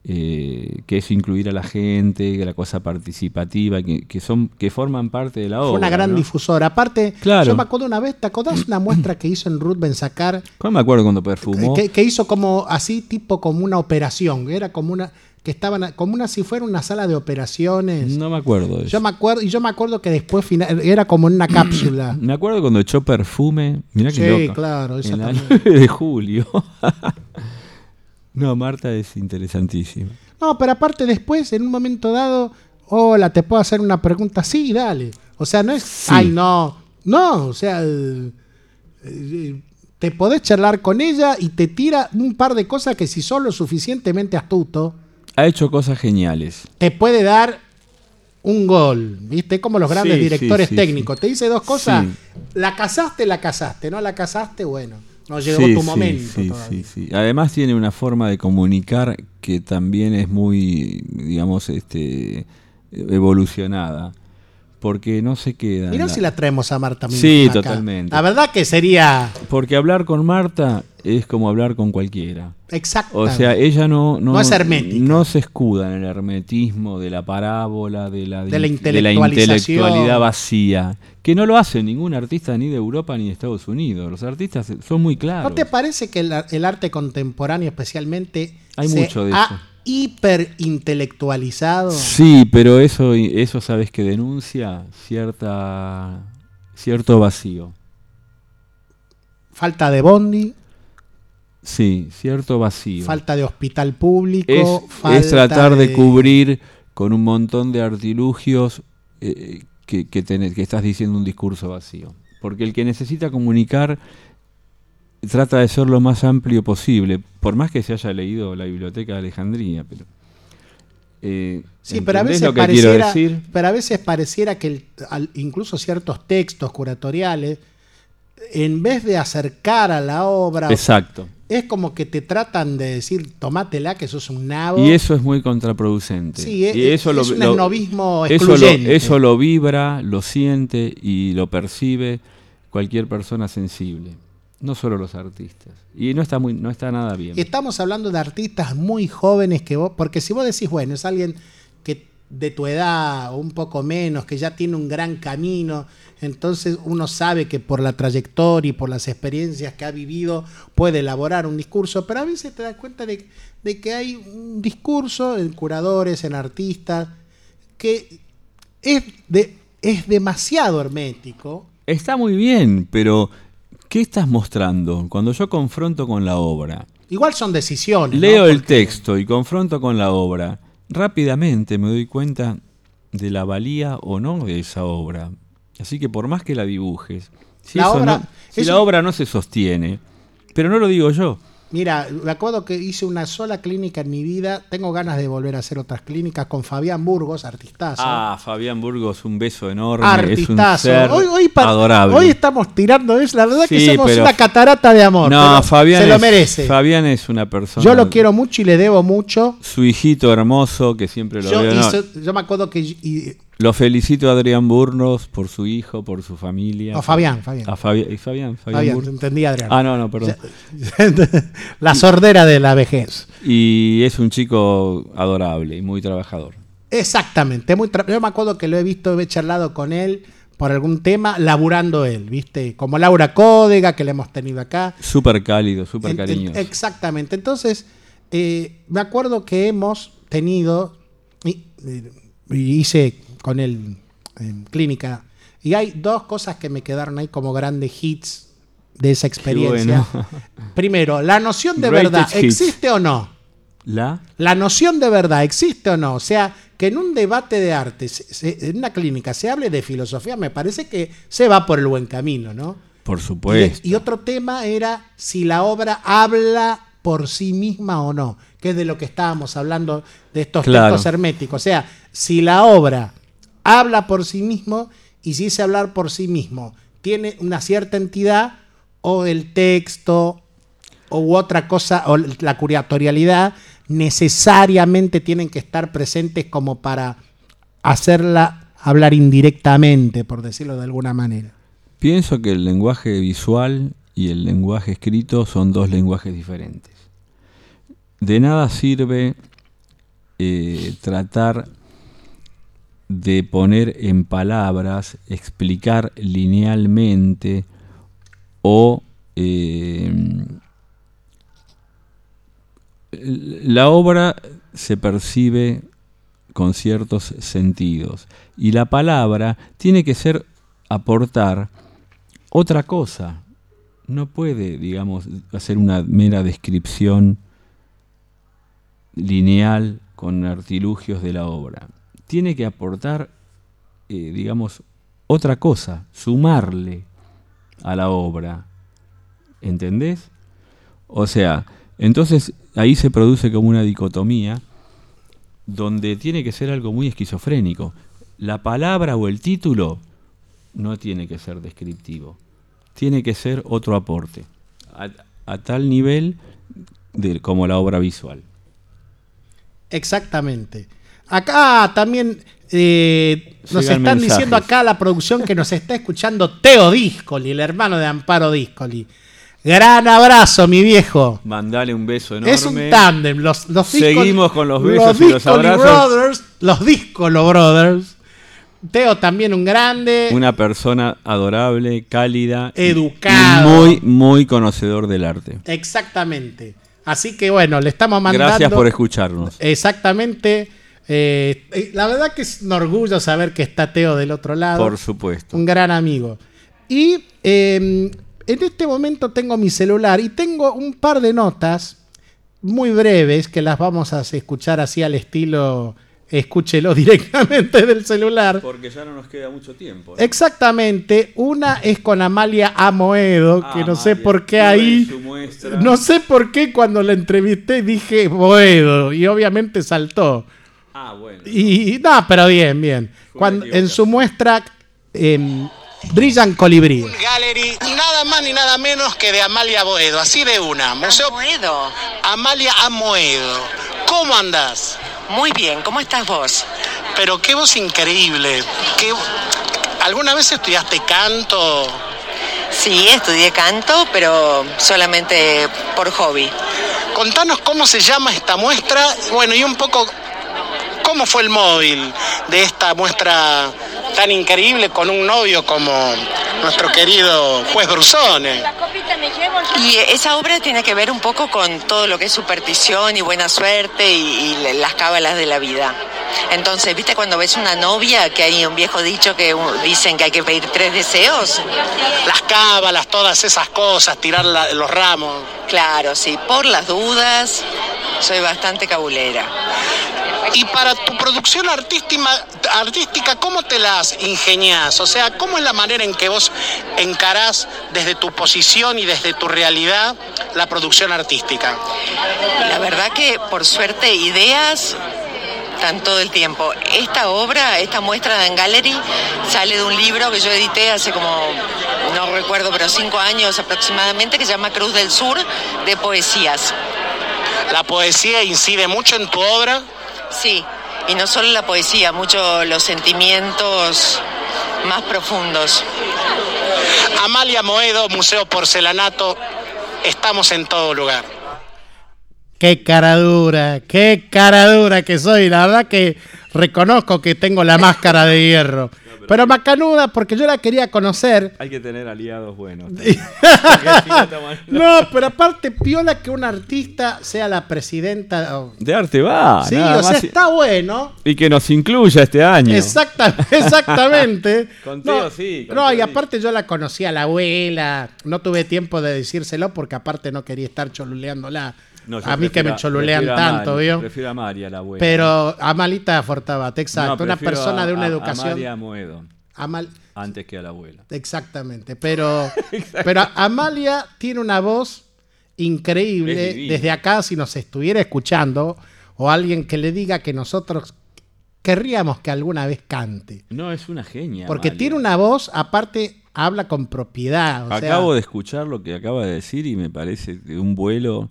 eh, que es incluir a la gente, que la cosa participativa, que, que son que forman parte de la obra. Fue una gran ¿no? difusora. Aparte, Claro. yo me acuerdo una vez, ¿te acordás una muestra que hizo en Ruth Bensacar? ¿Cómo me acuerdo cuando perfumó? Que, que hizo como así, tipo como una operación. Era como una. que estaban como una si fuera una sala de operaciones. No me acuerdo eso. Yo me acuerdo, y yo me acuerdo que después final, era como en una cápsula. Me acuerdo cuando echó perfume. Mirá que Sí, claro, En el. 9 de julio. no, Marta es interesantísima. No, pero aparte después, en un momento dado, hola, te puedo hacer una pregunta. Sí, dale. O sea, no es, ay, no. No, o sea, eh, eh, te podés charlar con ella y te tira un par de cosas que si sos lo suficientemente astuto, Ha hecho cosas geniales. te puede dar un gol. ¿Viste? Como los grandes Sí, directores sí, sí, técnicos. Te dice dos cosas. Sí. La casaste, la casaste. No la casaste, bueno. No llegó Sí, tu momento. sí, sí, sí. Además tiene una forma de comunicar que también es muy, digamos, este, evolucionada. Porque no se queda. Mirá la- si la traemos a Marta Sí, Minujín acá. totalmente. La verdad que sería. Porque hablar con Marta es como hablar con cualquiera. Exacto. O sea, ella no, no, No es hermética. no se escuda en el hermetismo de la parábola, de la, De la de la intelectualidad vacía, que no lo hace ningún artista ni de Europa ni de Estados Unidos. Los artistas son muy claros. ¿No te parece que el, el arte contemporáneo especialmente Hay mucho de ha eso. Hiperintelectualizado? Sí, pero eso, eso sabes que denuncia cierta, cierto vacío. Falta de bondi, Sí, cierto vacío. falta de hospital público, es, falta es tratar de... cubrir con un montón de artilugios eh, que, que, tenés- que estás diciendo un discurso vacío. Porque el que necesita comunicar trata de ser lo más amplio posible, por más que se haya leído la biblioteca de Alejandría. Pero, eh, Sí, pero a ¿entendés veces lo pareciera, decir? pero a veces pareciera que el- al- incluso ciertos textos curatoriales, en vez de acercar a la obra, Exacto. es como que te tratan de decir, tomátela, que sos un nabo. Y eso es muy contraproducente. Sí, es- y eso es un esnovismo eso lo, excluyente. eso lo vibra, lo siente y lo percibe cualquier persona sensible. No solo los artistas. Y no está muy, no está nada bien. Y estamos hablando de artistas muy jóvenes que vos, porque si vos decís, bueno, es alguien que de tu edad o un poco menos, que ya tiene un gran camino, entonces uno sabe que por la trayectoria y por las experiencias que ha vivido puede elaborar un discurso, pero a veces te das cuenta de, de que hay un discurso en curadores, en artistas, que es, de, es demasiado hermético. Está muy bien, pero ¿qué estás mostrando? Cuando yo confronto con la obra, Igual son decisiones. ¿no? leo el texto y confronto con la obra, rápidamente me doy cuenta de la valía o no de esa obra. Así que por más que la dibujes, si, La eso obra- no- si eso- la obra no se sostiene, pero no lo digo yo, Mira, me acuerdo que hice una sola clínica en mi vida. Tengo ganas de volver a hacer otras clínicas con Fabián Burgos, artistazo. Ah, Fabián Burgos, un beso enorme. artistazo. Es un ser hoy, adorable. hoy estamos tirando eso. La verdad que Sí, somos pero- una catarata de amor. no, Fabián se lo es- merece. Fabián es una persona. Yo lo quiero mucho y le debo mucho. Su hijito hermoso, que siempre lo Yo, veo. no, yo me acuerdo que y- Lo felicito a Adrián Burnos por su hijo, por su familia. No, Fabián, Fabián. A Fabi- ¿y Fabián, Fabián, Fabián, Burnos? entendí, Adrián. Ah, no, no, perdón. la sordera de la vejez. Y es un chico adorable y muy trabajador. Exactamente. Muy tra- yo me acuerdo que lo he visto, he charlado con él por algún tema, laburando él, ¿viste? Como Laura Códega, que le hemos tenido acá. Súper cálido, súper cariñoso. exactamente. Entonces, eh, me acuerdo que hemos tenido, y, y hice con él en clínica, y hay dos cosas que me quedaron ahí como grandes hits de esa experiencia. bueno. Primero, la noción de Greatest verdad, hits. ¿existe o no? ¿La? La noción de verdad, ¿existe o no? O sea, que en un debate de arte, en una clínica, se hable de filosofía, me parece que se va por el buen camino, ¿no? Por supuesto. Y, y otro tema era si la obra habla por sí misma o no, que es de lo que estábamos hablando de estos Claro. textos herméticos. O sea, si la obra habla por sí mismo y si ese hablar por sí mismo tiene una cierta entidad o el texto o u otra cosa, o la curatorialidad, necesariamente tienen que estar presentes como para hacerla hablar indirectamente, por decirlo de alguna manera. Pienso que el lenguaje visual y el lenguaje escrito son dos lenguajes diferentes. De nada sirve eh, tratar de poner en palabras, explicar linealmente o eh, la obra se percibe con ciertos sentidos y la palabra tiene que ser aportar otra cosa. No puede, digamos, hacer una mera descripción lineal con artilugios de la obra. Tiene que aportar, eh, digamos, otra cosa, sumarle a la obra. ¿Entendés? O sea, entonces ahí se produce como una dicotomía donde tiene que ser algo muy esquizofrénico. La palabra o el título no tiene que ser descriptivo, tiene que ser otro aporte, a, tal nivel como la obra visual. Exactamente. Acá también eh, nos están mensajes. diciendo acá la producción que nos está escuchando Teo Discoli, el hermano de Amparo Discoli. Gran abrazo, mi viejo. Mandale un beso enorme. Es un tándem. Los, los Discoli- Seguimos con los besos y los abrazos. Brothers, los Discolo Brothers. Teo también un grande. Una persona adorable, cálida, Educado. y muy, muy conocedor del arte. Exactamente. Así que bueno, le estamos mandando. Gracias por escucharnos. Exactamente. Eh, la verdad que es un orgullo saber que está Teo del otro lado. Por supuesto. Un gran amigo. Y eh, en este momento tengo mi celular y tengo un par de notas muy breves que las vamos a escuchar así al estilo escúchelo directamente del celular. Porque ya no nos queda mucho tiempo. Exactamente, una es con Amalia Amoedo, que no sé por qué ahí, no sé por qué cuando la entrevisté dije Boedo y obviamente saltó. Ah, bueno. Y no, pero bien, bien. Cuando, en su muestra em, brillan colibríes. Gallery, nada más ni nada menos que de Amalia Boedo, así de una. Museo Amoedo. Amalia Amoedo. ¿Cómo andás? Muy bien, ¿cómo estás vos? Pero qué voz increíble. ¿Qué... ¿Alguna vez estudiaste canto? Sí, estudié canto, pero solamente por hobby. Contanos cómo se llama esta muestra, bueno, y un poco cómo fue el móvil de esta muestra tan increíble con un novio como nuestro querido juez Brusone. Y esa obra tiene que ver un poco con todo lo que es superstición y buena suerte y, y las cábalas de la vida. Entonces, ¿viste cuando ves una novia que hay un viejo dicho que dicen que hay que pedir tres deseos? Las cábalas, todas esas cosas, tirar la- los ramos. Claro, sí, por las dudas, soy bastante cabulera. Y para tu producción artística, artística, ¿cómo te las ingenias? O sea, ¿cómo es la manera en que vos encarás desde tu posición y desde tu realidad la producción artística? La verdad que por suerte ideas están todo el tiempo. Esta obra, esta muestra en Gallery, sale de un libro que yo edité hace como, no recuerdo, pero cinco años aproximadamente, que se llama Cruz del Sur, de poesías. ¿La poesía incide mucho en tu obra? Sí, y no solo la poesía, mucho los sentimientos más profundos. Amalia Moedo, Museo Porcelanato, estamos en todo lugar. Qué cara dura, qué cara dura que soy. La verdad que reconozco que tengo la máscara de hierro. Pero macanuda porque yo la quería conocer. Hay que tener aliados buenos. no, pero aparte piola que un artista sea la presidenta. De arte va. Sí, o sea, está bueno. Y que nos incluya este año. Exacta, exactamente. Contigo no, sí. No, y aparte yo la conocí a la abuela. No tuve tiempo de decírselo porque aparte no quería estar choluleándola. No, a mí que me cholulean tanto, Mari, ¿vio? Prefiero a María, la abuela. Pero Amalita Fortabat, exacto. No, una persona a- de una a- educación. A María Moedo. Amal- Antes que a la abuela. Exactamente, pero, pero Amalia tiene una voz increíble. Desde acá, si nos estuviera escuchando, o alguien que le diga que nosotros querríamos que alguna vez cante. No, es una genia. Porque Amalia. tiene una voz, aparte, habla con propiedad. o sea, Acabo de escuchar lo que acaba de decir y me parece de un vuelo.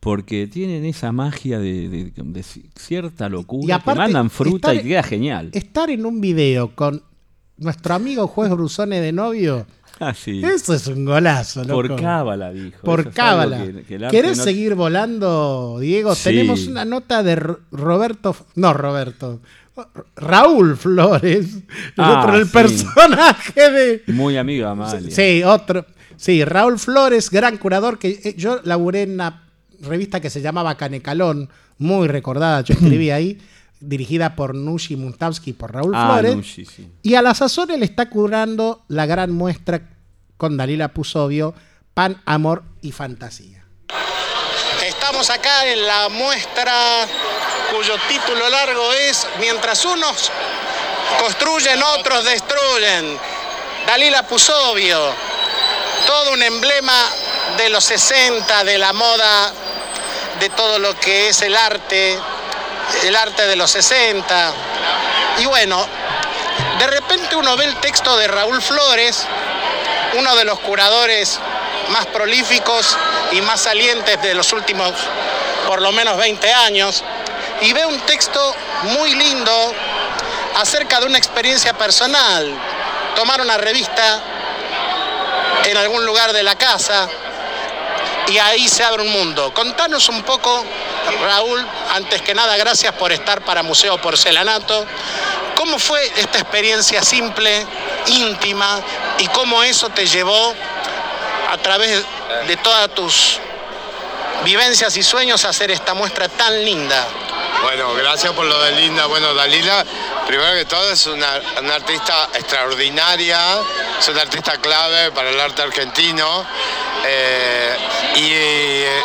Porque tienen esa magia de, de- de cierta locura. Y aparte, que mandan fruta estar- y queda genial. estar en un video con nuestro amigo juez Brusone de novio, Ah, sí. eso es un golazo, loco. Por cábala, dijo. Por cábala. que- que ¿Querés no- seguir volando, Diego? Sí. Tenemos una nota de Roberto, no Roberto, Raúl Flores, el Ah, otro, el sí. personaje de... Muy amiga Amalia. Sí, otro. Sí, Raúl Flores, gran curador, que eh, yo laburé en una revista que se llamaba Canecalón, muy recordada, yo escribí ahí, dirigida por Nushi Muntabsky y por Raúl Ah, Flores. Nushi, sí. Y a la sazón él está curando la gran muestra con Dalila Pusovio, Pan, Amor y Fantasía. Estamos acá en la muestra cuyo título largo es Mientras unos construyen, otros destruyen. Dalila Pusovio, todo un emblema de los 60, de la moda, de todo lo que es el arte, el arte de los 60. Y bueno, de repente uno ve el texto de Raúl Flores, uno de los curadores más prolíficos y más salientes de los últimos por lo menos 20 años, y ve un texto muy lindo acerca de una experiencia personal. Tomar una revista en algún lugar de la casa y ahí se abre un mundo. Contanos un poco, Raúl, antes que nada, gracias por estar para Museo Porcelanato. ¿Cómo fue esta experiencia simple, íntima, y cómo eso te llevó a través de todas tus vivencias y sueños a hacer esta muestra tan linda? Bueno, gracias por lo de Linda. Bueno, Dalila, primero que todo, es una, una artista extraordinaria, es una artista clave para el arte argentino. eh, y eh,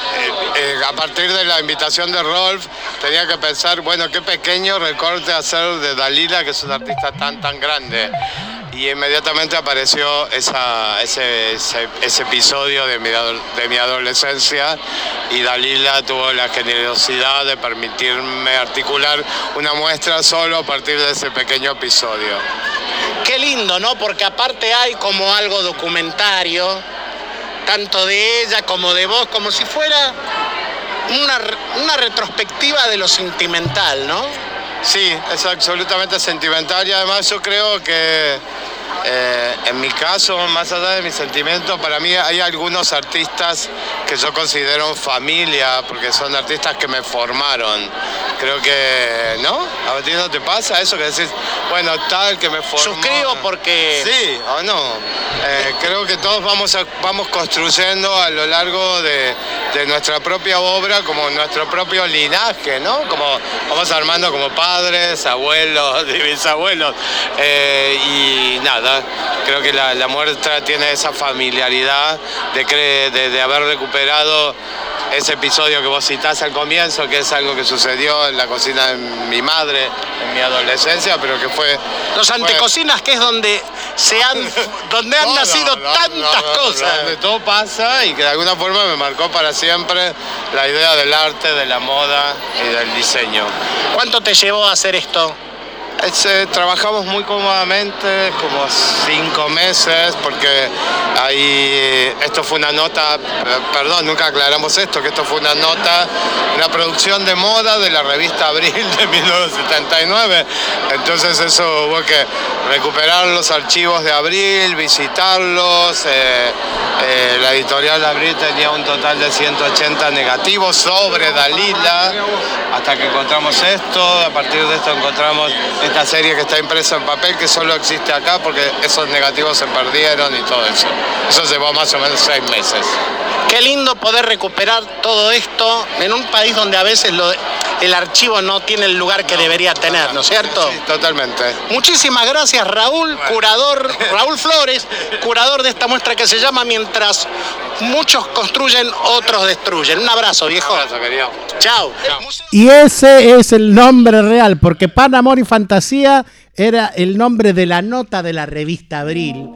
eh, a partir de la invitación de Rolf, tenía que pensar, bueno, qué pequeño recorte hacer de Dalila, que es una artista tan, tan grande. Y inmediatamente apareció ese, episodio de mi, adolescencia y Dalila tuvo la generosidad de permitirme articular una muestra solo a partir de ese pequeño episodio. Qué lindo, ¿no? Porque aparte hay como algo documentario, tanto de ella como de vos, como si fuera una retrospectiva de lo sentimental, ¿no? Sí, es absolutamente sentimental y además yo creo que eh, en mi caso, más allá de mis sentimientos, para mí hay algunos artistas que yo considero familia, porque son artistas que me formaron. Creo que, ¿no? ¿A ti no te pasa eso que decís, bueno, tal que me formó? Suscribo porque... Sí, o no. Eh, creo que todos vamos, a- vamos construyendo a lo largo de, de nuestra propia obra como nuestro propio linaje, ¿no? Como vamos armando como padres, abuelos bisabuelos. Eh, y nada, creo que la, la muestra tiene esa familiaridad de, de, de haber recuperado ese episodio que vos citás al comienzo, que es algo que sucedió en la cocina de mi madre en mi adolescencia, pero que fue... Los antecocinas, que es donde se han, donde han No, nacido no, tantas no, cosas. Donde todo pasa y que de alguna forma me marcó para siempre la idea del arte, de la moda y del diseño. ¿Cuánto te llevó a hacer esto? Eh, trabajamos muy cómodamente, como cinco meses, porque ahí esto fue una nota, eh, perdón, nunca aclaramos esto, que esto fue una nota, una producción de moda de la revista Abril de 1979. Entonces eso hubo que recuperar los archivos de Abril, visitarlos. eh, eh, la editorial Abril tenía un total de 180 negativos sobre Dalila, hasta que encontramos esto, a partir de esto encontramos esta serie que está impresa en papel que solo existe acá porque esos negativos se perdieron y todo eso. Eso llevó más o menos seis meses. Qué lindo poder recuperar todo esto en un país donde a veces lo- el archivo no tiene el lugar que debería tener, ¿no es cierto? Totalmente. Muchísimas gracias Raúl, curador, Raúl Flores, curador de esta muestra que se llama Mientras muchos construyen, otros destruyen. Un abrazo, viejo. Chao. Y ese es el nombre real, porque Pan, Amor y Fantasía era el nombre de la nota de la revista Abril,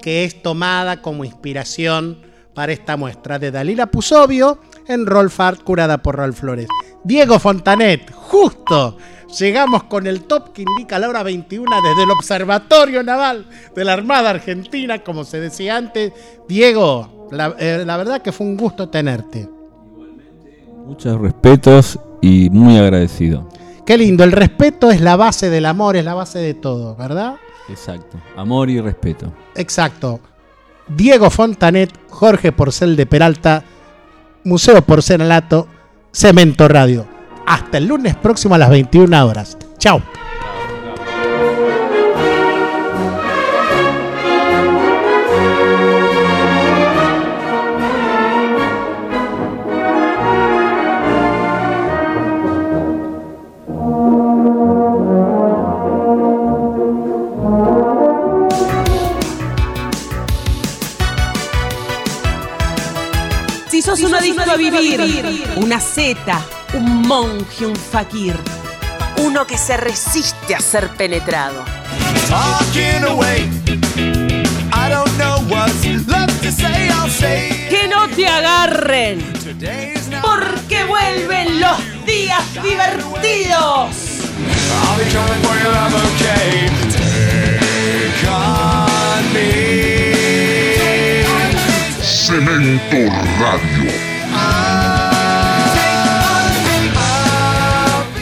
que es tomada como inspiración para esta muestra de Dalila Pusovio en Rolf Art, curada por Rolf Flores. Diego Fontanet, justo. Llegamos con el top que indica la hora 21 desde el Observatorio Naval de la Armada Argentina, como se decía antes. Diego, la, eh, la verdad que fue un gusto tenerte. Muchos respetos y muy agradecido. Qué lindo, el respeto es la base del amor, es la base de todo, ¿verdad? Exacto. Amor y respeto. Exacto. Diego Fontanet, Jorge Porcel de Peralta, Museo Porcelanato, Cemento Radio. Hasta el lunes próximo a las 21 horas. Chao. Adicto a vivir, una zeta, un monje, un fakir, uno que se resiste a ser penetrado. Talking away. I don't know what's left to say. I'll say. Que no te agarren, porque vuelven los días divertidos. I'll be coming for your love, okay? Take on me. Cemento Radio.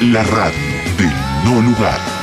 La radio del no lugar.